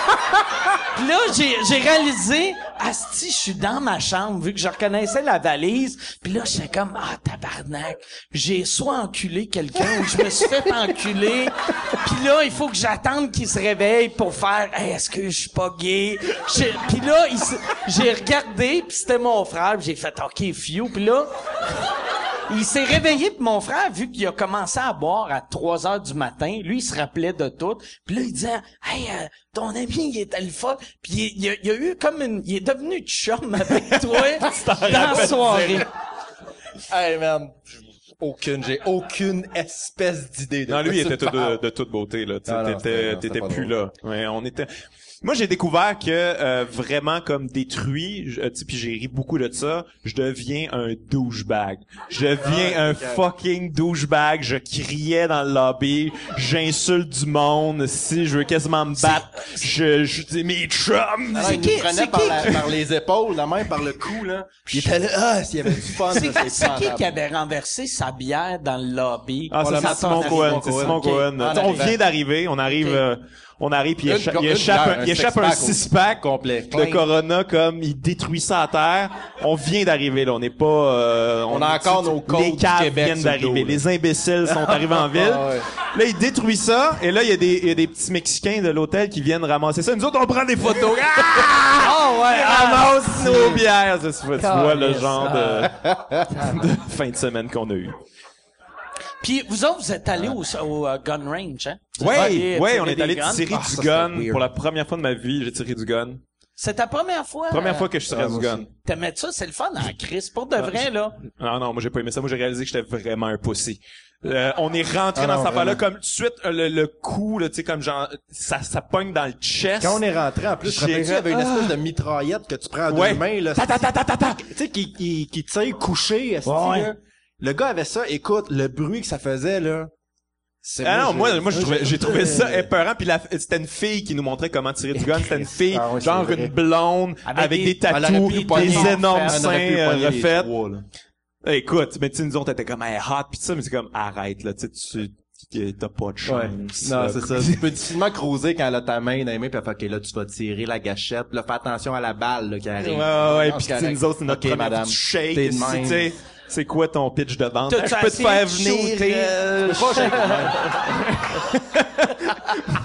Puis là, j'ai, j'ai réalisé, asti, je suis dans ma chambre, vu que je reconnaissais la valise. Puis là, j'étais comme, ah, tabarnak. J'ai soit enculé quelqu'un ou je me suis fait enculer. Puis là, il faut que j'attende qu'il se réveille pour faire, Hey, est-ce que je suis pas gay? Puis là, j'ai regardé, puis c'était mon frère. J'ai fait, OK, few. Puis là, il s'est réveillé, puis mon frère, vu qu'il a commencé à boire à 3 heures du matin, lui, il se rappelait de tout. Puis là, il disait, hey, euh, ton ami, il était le fun. Puis il, il a, il a eu comme une... Il est devenu chum avec toi dans la soirée. Hey, man. Aucune, j'ai aucune espèce d'idée de Non, lui, il était tout de, de toute beauté, là. Tu sais, Ah T'étais, t'étais plus drôle. là. Ouais, on était... Moi, j'ai découvert que euh, vraiment comme détruit, euh, tu sais, puis j'ai ri beaucoup de ça, je deviens un douchebag. Je deviens Ah, un fucking douchebag. Je criais dans le lobby, j'insulte du monde. Si je veux quasiment me battre, je, je dis mes chums. Alors, C'est il qui- c'est par, qui la- par les épaules, la main par le cou, là. Puis il était là, ah, s'il y avait du fun, C'est là, c'est qui qui avait renversé sa bière dans le lobby? Ah, c'est Simon Cohen, c'est. Simon. Cohen. On vient d'arriver, on arrive, euh, on arrive, puis il écha- échappe, bière, un, il échappe un six-pack complet. de Corona, comme, il détruit ça à terre. On vient d'arriver, là, on n'est pas... euh, On a encore nos codes Les du caves Québec viennent d'arriver, les imbéciles sont arrivés en ville. Ah ouais. Là, il détruit ça, et là, il y, a des- il y a des petits Mexicains de l'hôtel qui viennent ramasser ça. Nous autres, on prend des photos. Ah! Ah ouais, Ils ah, ramassent nos bières. Tu vois, tu vois le genre de, de fin de semaine qu'on a eu. Puis vous autres, vous êtes allés au, au euh, gun range, hein? Vous Ouais, allés ouais, on est allé tirer Ah, du gun. Pour la première fois de ma vie, j'ai tiré du gun. C'est ta première fois? Première euh, fois que je tirais ah, du gun. T'aimais ça? C'est le fun, hein, Chris? Pour de vrai, là. Non, non, moi j'ai pas aimé ça. Moi j'ai réalisé que j'étais vraiment un pussy. Euh, on est rentré Ah dans non, cette affaire-là comme tout de suite euh, le, le coup, là, tu sais, comme genre ça, ça pogne dans le chest. Quand on est rentré, en plus, il y avait une espèce de mitraillette que tu prends à Ouais. deux mains, là. Ta ta ta ta ta ta. Tu sais, qui, qui, qui tire couché, Ouais. Le gars avait ça, écoute, le bruit que ça faisait, là. C'est Ah non, moi, moi, j'ai trouvé, j'ai trouvé ça épeurant. Puis la- c'était une fille qui nous montrait comment tirer du gun. C'était une fille, Ah genre vrai. une blonde, Avec avec, des- tatous, des énormes Elle seins euh, refaits. là. Écoute, mais tu sais, nous autres, t'étais comme, hey, hot, pis ça, mais c'est comme, arrête, là, tu sais, tu, t'as pas de chance. Ouais. Non, c'est ça. Tu peux difficilement creuser quand elle a ta main dans les mains, puis elle fait, OK, là, tu vas tirer la gâchette. Là, fais attention à la balle, là, qui Ouais, arrive. ouais, ouais, Non, pis c'est tu nous autres, c'est notre Ok, première madame. petite shake, tu sais, c'est quoi ton pitch de vente? Ah, je peux te faire venir, euh, peux pas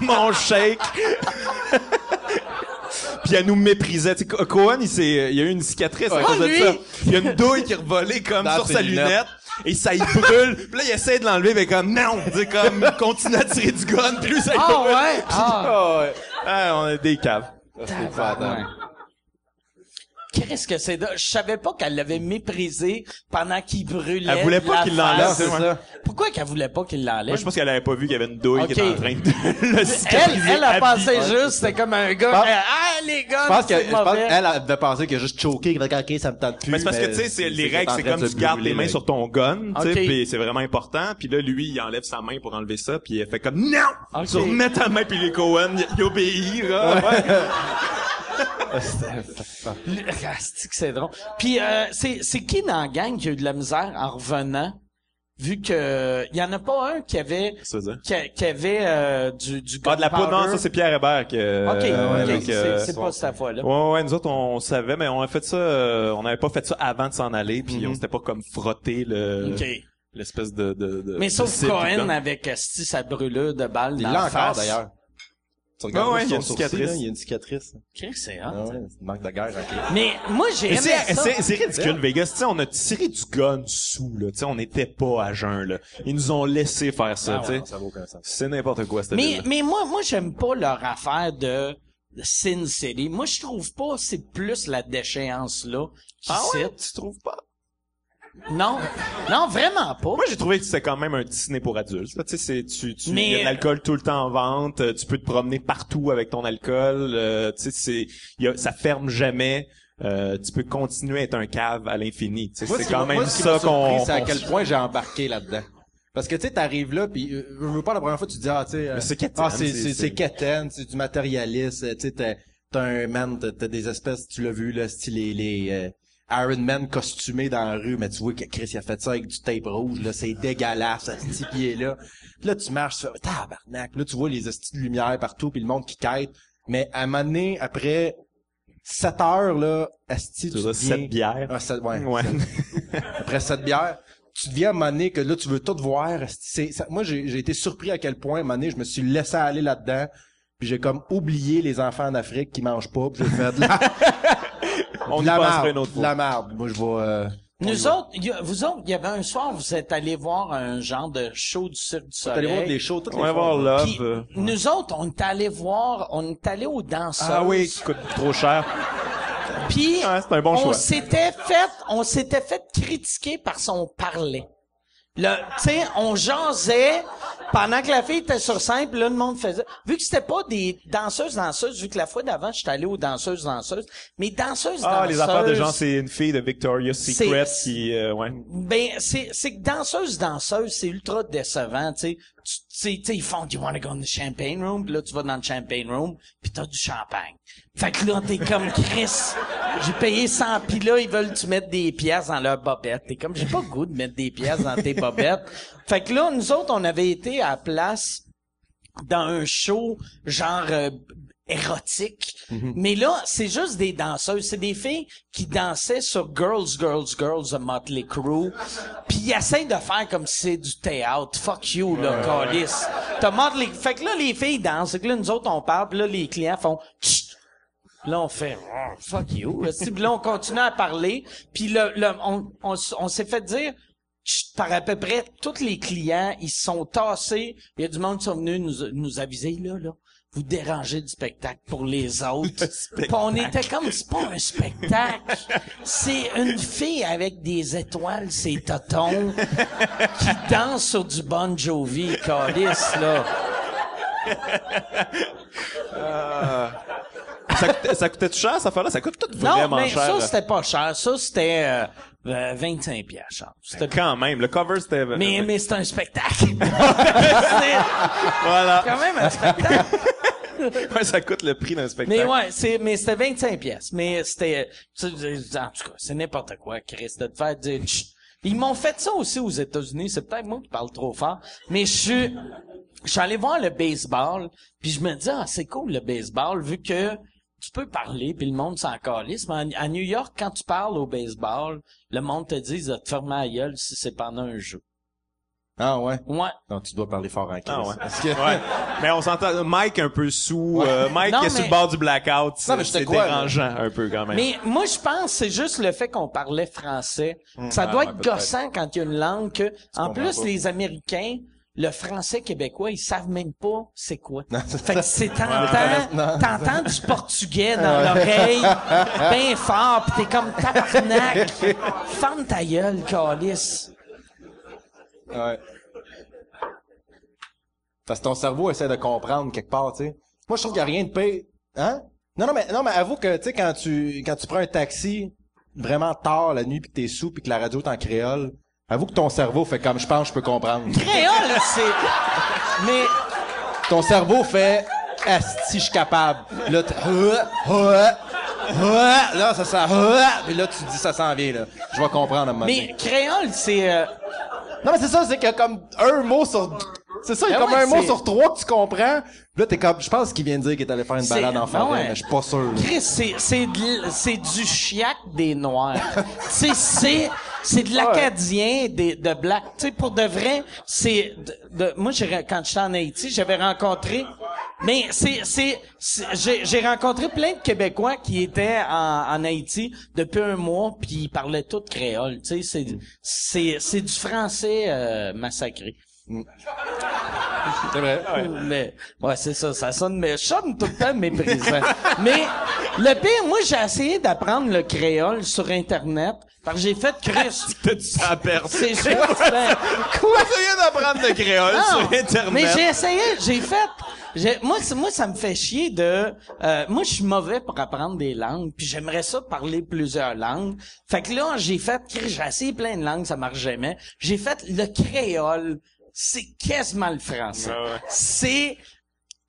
mon shake. Puis elle nous méprisait. Tu sais, Co- Cohen, il s'est, il y a eu une cicatrice à cause Ah, de lui? ça. Il y a une douille qui est revolée comme Dans sur sa lunette. Et ça y brûle. Puis là, il essaie de l'enlever, mais comme, non! Sais, comme, continue à tirer du gun, lui, ça y Ah brûle. ouais? Ah, Ah, ouais. Ah, on est des caves. C'est. Qu'est-ce que c'est de... Je savais pas qu'elle l'avait méprisé pendant qu'il brûlait. Elle voulait pas qu'il l'enlève, c'est ça. Pourquoi qu'elle voulait pas qu'il l'enlève? Moi, je pense qu'elle avait pas vu qu'il y avait une douille qui était en train de le Elle, elle a pensé vie. juste, c'était comme un gars, pense- ah, les gars, Je pense que, je qu'elle elle devait penser qu'il a juste choqué, qu'il va OK, ça me tente plus. Mais c'est parce que, tu sais, c'est, les règles, c'est comme de tu gardes tes mains sur ton gun, tu sais, c'est vraiment important. Puis là, lui, il enlève sa main pour enlever ça, puis il fait comme, non! Tu remets ta main, puis les Cohen, il, il obéit, là. Ah, c'est que c'est drôle? Puis euh, c'est c'est qui dans la gang qui a eu de la misère en revenant, vu que il y en a pas un qui avait C'est ça. qui, a- qui avait euh, du du Ah, de la poudre, non, ça, c'est Pierre Hébert qui, euh, Ok, euh, ok, avec, c'est euh, c'est pas cette fois-là. Ouais, ouais, nous autres, on savait, mais on a fait ça, euh, on n'avait pas fait ça avant de s'en aller, puis on s'était pas comme frotté le, Ok. l'espèce de, de, de Mais sauf Cohen avec esti sa brûlure de balle Il dans l'a la encore, face. d'ailleurs. Tu Ouais, regardes ouais, sur il y a une son sourcil, cicatrice. là, Il y a une cicatrice. Chris, c'est Ah hot. ouais, c'est une marque de guerre, ok. Mais moi j'ai aimé c'est, ça. c'est, ridicule, Vegas. Tu sais, on a tiré du gun sous, là. Tu sais, on n'était pas à jeun, là. Ils nous ont laissé faire ça, Ah ça vaut aucun sens. C'est n'importe quoi, cette Mais, mais moi, moi, j'aime pas leur affaire de Sin City. Moi, je trouve pas, c'est plus la déchéance là qui Ah ouais? Tu trouves pas? Non. Non, vraiment pas. Moi, j'ai trouvé que c'était quand même un Disney pour adultes. là. Tu sais, c'est, tu, tu, Mais- il y a de l'alcool tout le temps en vente. euh, Tu peux te promener partout avec ton alcool. euh, tu sais, c'est, il y a, ça ferme jamais. Euh, tu peux continuer à être un cave à l'infini. Tu sais, Moi, c'est quand même moi, ce qui ça qu'on. C'est à quel point j'ai embarqué là-dedans. Parce que tu sais, t'arrives là, puis euh, je veux pas la première fois tu te dis ah tu sais, euh, Mais c'est quétaine, ah c'est c'est- c'est c'est- c'est quétaine, c'est du matérialisme, tu sais t'as t'as un man, t'as t'as des espèces, tu l'as vu là, style les les euh, Iron Man costumés dans la rue, mais tu vois que Chris il a fait ça avec du tape rouge là, c'est dégueulasse, ce pied là. Puis là tu marches, tu fais tabarnak, là tu vois les estis de lumière partout, puis le monde qui quête, mais à un moment donné, après 7 heures là, esti Tu tu deviens- sept bières. Ah, sept- ouais, Ouais. après cette bière, tu deviens à un moment donné que là, tu veux tout voir. C'est, moi, j'ai, j'ai été surpris à quel point, à un moment donné, je me suis laissé aller là-dedans. Puis j'ai comme oublié les enfants en Afrique qui mangent pas. Puis j'ai fait de la, On y la pensera marde. une autre fois. la marde. Moi, je vais... Euh, Nous autres, y a- vous autres, il y avait un soir, vous êtes allés voir un genre de show du Cirque du t'es allé voir Soleil. des shows toutes les On va voir Love. Puis, euh. nous autres, on est allés voir, on est allés aux danseuses. Ah oui, qui coûte trop cher. Puis Ouais, c'est un bon on s'était fait, on s'était fait critiquer par son parler. Le, tu sais, on jasait pendant que la fille était sur scène, puis là, le monde faisait... Vu que c'était pas des danseuses-danseuses, vu que la fois d'avant, j'étais allé aux danseuses-danseuses, mais danseuses-danseuses... Ah, les affaires de gens, c'est une fille de Victoria's Secret qui, euh, ouais. Ben, c'est, c'est que danseuse, danseuse, c'est ultra décevant, tu sais. Tu sais, tu sais, ils font, do you wanna go in the champagne room? Puis là, tu vas dans le champagne room, puis t'as du champagne. Fait que là, t'es comme, Chris, j'ai payé 100 pis là, ils veulent que tu mettes des pièces dans leur bobette. T'es comme, j'ai pas le goût de mettre des pièces dans tes bobettes. Fait que là, nous autres, on avait été à la place dans un show genre euh, érotique. Mais là, c'est juste des danseuses. C'est des filles qui dansaient sur Girls, Girls, Girls de Motley Crue. Puis ils essayent de faire comme si c'est du théâtre. Fuck you, là, calice. T'as Motley... Fait que là, les filles dansent. Fait que là, nous autres, on parle. Puis là, les clients font... Là, on fait Oh, fuck you. Puis là, on continue à parler. Puis le, le- on, on, s'est fait dire par à peu près tous les clients, ils se sont tassés. Il y a du monde qui sont venus nous, nous aviser là, là. Vous dérangez du spectacle pour les autres. Puis on était comme c'est pas un spectacle. C'est une fille avec des étoiles, ses totons, qui danse sur du Bon Jovi, calice, là. Ça, coûtait- ça coûtait cher, cette affaire-là? Ça coûte tout Non, vraiment mais cher. ça, c'était pas cher. Ça, c'était euh, euh, 25 piastres. genre. C'était Quand même, le cover, c'était... Mais, mais c'est un spectacle. Voilà. quand même un spectacle. Ouais, ça coûte le prix d'un spectacle. Mais ouais, c'est, mais c'était 25 pièces. Mais c'était, en tout cas, c'est n'importe quoi, Chris, de te faire dire, Chut. Ils m'ont fait ça aussi aux États-Unis. C'est peut-être moi qui parle trop fort. Mais je suis, je suis allé voir le baseball, puis je me dis, ah, c'est cool le baseball, vu que tu peux parler, puis le monde s'en calisse. Mais à, New York, quand tu parles au baseball, le monde te dit de te fermer la gueule si c'est pendant un jeu. Ah ouais? Ouais. Non, tu dois parler fort en Ah ouais. Parce que... Ouais. Mais on s'entend, Mike un peu sous, euh, Mike Non, qui est sur le bord du blackout, c'est Non, mais dérangeant un peu quand même. Mais moi, je pense que c'est juste le fait qu'on parlait français. Ça doit Ah, être ouais, gossant quand il y a une langue que, en plus, pas. les Américains, le français québécois, ils savent même pas c'est quoi. fait que c'est tentant, t'entends du portugais dans l'oreille, bien fort, pis t'es comme tabarnak. Ferme ta gueule, calice. Ouais. Parce que ton cerveau essaie de comprendre quelque part, tu sais. Moi, je trouve qu'il n'y a rien de pire. Hein? Non, non, mais, non, mais avoue que, tu sais, quand tu, quand tu prends un taxi vraiment tard la nuit pis t'es sous pis que la radio est en créole, avoue que ton cerveau fait comme je pense, je peux comprendre. Créole, c'est... Mais... ton cerveau fait, si je suis capable. Là, t'- Euh, euh, euh, là, ça sent, puis là, tu dis, ça s'en vient, là. Je vais comprendre à un moment donné. Mais créole, c'est... euh, Non, mais c'est ça, c'est qu'il y a comme un mot sur... C'est ça, il y a Ah comme ouais, un mot c'est- sur trois que tu comprends. Là, t'es comme... Je pense qu'il vient de dire qu'il est allé faire une C'est- balade en forêt, Ah ouais. mais je suis pas sûr. Chris, c'est c'est c'est du chiac des noirs. tu sais c'est c'est de l'acadien des de black. Tu sais pour de vrai, c'est de, de- moi j'ai quand j'étais en Haïti, j'avais rencontré mais c'est c'est j'ai rencontré plein de Québécois qui étaient en, en Haïti depuis un mois puis ils parlaient tout créole, tu sais c'est c'est c'est du français euh, massacré. C'est vrai. Mais, ouais, c'est ça, ça sonne, mais je sonne tout le temps méprisant. mais, le pire, moi, j'ai essayé d'apprendre le créole sur Internet, parce que j'ai fait Chris. T'as-tu ça à perdre? C'est juste, ben, Quoi? Ça vient d'apprendre le créole non, sur Internet. mais j'ai essayé, j'ai fait, moi, moi, ça me fait chier de, euh, moi, je suis mauvais pour apprendre des langues, puis j'aimerais ça parler plusieurs langues. Fait que là, j'ai fait, j'ai essayé plein de langues, ça marche jamais. J'ai fait le créole, c'est quasiment le français. Ah ouais. C'est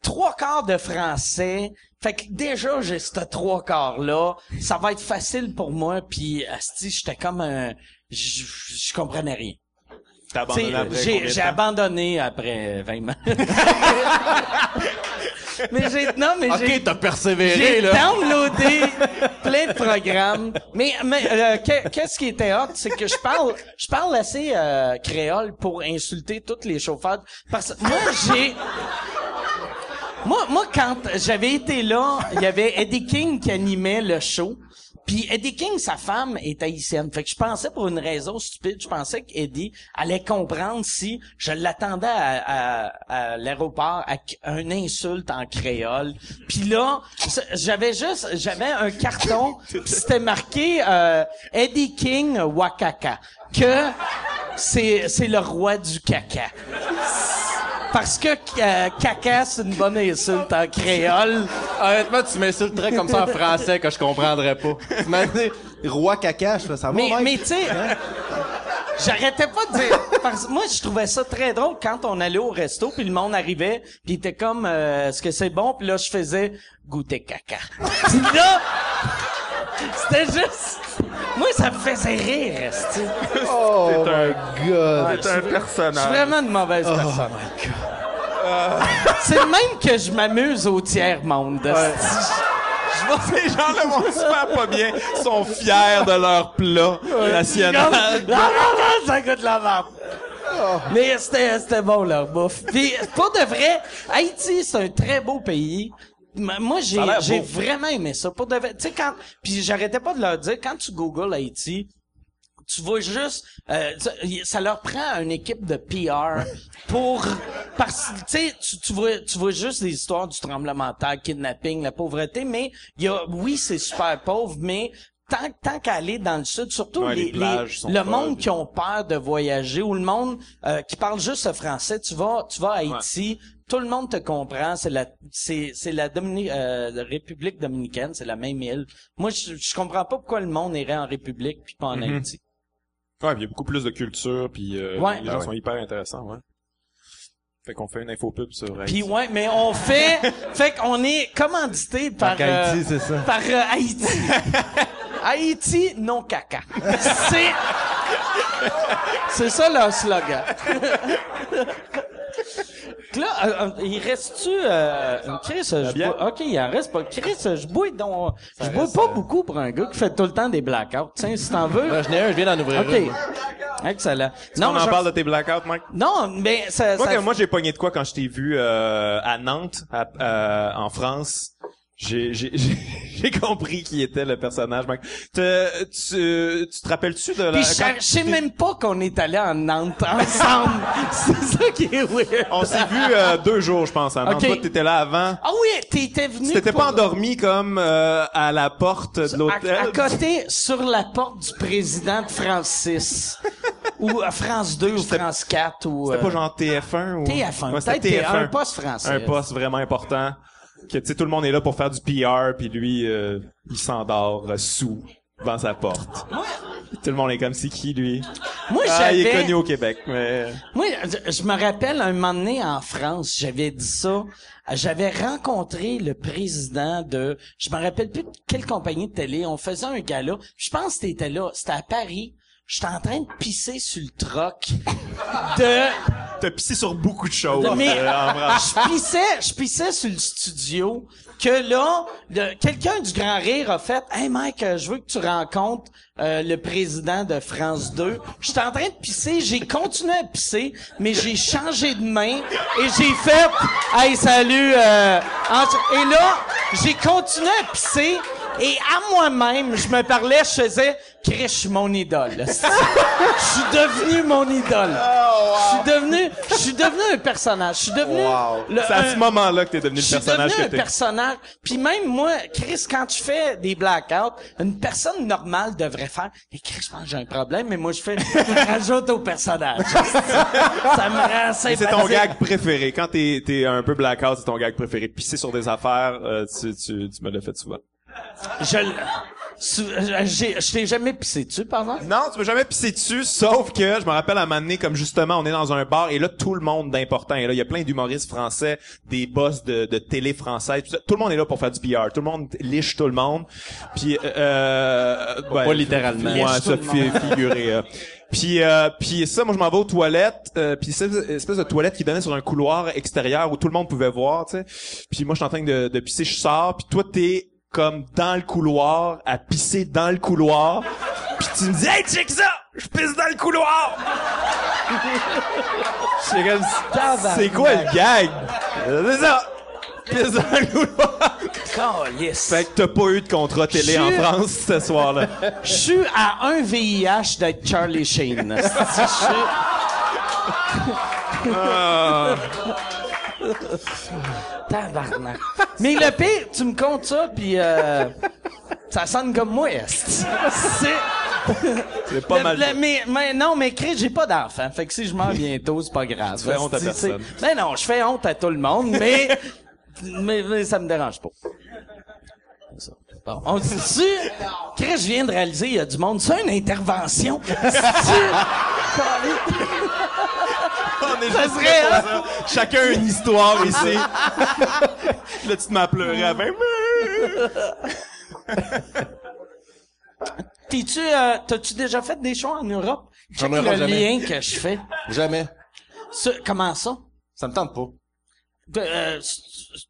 trois quarts de français. Fait que déjà, j'ai ce trois quarts-là. Ça va être facile pour moi, puis asti, j'étais comme un... Je comprenais rien. T'as abandonné après j'ai, abandonné après 20 minutes. mais j'ai, non, mais j'ai, Ok, t'as persévéré, j'ai là. downloadé plein de programmes. Mais, mais euh, que- qu'est-ce qui était hot, c'est que je parle, je parle assez euh, créole pour insulter tous les chauffeurs. Parce que moi, j'ai, moi, moi, quand j'avais été là, il y avait Eddie King qui animait le show. Puis Eddie King, sa femme est haïtienne. Fait que je pensais pour une raison stupide, je pensais qu'Eddie allait comprendre si je l'attendais à, à- à l'aéroport avec un insulte en créole. Puis là, j'avais juste, j'avais un carton, c'était marqué euh, Eddie King Wakaka, que c'est c'est le roi du caca. Parce que euh, caca, c'est une bonne insulte en créole. Honnêtement, tu m'insultes très comme ça en français que je comprendrais pas. Tu m'as dit roi caca, je fais ça Mais, mais tu sais, j'arrêtais pas de dire. Parce que moi, je trouvais ça très drôle quand on allait au resto, puis le monde arrivait, puis il était comme, euh, est-ce que c'est bon? Puis là, je faisais goûter caca. Là, c'était juste. Moi, ça me faisait rire. Oh C'est un- my god. C'est un Je suis personnage. vraiment une mauvaise Oh personne. my god. C'est le même que je m'amuse au tiers-monde. vois Ces gens-là vont super pas bien, sont fiers de leur plat national. Non, non, non, ça goûte la merde. Mais c'était, c'était bon, leur bouffe. Puis, pour de vrai, Haïti, c'est un très beau pays. Moi, j'ai, j'ai vraiment aimé ça. Pour de tu sais, quand, puis j'arrêtais pas de leur dire, quand tu googles Haïti, tu vois juste, euh, ça, leur prend une équipe de PR pour, parce, tu sais, tu, vois, tu vois juste les histoires du tremblement de terre, kidnapping, la pauvreté, mais il y a, oui, c'est super pauvre, mais tant, tant qu'à aller dans le sud, surtout Ouais, les les, plages les- sont le folles. monde qui ont peur de voyager ou le monde euh, qui parle juste le français, tu vas, tu vas à Haïti, tout le monde te comprend, c'est la, c'est, c'est la Domini- euh, la République dominicaine, c'est la même île. Moi, je, je comprends pas pourquoi le monde irait en République puis pas en Mhm. Haïti. Ouais, puis il y a beaucoup plus de culture, puis euh, Ouais. les gens Ah ouais. sont hyper intéressants, ouais. Fait qu'on fait une infopub sur Puis Haïti. ouais, mais on fait, fait qu'on est commandité par Par Haïti, euh, c'est ça. par euh, Haïti. Haïti non caca. C'est c'est ça leur slogan. Là, euh, euh, il reste-tu euh, Chris, je bois, OK, il en reste pas. Chris, je bois donc je bois pas beaucoup pour un gars qui fait tout le temps des blackouts. Tiens, si t'en veux. Ben, j'en ai un, je viens d'en ouvrir OK. une. Excellent. on en je- parle de tes blackouts, Mike? Non, mais ça, Moi, ça- que- moi j'ai pogné de quoi quand je t'ai vu euh, à Nantes, à- euh, en France. J'ai j'ai j'ai j'ai compris qui était le personnage. Te- tu, tu te rappelles-tu de la... Puis je sais- même pas qu'on est allé en Nantes ensemble. c'est ça qui est weird. On s'est vu euh, deux jours, je pense, à Nantes. Ok. Toi, t'étais là avant. Ah oui, t'étais venu. T'étais pour- pas endormi comme euh, à la porte de l'hôtel? À, à côté, sur la porte du président de France 6. ou à France 2 ou France 4 ou... C'était euh, pas genre TF1 ou... TF1. Ouais, c'était Peut-être TF1. un poste français. Un poste vraiment important. Que, tu sais, tout le monde est là pour faire du PR, puis lui, euh, il s'endort euh, sous devant sa porte. Tout le monde est comme, c'est qui, lui? Moi, Ah, il est connu au Québec, mais... Moi, je, je me rappelle un moment donné en France, j'avais dit ça. J'avais rencontré le président de, je me rappelle plus de quelle compagnie de télé. On faisait un gala. Je pense que t'étais là. C'était à Paris. J'étais en train de pisser sur le troc de T'as pissé sur beaucoup de choses. mais euh, je pissais, je pissais sur le studio que là, quelqu'un du Grand Rire a fait Hey Mike, euh, je veux que tu rencontres euh, le président de France 2. J'étais en train de pisser, j'ai continué à pisser, mais j'ai changé de main et j'ai fait Hey salut euh, et là, j'ai continué à pisser et à moi-même, je me parlais, je faisais Chris, je suis mon idole. Je suis devenu mon idole. Je suis devenu, je suis devenu un personnage. Je suis devenu le- C'est à un- ce moment-là que t'es devenu le personnage devenu que un t'es. personnage. Puis même moi, Chris, quand tu fais des blackouts, une personne normale devrait faire. Et Chris, je pense que j'ai un problème, mais moi je fais. je rajoute au personnage. ça me rend C'est ton gag préféré. Quand t'es, t'es un peu blackout, c'est ton gag préféré. Pisser sur des affaires, euh, tu, tu, tu me l'as fait souvent. Je, sou- j'ai- je t'ai jamais pissé dessus, par exemple. Non, tu m'as jamais pissé dessus, sauf que je me rappelle à un moment donné, comme justement, on est dans un bar et là, tout le monde d'important est là. Il y a plein d'humoristes français, des boss de, de télé française, tout, ça. Tout le monde est là pour faire du PR. Tout le monde liche tout le monde. Puis, euh, ouais, Pas littéralement. Ouais, Liche ça figuré. euh. Puis, euh, puis ça, moi, je m'en vais aux toilettes. Euh, puis c'est une espèce de toilette qui donnait sur un couloir extérieur où tout le monde pouvait voir, tu sais. Puis moi, je suis en train de, de pisser, je sors. Puis toi, t'es comme dans le couloir, à pisser dans le couloir. Puis tu me dis, hey, check ça! Je pisse dans le couloir! J'étais comme, c'est quoi le gag? C'est ça! Pisse dans le couloir. Fait que t'as pas eu de contrat télé en France ce soir-là. Je suis à un VIH d'être Charlie Sheen. esti. Tabarnak. Mais le pire, tu me comptes ça, puis euh, ça sonne comme moi. C'est... C'est pas Le- mal. le- mais, mais non, mais Chris, j'ai pas d'enfant. Fait que si je meurs bientôt, c'est pas grave. Tu fais honte à personne. c'est- Ben non, je fais honte à tout le monde, mais, mais, mais ça me dérange pas. Ça. Bon, on dit tu Chris, je viens de réaliser, il y a du monde. C'est une intervention. On est Ça juste serait, là hein? ça. Chacun une histoire ici. Là, tu te m'as pleuré à 20 T'es-tu, euh, t'as-tu déjà fait des shows en Europe? Check le jamais. lien que je fais. Jamais. Comment ça? Ça me tente pas. Euh,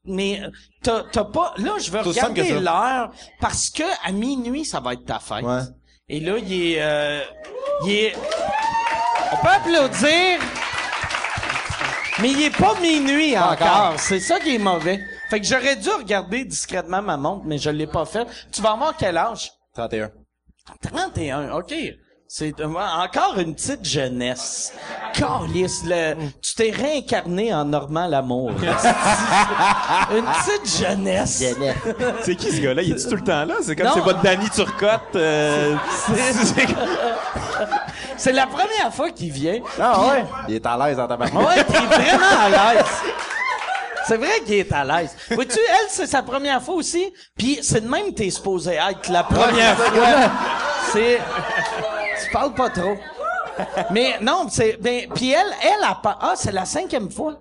mais t'as, t'as pas. Là, je veux regarder l'heure parce que à minuit, ça va être ta fête. Ouais. Et là, il est, euh, il est. On peut applaudir, mais il est pas minuit encore. encore. C'est ça qui est mauvais. Fait que j'aurais dû regarder discrètement ma montre, mais je l'ai pas fait. Tu vas avoir quel âge? 31. 31, OK. C'est euh, encore une petite jeunesse. Calice, le, tu t'es réincarné en Normand Lamour. une petite jeunesse. C'est qui ce gars-là? Il est tout le temps là? C'est comme c'est votre Danny Turcotte. Euh... c'est- C'est la première fois qu'il vient. Ah ouais? Il est à l'aise dans ta. Ouais, t'es vraiment à l'aise. C'est vrai qu'il est à l'aise. Vois-tu, elle, c'est sa première fois aussi. Puis c'est de même que t'es supposé être la première fois. C'est... Tu parles pas trop. Mais non, c'est... Ben, puis elle, elle a pas... Ah, c'est la cinquième fois.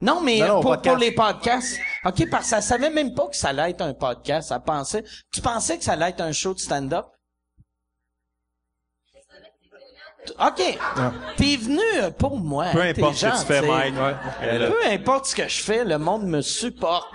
Non, mais Non, non, au pour, pour les podcasts. OK, parce qu'elle savait même pas que ça allait être un podcast. Elle pensait... Tu pensais que ça allait être un show de stand-up? OK. T'es venu euh, pour moi. Peu importe ce que tu fais. Mike. Elle, Peu importe ce que je fais, le monde me supporte.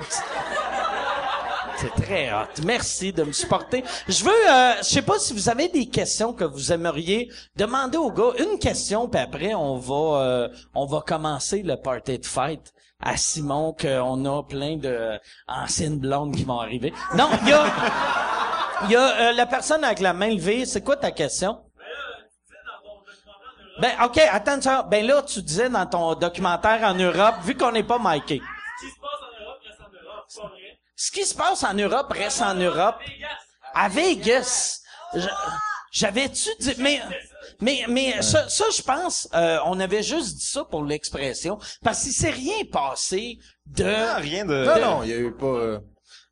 C'est très hot. Merci de me supporter. Je veux, euh, je sais pas si vous avez des questions que vous aimeriez demander aux gars. Une question, puis après on va, euh, on va commencer le party de fête à Simon qu'on a plein de anciennes blondes qui vont arriver. Non, il y a, il y a euh, la personne avec la main levée. C'est quoi ta question? Ben, OK, attends ça. Ben là, tu disais dans ton documentaire en Europe, vu qu'on n'est pas miké. Ce qui se passe en Europe reste en Europe. À Vegas. J'avais-tu dit, mais, mais, mais, ça, ça, je pense, euh, on avait juste dit ça pour l'expression, parce qu'il s'est rien passé de, Ah, rien de... Non, non, il y a eu pas... euh,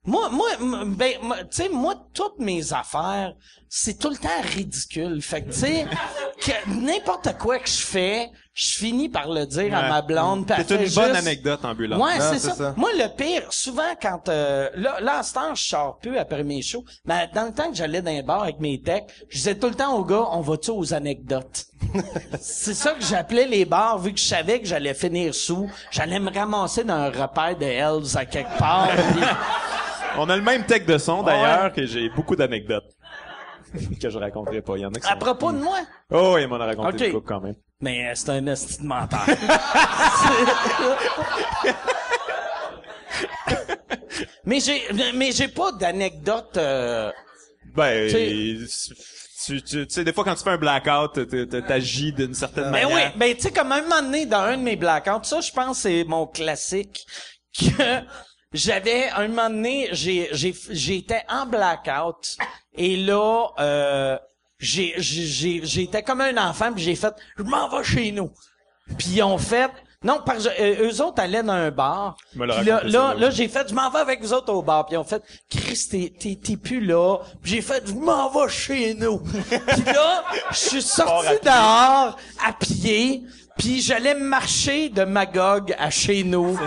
moi, moi, ben, moi, tu sais, moi, toutes mes affaires, c'est tout le temps ridicule. Fait que, tu sais, que n'importe quoi que je fais, je finis par le dire à ma blonde. elle C'est une bonne juste- anecdote ambulante. Ouais, c'est ça. ça. Moi, le pire, souvent, quand... Euh, là, là, à ce temps, je sors peu après mes shows. Mais dans le temps que j'allais dans les bars avec mes techs, je disais tout le temps aux gars, on va-tu aux anecdotes? c'est ça que j'appelais les bars, vu que je savais que j'allais finir sous. J'allais me ramasser dans un repère de Hells à quelque part. On a le même tech de son, d'ailleurs, que j'ai beaucoup d'anecdotes. que je raconterai pas. Il y en a qui à sont... propos de moi? Oh, il m'en a raconté Ok. une couple quand même. Mais euh, c'est un esti de menteur. mais j'ai mais j'ai pas d'anecdote euh, Ben, Tu tu, tu, tu sais, des fois, quand tu fais un blackout, t'agis d'une certaine Ben manière. oui, ben tu sais comme un moment donné dans un de mes blackouts, ça je pense c'est mon classique que j'avais un moment donné, j'ai j'ai j'étais en blackout et là euh, j'ai j'ai j'ai- j'étais comme un enfant puis j'ai fait je m'en vais chez nous. Puis ils ont fait non, que euh, eux autres allaient dans un bar. Puis là, là, là. là, j'ai fait, je m'en vais avec vous autres au bar. Puis ils ont fait, Chris, t'es, t'es, t'es plus là. Puis j'ai fait, je m'en vais chez nous. puis là, je suis sorti dehors à pied. Puis j'allais marcher de Magog à chez nous.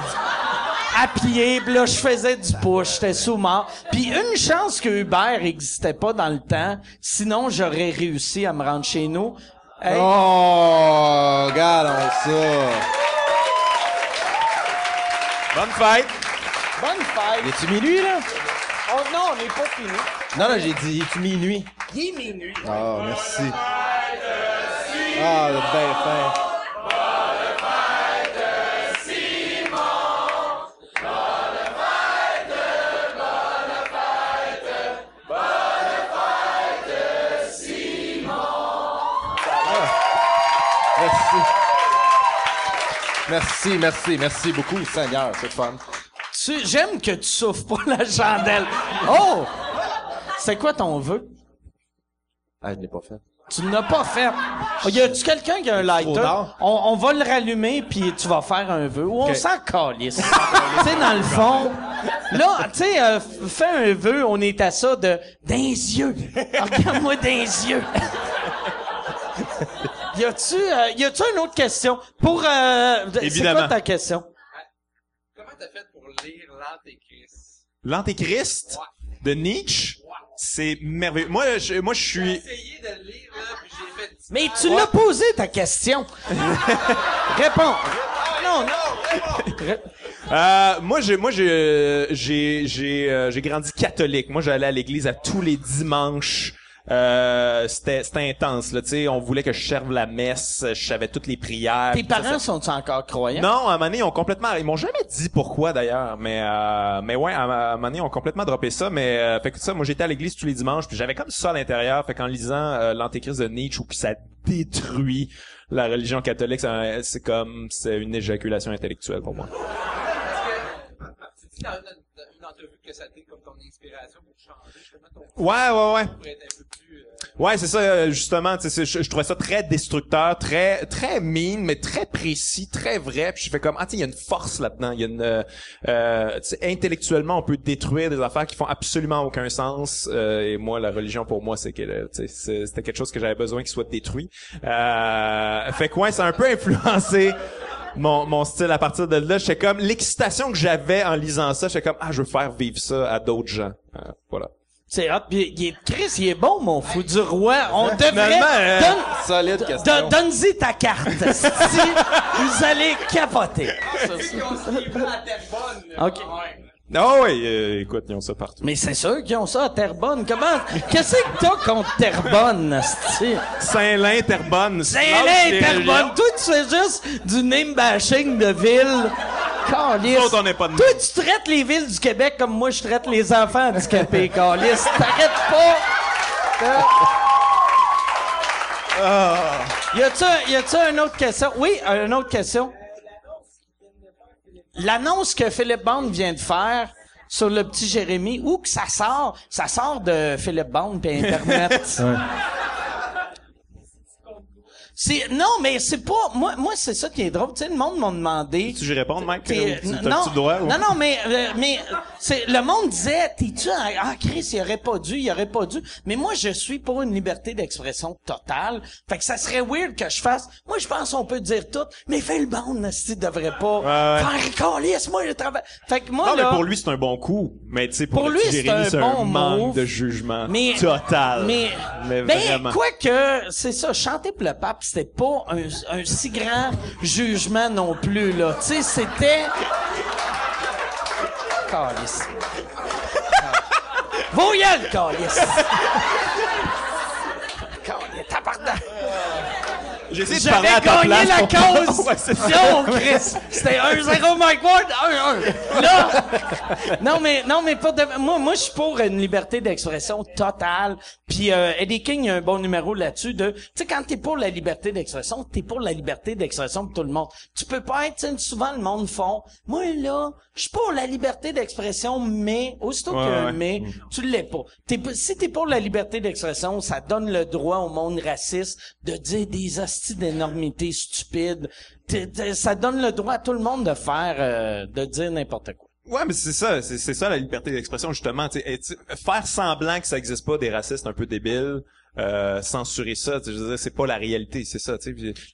À pied, puis là, je faisais du push, j'étais sous mort. Puis une chance que Uber existait pas dans le temps, sinon j'aurais réussi à me rendre chez nous. Hey, Oh, regarde ça. Bonne fête! bonne fête! Es-tu minuit, là? Oh non, on n'est pas fini. Non, non, j'ai dit, es-tu minuit? Il est minuit. Ah, merci. Ah, le bien fin. Merci, merci, merci beaucoup, Seigneur, c'est fun. Tu, j'aime que tu souffres pas la chandelle. Oh! C'est quoi ton vœu? Ah, je l'ai pas fait. Tu ne l'as pas fait. Oh, y a-tu quelqu'un qui a un lighter? On, on va le rallumer puis tu vas faire un vœu. Ou on s'en calisse. tu sais, dans le fond. Là, tu sais, euh, fais un vœu, on est à ça de, les yeux. Regarde-moi les yeux. Y a-tu, euh, y a-tu une autre question? Pour, euh, c'est quoi ta question? Comment t'as fait pour lire l'Antéchrist? L'Antéchrist de Nietzsche, c'est merveilleux. Moi, je, moi, je J'ai suis... essayé de le lire, là, puis j'ai fait... Mais tu l'as posé ta question. Réponds. Non, non. Euh, moi, j'ai, moi, j'ai, j'ai, j'ai, euh, j'ai grandi catholique. Moi, j'allais à l'église à tous les dimanches. Euh, c'était, c'était intense, là. Tu sais, on voulait que je serve la messe. Je savais toutes les prières. Tes Tout ça, parents ça- sont encore croyants? Non, à un moment donné, ils ont complètement, ils m'ont jamais dit pourquoi d'ailleurs, mais euh, mais ouais, à un moment donné, ils ont complètement droppé ça, mais euh, fait que ça, moi j'étais à l'église tous les dimanches, puis j'avais comme ça à l'intérieur, fait qu'en lisant euh, l'Antéchrist de Nietzsche, où ça détruit la religion catholique, c'est comme c'est une éjaculation intellectuelle pour moi. Tu que ça comme ton inspiration pour changer justement ton Ouais, ouais, ouais. pour être un peu plus... euh, Ouais, c'est ça, euh, justement, tu sais, c'est- je, je trouvais ça très destructeur, très, très mean, mais très précis, très vrai, puis je fais comme, ah, tu il y a une force là-dedans, il y a une, euh, euh, tu sais, intellectuellement, on peut détruire des affaires qui font absolument aucun sens, euh, et moi, la religion, pour moi, c'est que, c'était quelque chose que j'avais besoin qu'il soit détruit. Euh, fait que ouais, ça a un peu influencé mon, mon style à partir de là. J'étais comme, l'excitation que j'avais en lisant ça, j'étais comme, ah, je veux faire vivre ça à d'autres gens. Euh, voilà. C'est hot. Puis, il est, Chris, il est bon, mon fou du roi. On devrait... Finalement, euh, Donne, Solide question. don- Donne-y ta carte. si vous allez capoter. À Terrebonne, là. Ok. Ouais. Oh oui, euh, écoute, ils ont ça partout. Mais c'est sûr qu'ils ont ça à Terrebonne. Comment... Qu'est-ce que t'as contre Terrebonne? Saint-Lin, Terrebonne. Les Terrebonne. Toi, tu fais juste du name bashing de ville. Calice. Nous autres, on n'est pas de Toi, tu traites les villes du Québec comme moi, je traite les enfants handicapés, Calice. T'arrêtes pas. Ah. Y a-tu, y a-tu une autre question? Oui, une autre question. L'annonce que Philippe Bond vient de faire sur le petit Jérémy, où que ça sort? Ça sort de Philippe Bond puis Internet. C'est, non, mais c'est pas, moi, moi, c'est ça qui est drôle. Tu sais, le monde m'a demandé. Tu réponde, Mike? Non, non, non, mais, euh, mais, c'est, le monde disait, t'es-tu, un- ah, Chris, il aurait pas dû, il aurait pas dû. Mais moi, je suis pour une liberté d'expression totale. Fait que ça serait weird que je fasse, moi, je pense qu'on peut dire tout, mais fais le bon, si devrait pas faire moi, je travaille. Fait que moi, Non, mais pour lui, c'est un bon coup. Mais tu sais, pour, lui, c'est un c'est bon un manque de jugement Mais, total. Mais, Mais ben, quoi que, c'est ça, chanter pour le pape, c'était pas un, si grand jugement non plus, là. Tu sais, c'était... Calice. Voyelle, calice. Calice, tabarnak. J'ai essayé de parler J'avais à ta gagné place la cause. Ouais. C'était 1-0 Mike Ward, 1-1. Là. Non, mais, non, mais pas de, moi, moi, je suis pour une liberté d'expression totale. Puis, euh, Eddie King, a un bon numéro là-dessus de, tu sais, quand t'es pour la liberté d'expression, t'es pour la liberté d'expression pour tout le monde. Tu peux pas être, souvent le monde font, moi, là, je suis pour la liberté d'expression, mais, aussitôt Ouais, qu'il y a un ouais. mais, tu l'es pas. T'es, pas- si t'es pour la liberté d'expression, ça donne le droit au monde raciste de dire des stupides. T'es- t'es- ça donne le droit à tout le monde de faire, euh, de dire n'importe quoi. Ouais, mais c'est ça, c'est c'est ça la liberté d'expression justement. et faire semblant que ça existe pas des racistes un peu débiles, euh, censurer ça, je veux dire, c'est pas la réalité, c'est ça.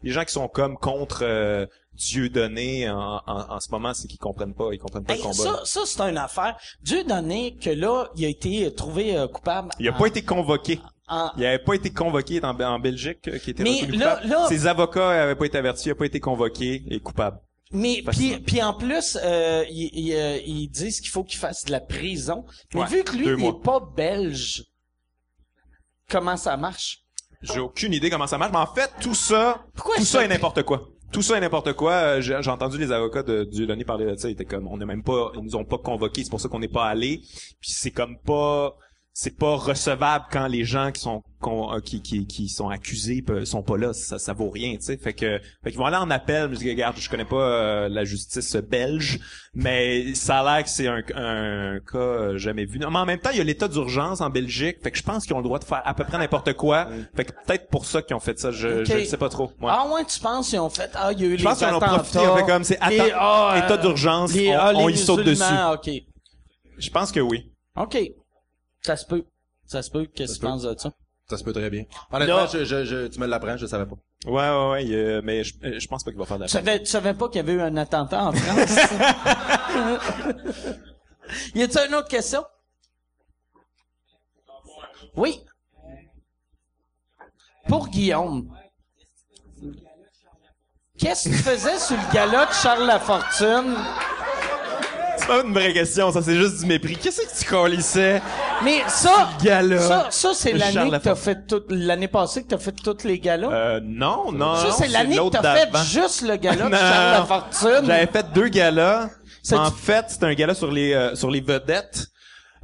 Les gens qui sont comme contre euh, Dieu donné en, en, en ce moment, c'est qu'ils comprennent pas, ils comprennent pas Hey, le combat. ça, ça c'est une affaire. Dieu donné que là, il a été trouvé euh, coupable. Il a en- pas été convoqué. En- Il avait pas été convoqué en, en Belgique, euh, qui était Mais là- là- Ses avocats avaient pas été avertis, il a pas été convoqué et coupable. Mais puis puis en plus, euh, ils, ils, ils disent qu'il faut qu'il fasse de la prison. Mais Ouais, vu que lui, il mois. est pas belge, comment ça marche? J'ai aucune idée comment ça marche, mais en fait, tout ça, Pourquoi tout ça- est n'importe quoi. Tout ça est n'importe quoi. Euh, J'ai entendu les avocats de Dieudonné parler de ça. Ils étaient comme, on n'est même pas, ils nous ont pas convoqués. C'est pour ça qu'on n'est pas allé. Puis c'est comme pas, c'est pas recevable quand les gens qui sont euh, qui, qui, qui sont accusés sont pas là ça ça vaut rien tu sais fait que fait qu'ils vont aller en appel je dis regarde je connais pas euh, la justice belge mais ça a l'air que c'est un, un cas euh, jamais vu mais en même temps il y a l'état d'urgence en Belgique fait que je pense qu'ils ont le droit de faire à peu près n'importe quoi fait que peut-être pour ça qu'ils ont fait ça je Ok. je ne sais pas trop Ouais. Ah ouais, tu penses qu'ils ont fait ah il y a eu je les pense qu'ils en ont attentats, profité ils ont fait comme c'est ah, état d'urgence on, ah, on y saute dessus musulmans, OK. je pense que oui OK. Ça se peut. Ça se peut. Qu'est-ce que tu penses de ça? Ça se peut très bien. Honnêtement, je, je, je- tu me l'apprends, je savais pas. ouais ouais ouais euh, mais je, je pense pas qu'il va faire de la Tu savais, tu savais pas qu'il y avait eu un attentat en France? y a-t-il une autre question? Oui. Pour Guillaume. Qu'est-ce que tu faisais sur le gala de Charles Lafortune? Pas une vraie question, ça c'est juste du mépris. Qu'est-ce que tu colissais? Mais ça, Gala. ça, ça c'est l'année que t'as fait tout, l'année passée que t'as fait toutes les galas? Euh, non, non, ça, c'est l'année que t'as fait juste le gala de Charles. Lafortune. J'avais fait deux galas. En fait, c'était un gala sur les euh, sur les vedettes.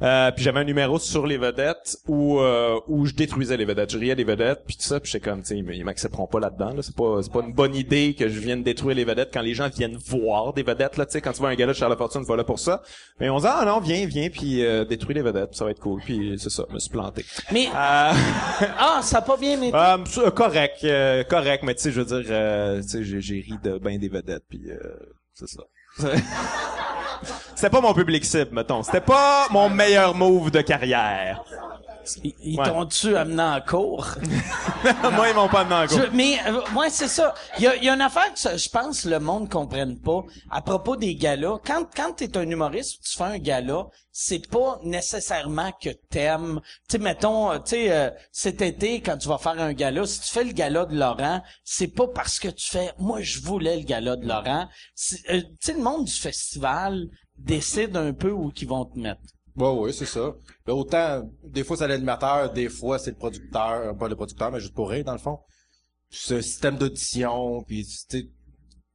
Euh, puis j'avais un numéro sur les vedettes où euh, où je détruisais les vedettes, je riais des vedettes puis tout ça, puis j'étais comme tu sais ils, m'accepteront pas là-dedans là, c'est pas c'est pas une bonne idée que je vienne détruire les vedettes quand les gens viennent voir des vedettes là, tu sais quand tu vois un gala de Charles Fortune, voilà pour ça. Mais on dit ah non, viens, viens puis euh, détruis les vedettes, ça va être cool. Puis c'est ça, je me suis planté. Mais, Euh, ah, ça a pas bien été. Euh, correct, euh, correct, mais tu sais, je veux dire, euh, tu sais, j'ai, ri de ben des vedettes, puis euh, c'est ça. C'était pas mon public cible, mettons. C'était pas mon meilleur move de carrière. Ils, ils Ouais. t'ont-tu amené en cours? Moi, ils m'ont pas amené en cours. Je- mais, euh, ouais, c'est ça. Il y a, y a une affaire que je pense le monde comprenne pas à propos des galas. Quand, quand t'es un humoriste, tu fais un gala, c'est pas nécessairement que t'aimes. Tu sais, mettons, euh, tu sais, euh, cet été, quand tu vas faire un gala, si tu fais le gala de Laurent, c'est pas parce que tu fais, moi, je voulais le gala de Laurent. Euh, Tu sais, le monde du festival décide un peu où qu'ils vont te mettre. Ouais, ouais, c'est ça. Là, autant, des fois c'est l'animateur, des fois c'est le producteur, pas le producteur, mais juste pour rire, dans le fond. Ce système d'audition, puis tu sais,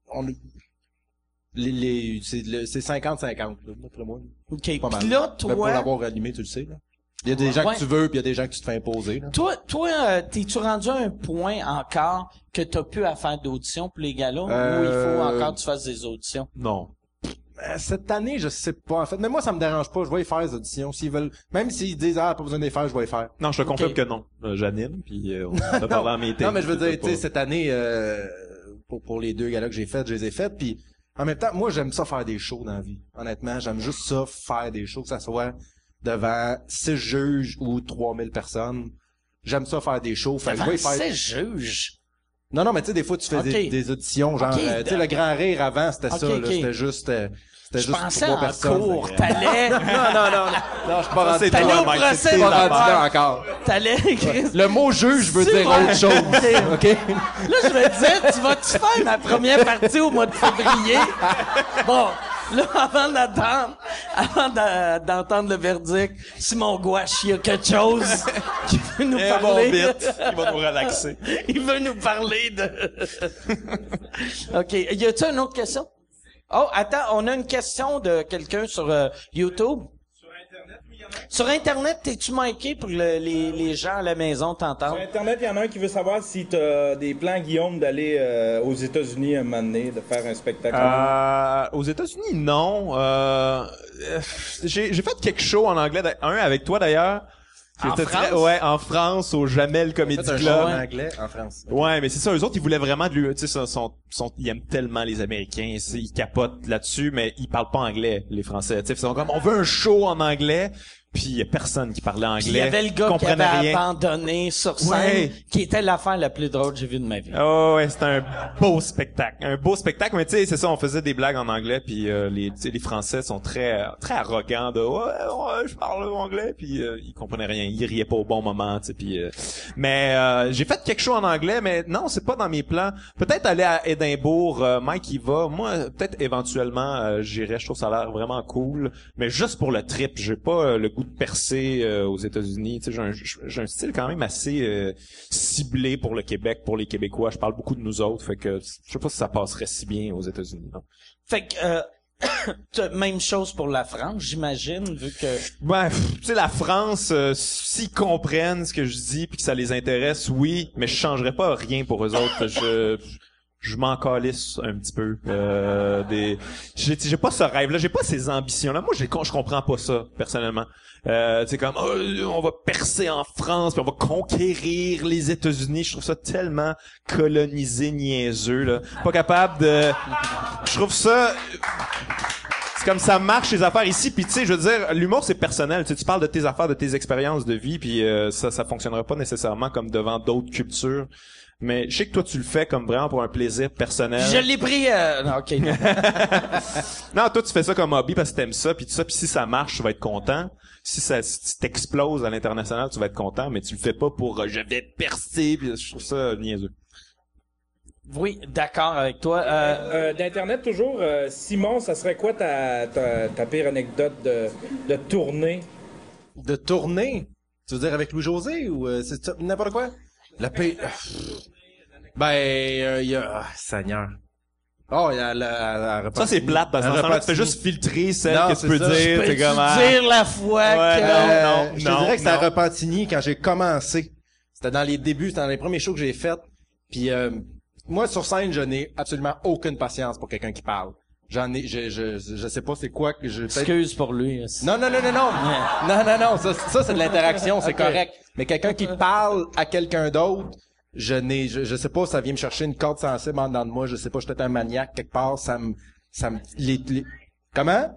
on les, les, c'est le- c'est 50-50, là, d'après moi. OK. Pas mal. Puis là, Ben, pour toi, l'avoir animé, tu le sais, là. Il y a des gens Ouais. que tu veux, puis il y a des gens que tu te fais imposer, là. toi, toi, euh, t'es-tu rendu à un point encore que t'as pu à faire d'auditions pour les galas ou il Euh, faut encore que tu fasses des auditions? Non. Euh, Cette année, je sais pas, en fait. Mais moi, ça me dérange pas. Je vais y faire les auditions. S'ils veulent, même s'ils disent, ah, pas besoin de les faire, je vais les faire. Non, je te confirme que non. Euh, J'anime, puis euh, on a parlé en meeting. Non, mais je veux dire, tu sais, cette année, euh, pour, pour les deux galas que j'ai faites, je les ai faites, puis en même temps, moi, j'aime ça faire des shows dans la vie. Honnêtement, j'aime juste ça, faire des shows, que ça soit devant six juges ou 3000 personnes. J'aime ça faire des shows. Fait que je Devant vais y faire... ces juges? Non, non, mais tu sais, des fois, tu fais des, des auditions, genre, euh, tu sais, le grand rire avant, c'était ça, là. C'était juste, euh, c'était Je juste pensais trois en personnes. cours. Que- T'allais, non, non, non, non. Non, je suis pas rendu c'est t'allais au Mike, procès c'est de pas rendu l'affaire. là encore. T'allais, Chris. Le mot juge veut dire autre chose. OK? Là, je me disais, tu vas-tu faire ma première partie au mois de février? Bon, là, avant d'attendre, avant d'a- d'entendre le verdict, Simon Gouache, il y a quelque chose qui veut nous Eh, bon parler. bit, qui va nous relaxer. Il veut nous parler de... OK. Y a-tu une autre question? Oh, attends, on a une question de quelqu'un sur euh, YouTube. Sur Internet, t'es-tu miké pour le- les, les gens à la maison t'entendent? Sur Internet, il y en a un qui veut savoir si tu as des plans, Guillaume, d'aller euh, aux États-Unis un moment donné, de faire un spectacle. Euh, aux États-Unis, non. Euh, j'ai j'ai fait quelques shows en anglais, un avec toi d'ailleurs. En C'était France? très- ouais, en France, au Jamel Comedy un Club. en anglais en France. Ouais, mais c'est ça, eux autres, ils voulaient vraiment de lui, tu sais, sont, sont, sont- ils aiment tellement les Américains, ils capotent là-dessus, mais ils parlent pas anglais, les Français, tu sais, ils sont comme, on veut un show en anglais, puis il y a personne qui parlait anglais. Il y avait le gars qui avait rien. abandonné sur scène, Ouais. qui était l'affaire la plus drôle que j'ai vue de ma vie. Oh ouais, c'était un beau spectacle, un beau spectacle, mais tu sais, c'est ça, on faisait des blagues en anglais, puis euh, les, tu sais, les Français sont très, très arrogants de, ouais, ouais, je parle anglais, puis euh, ils comprenaient rien, ils riaient pas au bon moment, tu sais, puis, euh, mais euh, j'ai fait quelque chose en anglais, mais non, c'est pas dans mes plans. Peut-être aller à Édimbourg, euh, Mike y va, moi, peut-être éventuellement, euh, j'irai, je trouve ça a l'air vraiment cool, mais juste pour le trip, j'ai pas le goût de percer euh, aux États-Unis, tu sais, j'ai un, style quand même assez euh, ciblé pour le Québec, pour les Québécois. Je parle beaucoup de nous autres, fait que je sais pas si ça passerait si bien aux États-Unis. Fait que, euh, Même chose pour la France, j'imagine, vu que... Pff, tu sais, la France, euh, s'ils comprennent ce que je dis puis que ça les intéresse, oui, mais je changerais pas rien pour eux autres. Je, je m'en calisse un petit peu. Euh, des, j'ai, j'ai pas ce rêve-là, j'ai pas ces ambitions-là. Moi, j'ai, je comprends pas ça, personnellement. Euh, sais, comme, oh, on va percer en France puis on va conquérir les États-Unis. Je trouve ça tellement colonisé, niaiseux, là. Pas capable de... Je trouve ça c'est comme ça marche les affaires ici puis tu sais je veux dire l'humour c'est personnel tu parles de tes affaires de tes expériences de vie puis euh, ça ça fonctionnera pas nécessairement comme devant d'autres cultures mais je sais que toi tu le fais comme vraiment pour un plaisir personnel Je l'ai pris... euh, non, OK. non. toi tu fais ça comme hobby parce que t'aimes ça puis tout ça puis si ça marche tu vas être content si ça si t'exploses à l'international tu vas être content mais tu le fais pas pour euh, je vais percer puis je trouve ça niaiseux Oui, d'accord avec toi. Euh, Euh, D'Internet, toujours, euh, Simon, ça serait quoi ta, ta, ta pire anecdote de, de tournée? De tourner? Tu veux dire avec Louis-José ou euh, c'est ça, n'importe quoi? La paix... Ben, euh, il y a... Ah, Seigneur. Oh, il y a la... la- la- ça c'est plate parce que tu fais juste filtrer celle Non, que tu c'est peux ça. dire Peux-tu t'es comme ah, dire la fois Ouais, que... non, Euh, non, je te non, dirais que c'était à. Repentigny quand j'ai commencé. C'était dans les débuts, c'était dans les premiers shows que j'ai fait. Puis euh, moi sur scène, je n'ai absolument aucune patience pour quelqu'un qui parle. J'en ai, je, je, je sais pas c'est quoi que je. Excuse pour lui. Non non non non non non non non ça, ça c'est de l'interaction, c'est correct. Mais quelqu'un qui parle à quelqu'un d'autre, je n'ai, je, je sais pas, ça vient me chercher une corde sensible en dedans de moi. Je sais pas, je suis peut-être un maniaque quelque part, ça me, ça me, les, les- comment?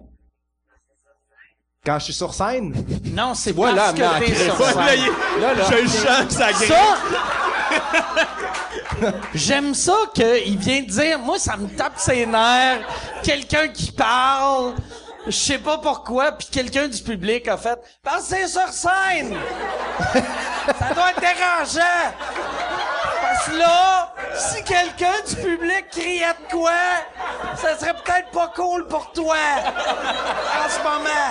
Quand je suis sur scène? Non, c'est Voilà, parce que t'es sur scène. Là, il- Là, là. je le que ça. Ça, j'aime ça qu'il vient dire, moi, ça me tape ses nerfs. Quelqu'un qui parle, je sais pas pourquoi, puis quelqu'un du public a fait, parce que c'est sur scène. ça doit être dérangeant. Là, si quelqu'un du public criait de quoi, ça serait peut-être pas cool pour toi. En ce moment.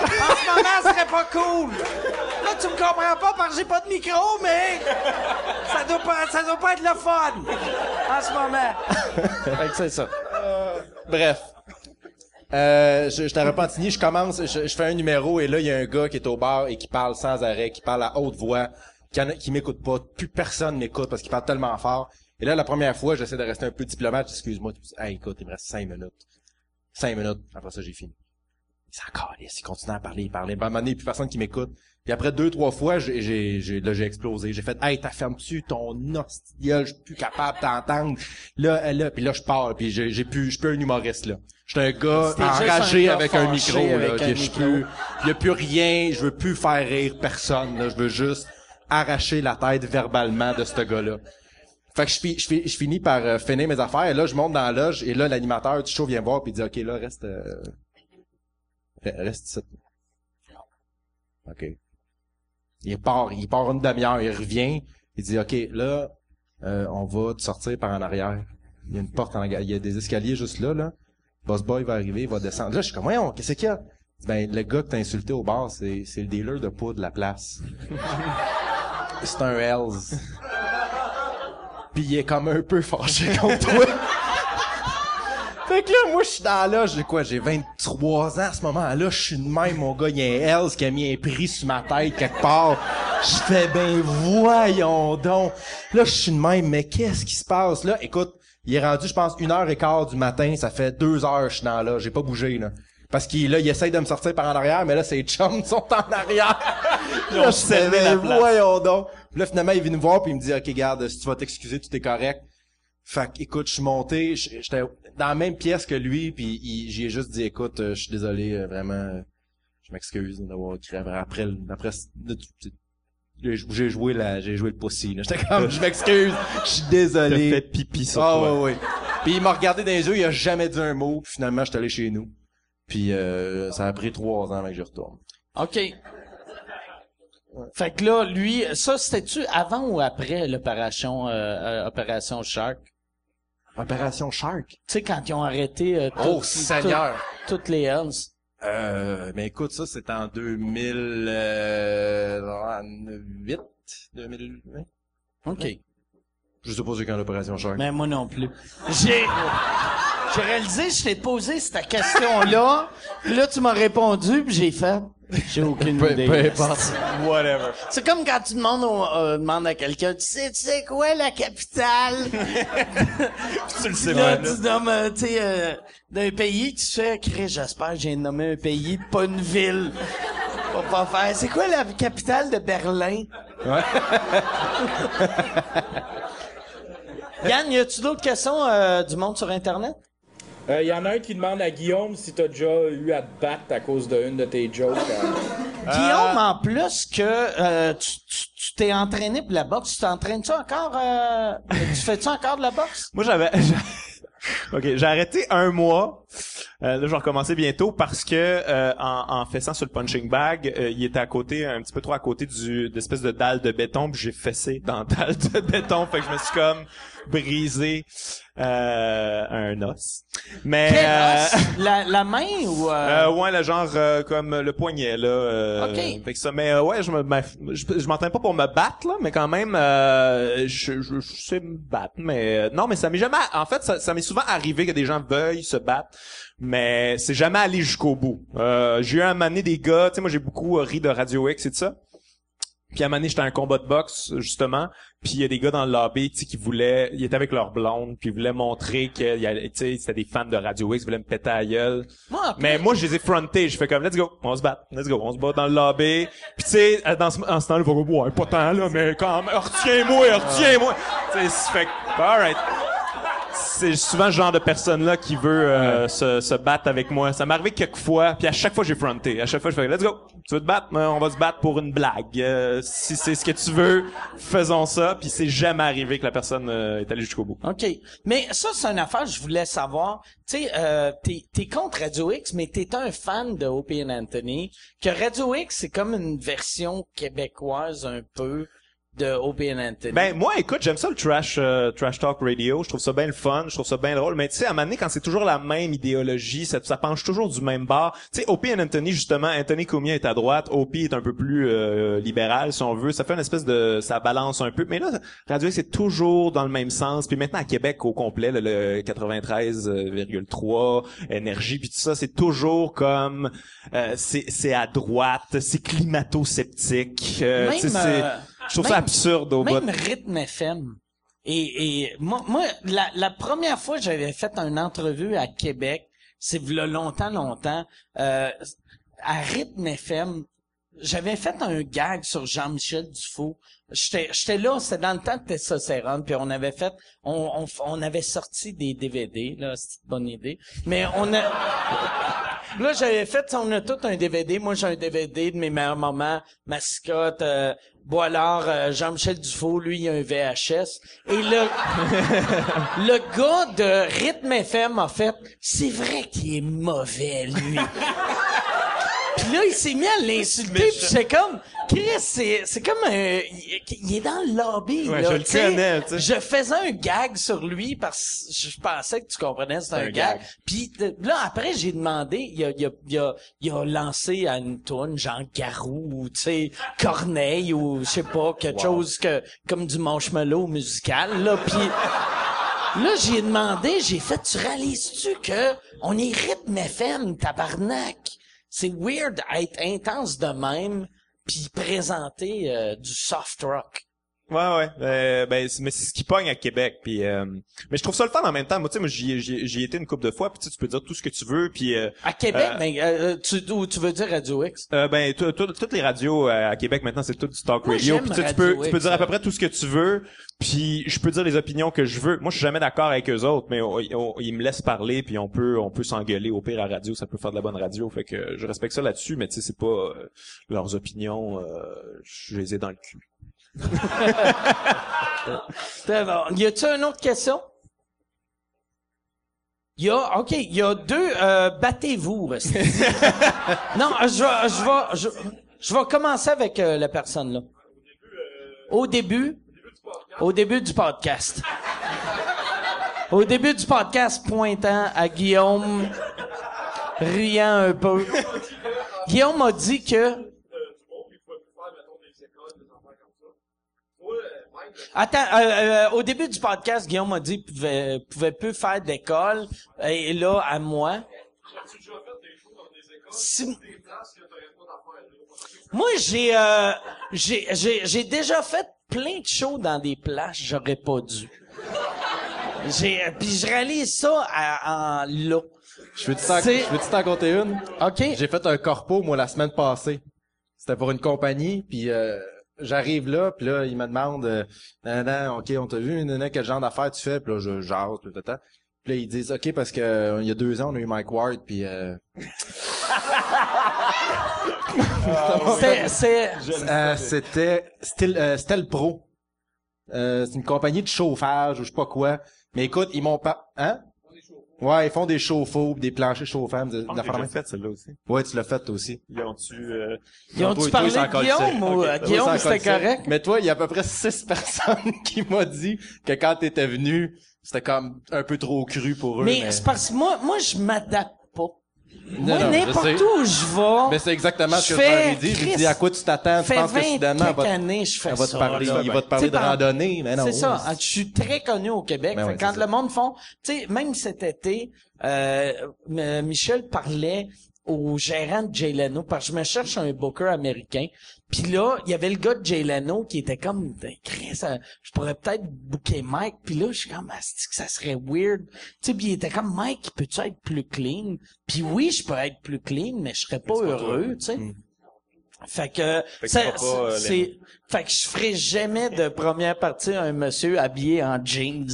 En ce moment, ce serait pas cool. Là, tu me comprends pas parce que j'ai pas de micro, mais ça doit pas, ça doit pas être le fun. En ce moment. c'est ça. Bref. Euh, je, je Repentigny, je commence, je, je fais un numéro et là, il y a un gars qui est au bar et qui parle sans arrêt, qui parle à haute voix, qui, qui m'écoute pas. Plus personne m'écoute parce qu'il parle tellement fort. Et là, la première fois, j'essaie de rester un peu diplomate. Excuse-moi. Hey, écoute, il me reste cinq minutes. Cinq minutes. Après ça, j'ai fini. Il s'en calisse, il continue à parler, il parlait. Ben, à un moment donné, il y a plus personne qui m'écoute. Puis après deux, trois fois, j'ai, j'ai, j'ai- là, j'ai explosé. J'ai fait, hey, t'as fermes-tu ton hostie je suis plus capable d'entendre. Là, euh, là, puis là, je parle, puis j'ai, j'ai plus, je suis plus un humoriste, là. Je suis un gars enragé un avec un micro, là. avec que un je suis micro. plus, il y a plus rien, je veux plus faire rire personne, là. Je veux juste arracher la tête verbalement de ce gars-là. Fait que je, je, je finis par euh, finir mes affaires, et là, je monte dans la loge, et là, l'animateur du show vient voir, puis dit, OK, là, reste, euh, reste ici. OK. Il part, il part une demi-heure, il revient, il dit, OK, là, euh, on va te sortir par en arrière. Il y a une porte en il y a des escaliers juste là, là. Boss Boy va arriver, il va descendre. Là, je suis comme, voyons, qu'est-ce qu'il y a? Ben, le gars que t'as insulté au bar, c'est, c'est le dealer de poudre de la place. C'est un Hells. Puis il est comme un peu fâché contre toi. Fait que là, moi, je suis dans là, j'ai quoi, j'ai 23 ans à ce moment-là, je suis de même, mon gars, il y a un Hells qui a mis un prix sur ma tête quelque part. Je fais, ben, voyons donc. Là, je suis de même, mais qu'est-ce qui se passe? Là, écoute, il est rendu, je pense, une heure et quart du matin, ça fait deux heures je suis dans là, j'ai pas bougé, là. Parce qu'il, là, il essaye de me sortir par en arrière, mais là, ses chums sont en arrière. là, je la place. voyons donc. Puis là, finalement, il vient nous voir, puis il me dit, OK, garde, si tu vas t'excuser, tout est correct. Fait que, écoute, je suis monté, j'étais dans la même pièce que lui, puis j'ai juste dit, écoute, euh, je suis désolé, euh, vraiment, je m'excuse d'avoir écrit après, après, j'ai joué la, j'ai joué le pussy. J'étais comme, je m'excuse, je suis T'as désolé. fait pipi sur Ah toi. ouais, ouais. Puis il m'a regardé dans les yeux, il a jamais dit un mot, puis finalement, je suis allé chez nous. Puis euh, ça a pris trois ans avant que je retourne. OK. Fait que là, lui, ça, c'était-tu avant ou après l'opération euh, euh, opération Shark? Opération Shark? Tu sais, quand ils ont arrêté euh, Oh, toutes- Seigneur. toutes- toutes les Hells. Euh, mais écoute, ça, c'était en 2008, 2020. OK. Je sais pas c'est quand l'opération Shark. Mais moi non plus. J'ai, j'ai réalisé, je t'ai posé cette question-là. Puis là, tu m'as répondu, puis j'ai fait. J'ai aucune Peu, idée. peu importe. Whatever. C'est comme quand tu demandes, au- euh, demandes à quelqu'un, tu sais, tu sais quoi la capitale? tu le sais là, pas. tu nommes, euh, tu sais, euh, d'un pays, tu fais, Chris, j'espère que j'ai nommé un pays, pas une ville. Faut pas faire. C'est quoi la capitale de Berlin? Yann, y a-tu d'autres questions euh, du monde sur Internet? Il Euh, y en a un qui demande à Guillaume si t'as déjà eu à te battre à cause d'une de tes jokes. euh. Guillaume, en plus que euh, tu tu- tu t'es entraîné pour la boxe, tu t'entraînes-tu encore? euh, tu fais-tu encore de la boxe? Moi, j'avais... OK, j'ai arrêté un mois. Euh, là, je vais recommencer bientôt parce que euh, en, en fessant sur le punching bag, euh, il était à côté, un petit peu trop à côté du d'espèce de dalle de béton, puis j'ai fessé dans la dalle de béton, fait que je me suis comme brisé euh, un os. Mais Quel euh, os? La, la main ou... euh, euh, ouais, le genre euh, comme le poignet là. Euh, Ok. fait que ça, mais euh, ouais, je me, ben, je, pas pour me battre là, mais quand même, euh, je, je, je sais me battre. Mais euh, non, mais ça m'est jamais. En fait, ça, ça m'est souvent arrivé que des gens veuillent se battre, mais c'est jamais allé jusqu'au bout. Euh, j'ai eu un moment donné des gars, tu sais, moi j'ai beaucoup euh, ri de Radio X et tout ça. Puis à un moment donné, j'étais à un combat de boxe, justement. Puis il y a des gars dans le lobby, tu sais, qui voulaient... Ils étaient avec leur blonde, puis ils voulaient montrer que, tu sais, c'était des fans de Radio X, ils voulaient me péter à la gueule. moi, Mais moi, je les ai frontés. Je fais comme, let's go, on se bat, let's go, on se bat dans le lobby. Puis tu sais, dans ce, en ce temps-là, il va ouais, pas tant là, mais quand même, retiens-moi, retiens-moi. Tu sais, fait alright. C'est souvent ce genre de personne-là qui veut euh, se, se battre avec moi. Ça m'est arrivé quelques fois, puis à chaque fois, j'ai fronté. À chaque fois, je fais, let's go, tu veux te battre? Euh, On va se battre pour une blague. Euh, si c'est ce que tu veux, faisons ça. Puis c'est jamais arrivé que la personne euh, est allée jusqu'au bout. OK. Mais ça, c'est une affaire que je voulais savoir. Tu sais, euh, t'es, t'es contre Radio X, mais t'es un fan de Opie and Anthony. Que Radio X, c'est comme une version québécoise un peu de Opie and Anthony. Ben moi écoute j'aime ça le trash euh, trash talk radio. Je trouve ça bien le fun je trouve ça bien drôle. Mais tu sais à un moment donné quand c'est toujours la même idéologie ça, ça penche toujours du même bar tu sais Opie et Anthony justement Anthony Cumia est à droite Opie est un peu plus euh, libéral si on veut. Ça fait une espèce de ça balance un peu. Mais là Radio c'est toujours dans le même sens. Puis maintenant à Québec au complet là, le 93,3 énergie puis tout ça c'est toujours comme euh, c'est c'est à droite c'est Même, c'est euh, je trouve ça absurde au bout Même Rythme FM. Et, et moi, moi la, la première fois que j'avais fait une entrevue à Québec, c'est v'là longtemps, longtemps, euh, à Rythme FM, j'avais fait un gag sur Jean-Michel Dufault. J'étais, j'étais là, c'était dans le temps de Testostérone, puis on avait fait, on, on, on avait sorti des DVD, là, c'est une bonne idée. Mais on a, Là, j'avais fait, on a tout un DVD. Moi, j'ai un DVD de mes meilleurs moments. Mascotte, euh, Boilard, euh, Jean-Michel Dufault, lui, il a un VHS. Et le, le gars de Rythme FM a fait, c'est vrai qu'il est mauvais, lui. Puis là, il s'est mis à l'insulter, puis c'est comme, Chris, c'est, c'est comme un, il, est dans le lobby, Ouais, là, je le connais, tu sais. Je faisais un gag sur lui parce que je pensais que tu comprenais, c'était un, Un gag. gag. Puis là, après, j'ai demandé, il a, il a, il a, il a lancé à une tourne, genre Garou, ou tu sais, Corneille, ou je sais pas, quelque chose que, comme du marshmallow musical, là, puis là, j'ai demandé, j'ai fait, tu réalises-tu que on est rythme FM, tabarnak? C'est weird être intense de même, puis présenter euh, du soft rock. Ouais, ouais. Euh, ben, mais c'est ce qui pogne à Québec. Puis, euh, mais je trouve ça le fun en même temps. Moi, tu sais, moi, j'y ai- été une couple de fois. Puis, tu peux dire tout ce que tu veux. Puis, euh, À Québec, Euh, ben, euh, tu, ou tu veux dire Radio X? euh, ben, tout- tout- toutes les radios à Québec maintenant, c'est tout du talk Moi, radio. Puis, tu sais, tu Radio peux, tu peux dire à peu près tout ce que tu veux. Puis, je peux dire les opinions que je veux. Moi, je suis jamais d'accord avec eux autres, mais ils me laissent parler. Puis, on peut, on peut s'engueuler. Au pire, à radio, ça peut faire de la bonne radio. Fait que je respecte ça là-dessus. Mais tu sais, c'est pas leurs opinions. euh, je les ai dans le cul. Bon. Y a-tu une autre question? Il y a, OK, il y a deux, euh, battez-vous. non, je vais, je vais, je, je vais commencer avec euh, la personne là. Au début, au début du podcast. Au début du podcast, pointant à Guillaume, riant un peu. Guillaume m'a dit que du monde, puis il faut faire, mettons, des écoles, des affaires comme ça. Moi, euh, Attends, euh, euh, au début du podcast, Guillaume m'a dit qu'il pouvait, pouvait plus faire d'école. Et là, à moi... Si- Moi, j'ai, euh, j'ai, j'ai, j'ai déjà fait plein de shows dans des places, j'aurais pas dû. J'ai, puis je réalise ça à- en là. Je veux-tu t'en C'est- je veux-tu t'en compter une? OK? J'ai fait un corpo, moi, la semaine passée. C'était pour une compagnie, puis euh, j'arrive là, puis là, il me demande, euh, nan, nan, OK, on t'a vu, nan, nan, quel genre d'affaires tu fais? Puis là, je jase, puis tata. Puis là, ils disent, OK, parce que euh, il y a deux ans, on a eu Mike Ward, puis... Euh, C'est, c'est, euh, c'était Still, euh, Stel Pro. Euh, c'est une compagnie de chauffage, ou je sais pas quoi. Mais écoute, ils m'ont pas... Hein? Ouais, ils font des chauffe-eau, des planchers affaires de fait celle-là aussi. Ouais, tu l'as fait toi aussi. Ils ont-tu... Euh... ils ont-tu Toi, parlé toi, de Guillaume ou euh. Guillaume, c'était correct? Mais toi, il y a à peu près six personnes qui m'ont dit que quand t'étais venu, c'était comme un peu trop cru pour eux. Mais, Mais, c'est parce que moi, moi, je m'adapte. Moi, je n'importe où je vais, Mais c'est exactement ce Je que je fais dit. J'ai Christ, dit à quoi tu t'attends? Tu penses que 20 soudainement, elle va, années, je fais elle va te ça. parler, là. il va te parler de randonnée, mais non. C'est ça. Ah, Je suis très connu au Québec. Ben Fait ouais, quand le ça. monde font, tu sais, même cet été, euh, Michel parlait au gérant de Jay Leno parce que je me cherche un booker américain. Puis là, il y avait le gars de Jay Leno qui était comme, Ben, Chris, euh, je pourrais peut-être booker Mike. Puis là, je suis comme, ah, que ça serait weird? Tu sais, puis il était comme, Mike, peux-tu être plus clean? Puis oui, je peux être plus clean, mais je serais pas heureux, tu sais. Fait que, Fait que ça- euh, c'est, fait que je ferai jamais de première partie un monsieur habillé en jeans.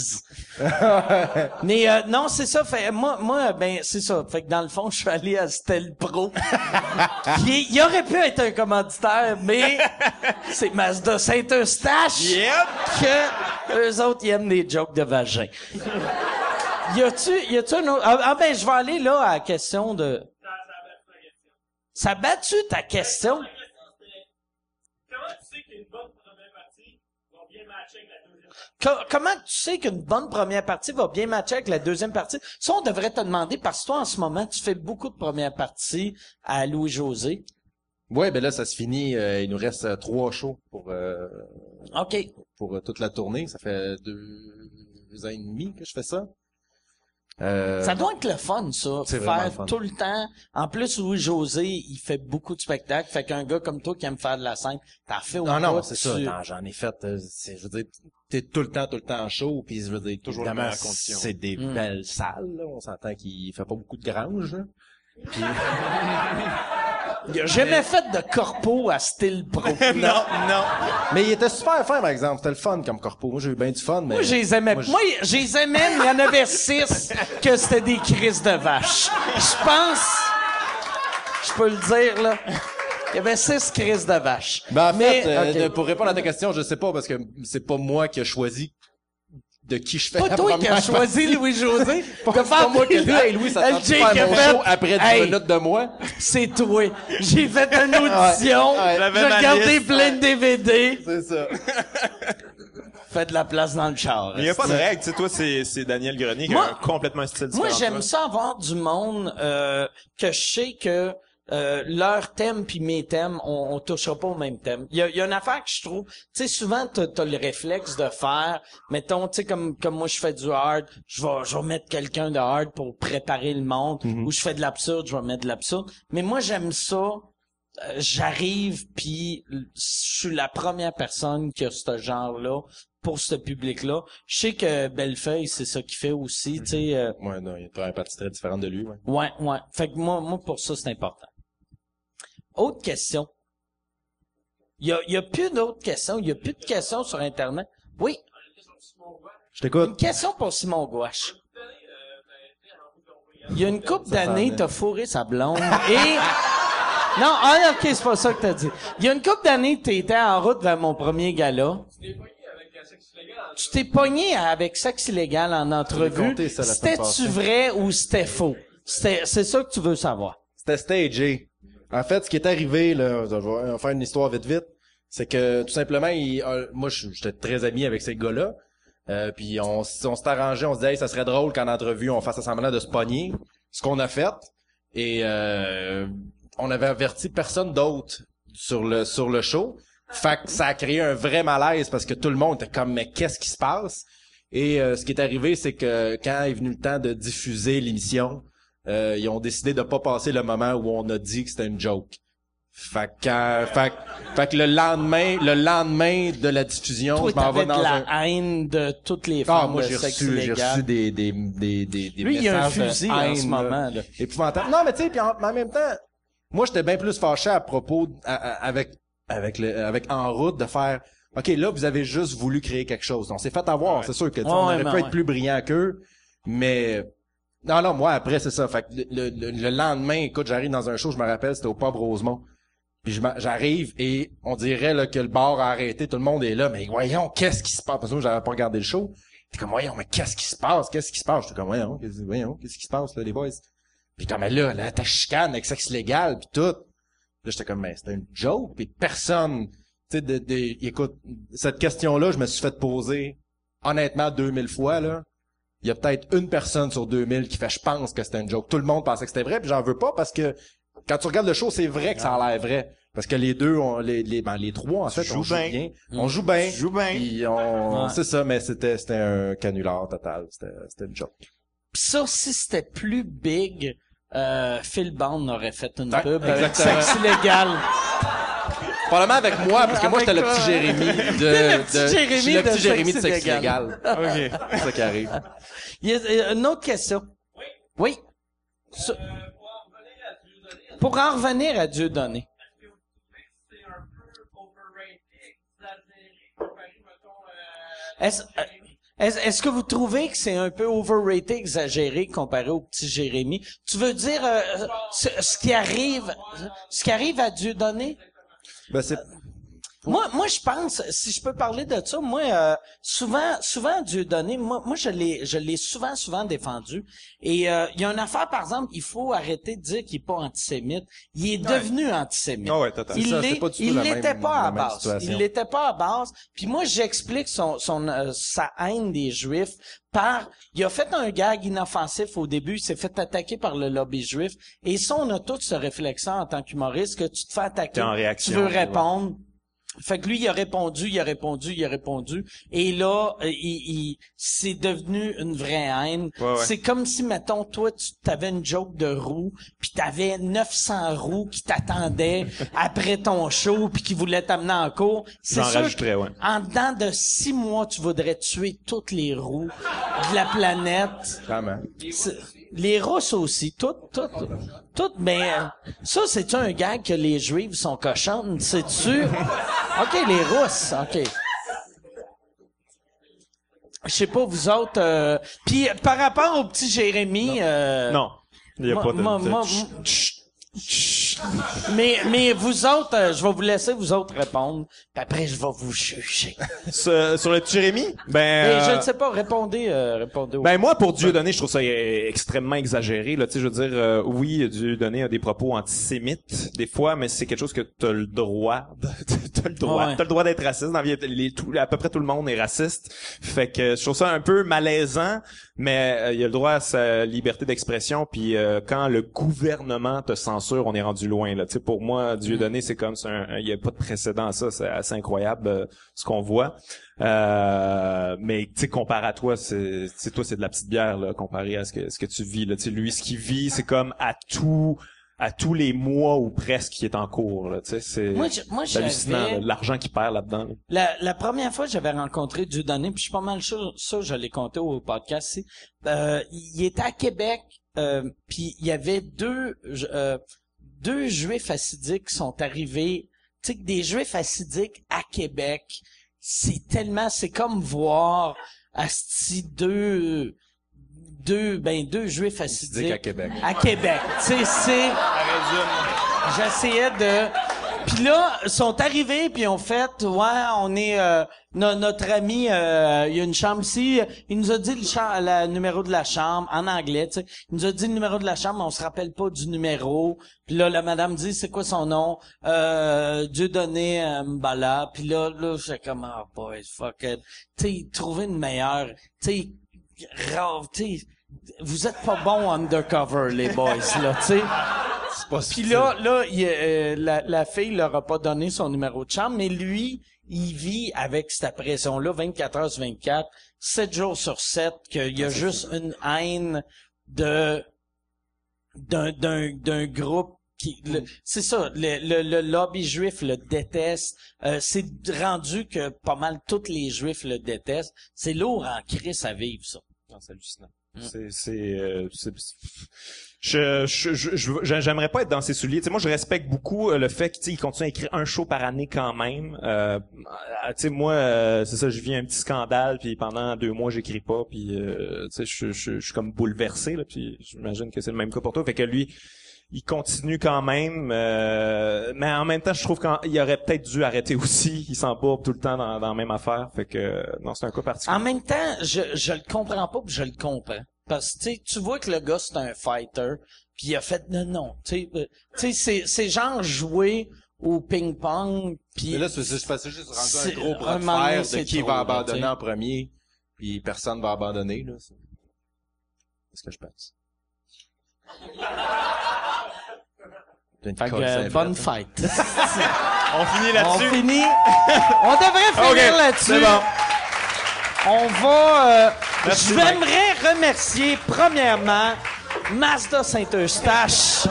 Mais euh, non, c'est ça. Fait moi, moi, ben c'est ça. Fait que dans le fond, je suis allé à Stel Pro. qui il aurait pu être un commanditaire, mais c'est Mazda Saint-Eustache Yep! que eux autres ils aiment des jokes de vagin. Y a-tu, y a-tu un autre? Ah, ah, ben je vais aller là à la question de. Ça battu ta question? Co- comment tu sais qu'une bonne première partie va bien matcher avec la deuxième partie? Ça, on devrait te demander parce que toi, en ce moment, tu fais beaucoup de premières parties à Louis-José. Ouais, ben là, ça se finit. euh, il nous reste euh, trois shows pour euh, pour euh, toute la tournée. Ça fait deux ans et demi que je fais ça. Euh, Ça doit être le fun, ça. Faire fun. tout le temps. En plus, Louis-José, il fait beaucoup de spectacles. Fait qu'un gars comme toi qui aime faire de la scène, t'en fais au Non, non, bout, c'est ça. Non, J'en ai fait. je veux dire, t'es tout le temps, tout le temps show, puis je veux dire, Toujours c'est des Mm. belles salles. Là. On s'entend qu'il fait pas beaucoup de granges. Là. Il a jamais fait de corpo à style pro. non, non. Mais il était super fin, par exemple. C'était le fun comme corpo. Moi, j'ai eu bien du fun, mais... Moi, je les aimais. Moi, je- Moi, je les aimais, mais il y en avait six que c'était des crises de vaches. Je pense, je peux le dire, là. Il y avait six crises de vaches. Ben, en mais, fait, euh, de- pour répondre à ta question, je sais pas, parce que c'est pas moi qui ai choisi de qui je fais pas la toi qui as première choisi Louis-José. Pas, c'est pas moi qui hey, Louis, ça tente LJ qui a mon fait, show après 10 Hey, minutes de moi? C'est toi. J'ai fait une audition. Ouais, ouais. J'avais J'ai ma regardé liste. plein de DVD. C'est ça. Fait de la place dans le char. Mais il y a pas de règle, tu sais, toi, c'est, c'est Daniel Grenier qui Moi- a un- complètement un style différent. Moi, j'aime ça avoir du monde euh, que je sais que euh, leur thème puis mes thèmes, on, on touchera pas au même thème. Il y a, y a une affaire que je trouve, tu sais, souvent t'as as le réflexe de faire, mettons, tu sais, comme comme moi je fais du hard, je vais je vais mettre quelqu'un de hard pour préparer le monde, ou je fais de l'absurde, je vais mettre de l'absurde. Mais moi j'aime ça. euh, J'arrive puis je suis la première personne qui a ce genre-là pour ce public-là. Je sais que Bellefeuille, c'est ça qu'il fait aussi, tu sais. euh, Ouais, non, il y a un parti très différent de lui, ouais. Ouais, ouais. Fait que moi, moi pour ça, c'est important. Autre question. Il y a, il y a plus d'autres questions. Il y a plus de questions sur Internet. Oui, Je t'écoute. une question pour Simon Gouache. Il y a une couple d'années, t'as fourré sa blonde et... Non, ah, ok, c'est pas ça que t'as dit. Il y a une couple d'années, t'étais en route vers mon premier gala. Tu t'es pogné avec sexe illégal en entrevue. C'était-tu vrai ou c'était faux? C'est ça que tu veux savoir. C'était stagé. En fait, ce qui est arrivé, là, je vais on va faire une histoire vite vite, c'est que tout simplement, il, euh, moi, j'étais très ami avec ces gars-là. Euh, puis on, s'est arrangé, on se disait, hey, ça serait drôle qu'en entrevue, on fasse semblant de se pogner. Ce qu'on a fait. Et euh, on avait averti personne d'autre sur le sur le show. Fait que ça a créé un vrai malaise parce que tout le monde était comme mais qu'est-ce qui se passe? Et ce qui est arrivé c'est que quand est venu le temps de diffuser l'émission, euh, ils ont décidé de pas passer le moment où on a dit que c'était une joke. Fait que, euh, fait, que- fait que le lendemain, le lendemain de la diffusion, Toi, je m'en vais de dans la un haine de toutes les femmes ah, moi, j'ai reçu, j'ai reçu des, des, des, des, des Lui, il y a un messages fusil en ce moment, là. épouvantable. Non, mais tu sais, puis en, même temps, moi, j'étais bien plus fâché à propos, à- à- avec, avec le, avec En route de faire, OK, là, vous avez juste voulu créer quelque chose. On s'est fait avoir, c'est sûr que, Ouais, on ouais, aurait mais pu ouais. être plus brillant qu'eux, mais, non, non, moi, après, c'est ça. Fait que le, le, le lendemain, écoute, j'arrive dans un show, je me rappelle, c'était au Pub Rosemont. Puis j'arrive et on dirait là, que le bar a arrêté, tout le monde est là, mais voyons, qu'est-ce qui se passe? Parce que moi, j'avais pas regardé le show. T'es comme, voyons, mais qu'est-ce qui se passe? Qu'est-ce qui se passe? J'étais comme, voyons, qu'est-ce, voyons, qu'est-ce qui se passe, là, les boys? Puis comme, là, là, ta chicane avec sexe légal, puis tout. Là, j'étais comme, mais c'était une joke, puis personne, tu sais, de, de, écoute, cette question-là, je me suis fait poser, honnêtement, 2000 fois, là. Il y a peut-être une personne sur 2000 qui fait, je pense que c'était une joke. Tout le monde pensait que c'était vrai, puis j'en veux pas parce que quand tu regardes le show, c'est vrai que ça a l'air vrai. Parce que les deux, on, les, les, ben, les trois, en fait, joues on joue bien. bien. On joue bien. Tu joues bien. Puis on, Ouais. c'est ça, mais c'était, c'était un canular total. C'était, c'était une joke. Pis ça, si c'était plus big, euh, Phil Bond aurait fait une Ouais, pub avec exactement. sexe illégal. Probablement avec moi, parce que moi, j'étais le petit Jérémy de, le petit Jérémy je suis le de petit Jérémy de sexe. OK. C'est ça qui arrive. Il y a euh, une autre question. Oui. Sur- Euh, pour en revenir à Dieudonné, Pour en revenir à Dieu donné. est-ce que vous trouvez que c'est un peu overrated, exagéré, comparé, mettons, euh, Est-ce euh, est-ce- que vous trouvez que c'est un peu overrated, exagéré comparé au petit Jérémy? Tu veux dire euh, ce, ce qui arrive ce qui arrive à Dieu donné? Ben, c'est, Moi, moi, je pense, si je peux parler de ça, moi, euh, souvent, souvent, Dieu donné, moi, moi, je l'ai, je l'ai souvent, souvent défendu. Et euh, il y a une affaire, par exemple, il faut arrêter de dire qu'il est pas antisémite. Il est devenu antisémite. Ah ouais. Il pas l'était même- pas à base. Il l'était pas à base. Puis moi, j'explique son, son, euh, sa haine des Juifs par, il a fait un gag inoffensif au début, il s'est fait attaquer par le lobby juif. Et ça, on a tous ce réflexe en tant qu'humoriste que tu te fais attaquer, en réaction, tu veux ouais. Fait que lui, il a répondu, il a répondu, il a répondu. Et là, euh, il, il- c'est devenu une vraie haine. Ouais, ouais. C'est comme si, mettons, toi, tu avais une joke de roue, puis t'avais 900 roues qui t'attendaient après ton show, puis qui voulaient t'amener en cours. C'est sûr ouais. en dedans de six mois, tu voudrais tuer toutes les roues de la planète. vraiment. Les Russes aussi, toutes, toutes, toutes, mais euh, ça, c'est un gag que les Juifs sont cochonnes, sais-tu? OK, les Russes, OK. Je sais pas, vous autres... Euh... Puis, par rapport au petit Jérémy... Euh... Non. Il y a pas de... Mais, mais vous autres, euh, je vais vous laisser vous autres répondre, puis après, je vais vous juger. Sur, sur le Jérémy? Ben, Et je euh, ne sais pas, répondez, euh, répondez. Ben moi, pour Dieu donné, je trouve ça euh, extrêmement exagéré. Là, tu sais, je veux dire, euh, oui, Dieu donné a des propos antisémites des fois, mais c'est quelque chose que t'as le droit, de- t'as le droit, Ouais. t'as le droit d'être raciste. Dans la vie, les, tout, à peu près tout le monde est raciste. Fait que je trouve ça un peu malaisant, mais euh, il y a le droit à sa liberté d'expression. Puis euh, quand le gouvernement te censure, on est rendu loin. Là, tu sais, pour moi, Dieu donné, c'est comme il y a pas de précédent à ça. C'est assez incroyable euh, ce qu'on voit. Euh, mais tu sais, comparé à toi, c'est toi, c'est de la petite bière là, comparé à ce que ce que tu vis. Là, tu sais, lui, ce qu'il vit, c'est comme à tout à tous les mois ou presque qui est en cours. Là, tu sais, c'est Moi, je- moi, hallucinant l'argent qu'il perd là-dedans. là. La, la première fois que j'avais rencontré Dieudonné, puis je suis pas mal sûr, ça, je l'ai compté au podcast, euh, il était à Québec, euh, puis il y avait deux, euh, deux juifs assidiques qui sont arrivés, tu sais, que des juifs assidiques à Québec, c'est tellement, c'est comme voir, asti, deux, deux, ben, deux juifs assidiques. À Québec. À Québec. Tu sais, c'est... J'essayais de... Puis là, ils sont arrivés, puis ont fait, ouais, on est... euh, no- notre ami, euh, il y a une chambre ici, il nous a dit le, numéro de la chambre, en anglais, tu sais. Il nous a dit le numéro de la chambre, mais on se rappelle pas du numéro. Puis là, la madame dit, c'est quoi son nom? Euh, Dieudonné euh, Mbala. Puis là, là, j'ai comme, oh boy, fuck it. Tu sais, trouver une meilleure... Tu sais, rave, tu sais, vous êtes pas bons undercover, les boys, là, tu sais. pas Puis là, là, il, euh, la, la fille leur a pas donné son numéro de chambre, mais lui, il vit avec cette pression-là 24 heures sur 24, 7 jours sur 7, qu'il y a juste une haine de d'un d'un d'un groupe qui le- c'est ça le, le, le lobby juif le déteste. Euh, c'est rendu que pas mal tous les juifs le détestent. C'est lourd en crise à vivre ça. Non, c'est hallucinant. Mm. C'est, c'est, euh, je, je, je, j'aimerais pas être dans ses souliers. Tu sais, moi, je respecte beaucoup euh, le fait qu'il continue à écrire un show par année quand même. Euh, tu sais, moi, euh, c'est ça, je vis un petit scandale, puis pendant deux mois, j'écris pas, puis euh, je, je, je suis comme bouleversé, là, puis j'imagine que c'est le même cas pour toi. Fait que lui, il continue quand même, euh, mais en même temps, je trouve qu'il aurait peut-être dû arrêter aussi. Il s'embourbe tout le temps dans, dans la même affaire. Fait que non, c'est un cas particulier. en même temps je je le comprends pas puis je le comprends parce que tu sais, tu vois que le gars c'est un fighter puis il a fait non non tu sais euh, c'est c'est genre jouer au ping pong puis Mais là, c'est juste rendu C'est- un gros bras un de fer de c'est qui trop, va abandonner en premier, puis personne va abandonner, là. C'est ce que je pense. Fait que, euh, bonne fête. On finit On là-dessus. finit. On devrait finir là-dessus. c'est bon. On va. euh, J'aimerais remercier premièrement Mazda Saint-Eustache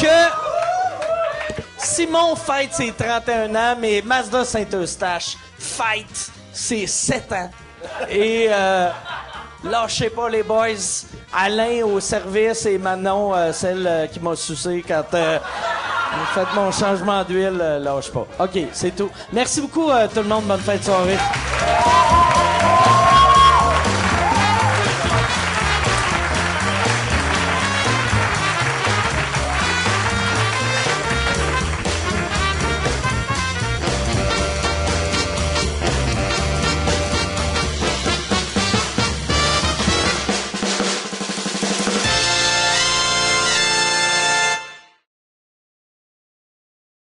que Simon fête ses 31 ans, mais Mazda Saint-Eustache fête ses 7 ans. Et euh, lâchez pas les boys. Alain au service et Manon, euh, celle euh, qui m'a sucé quand euh, vous faites mon changement d'huile, euh, lâche pas. OK, c'est tout. Merci beaucoup tout le monde. Bonne fin de soirée.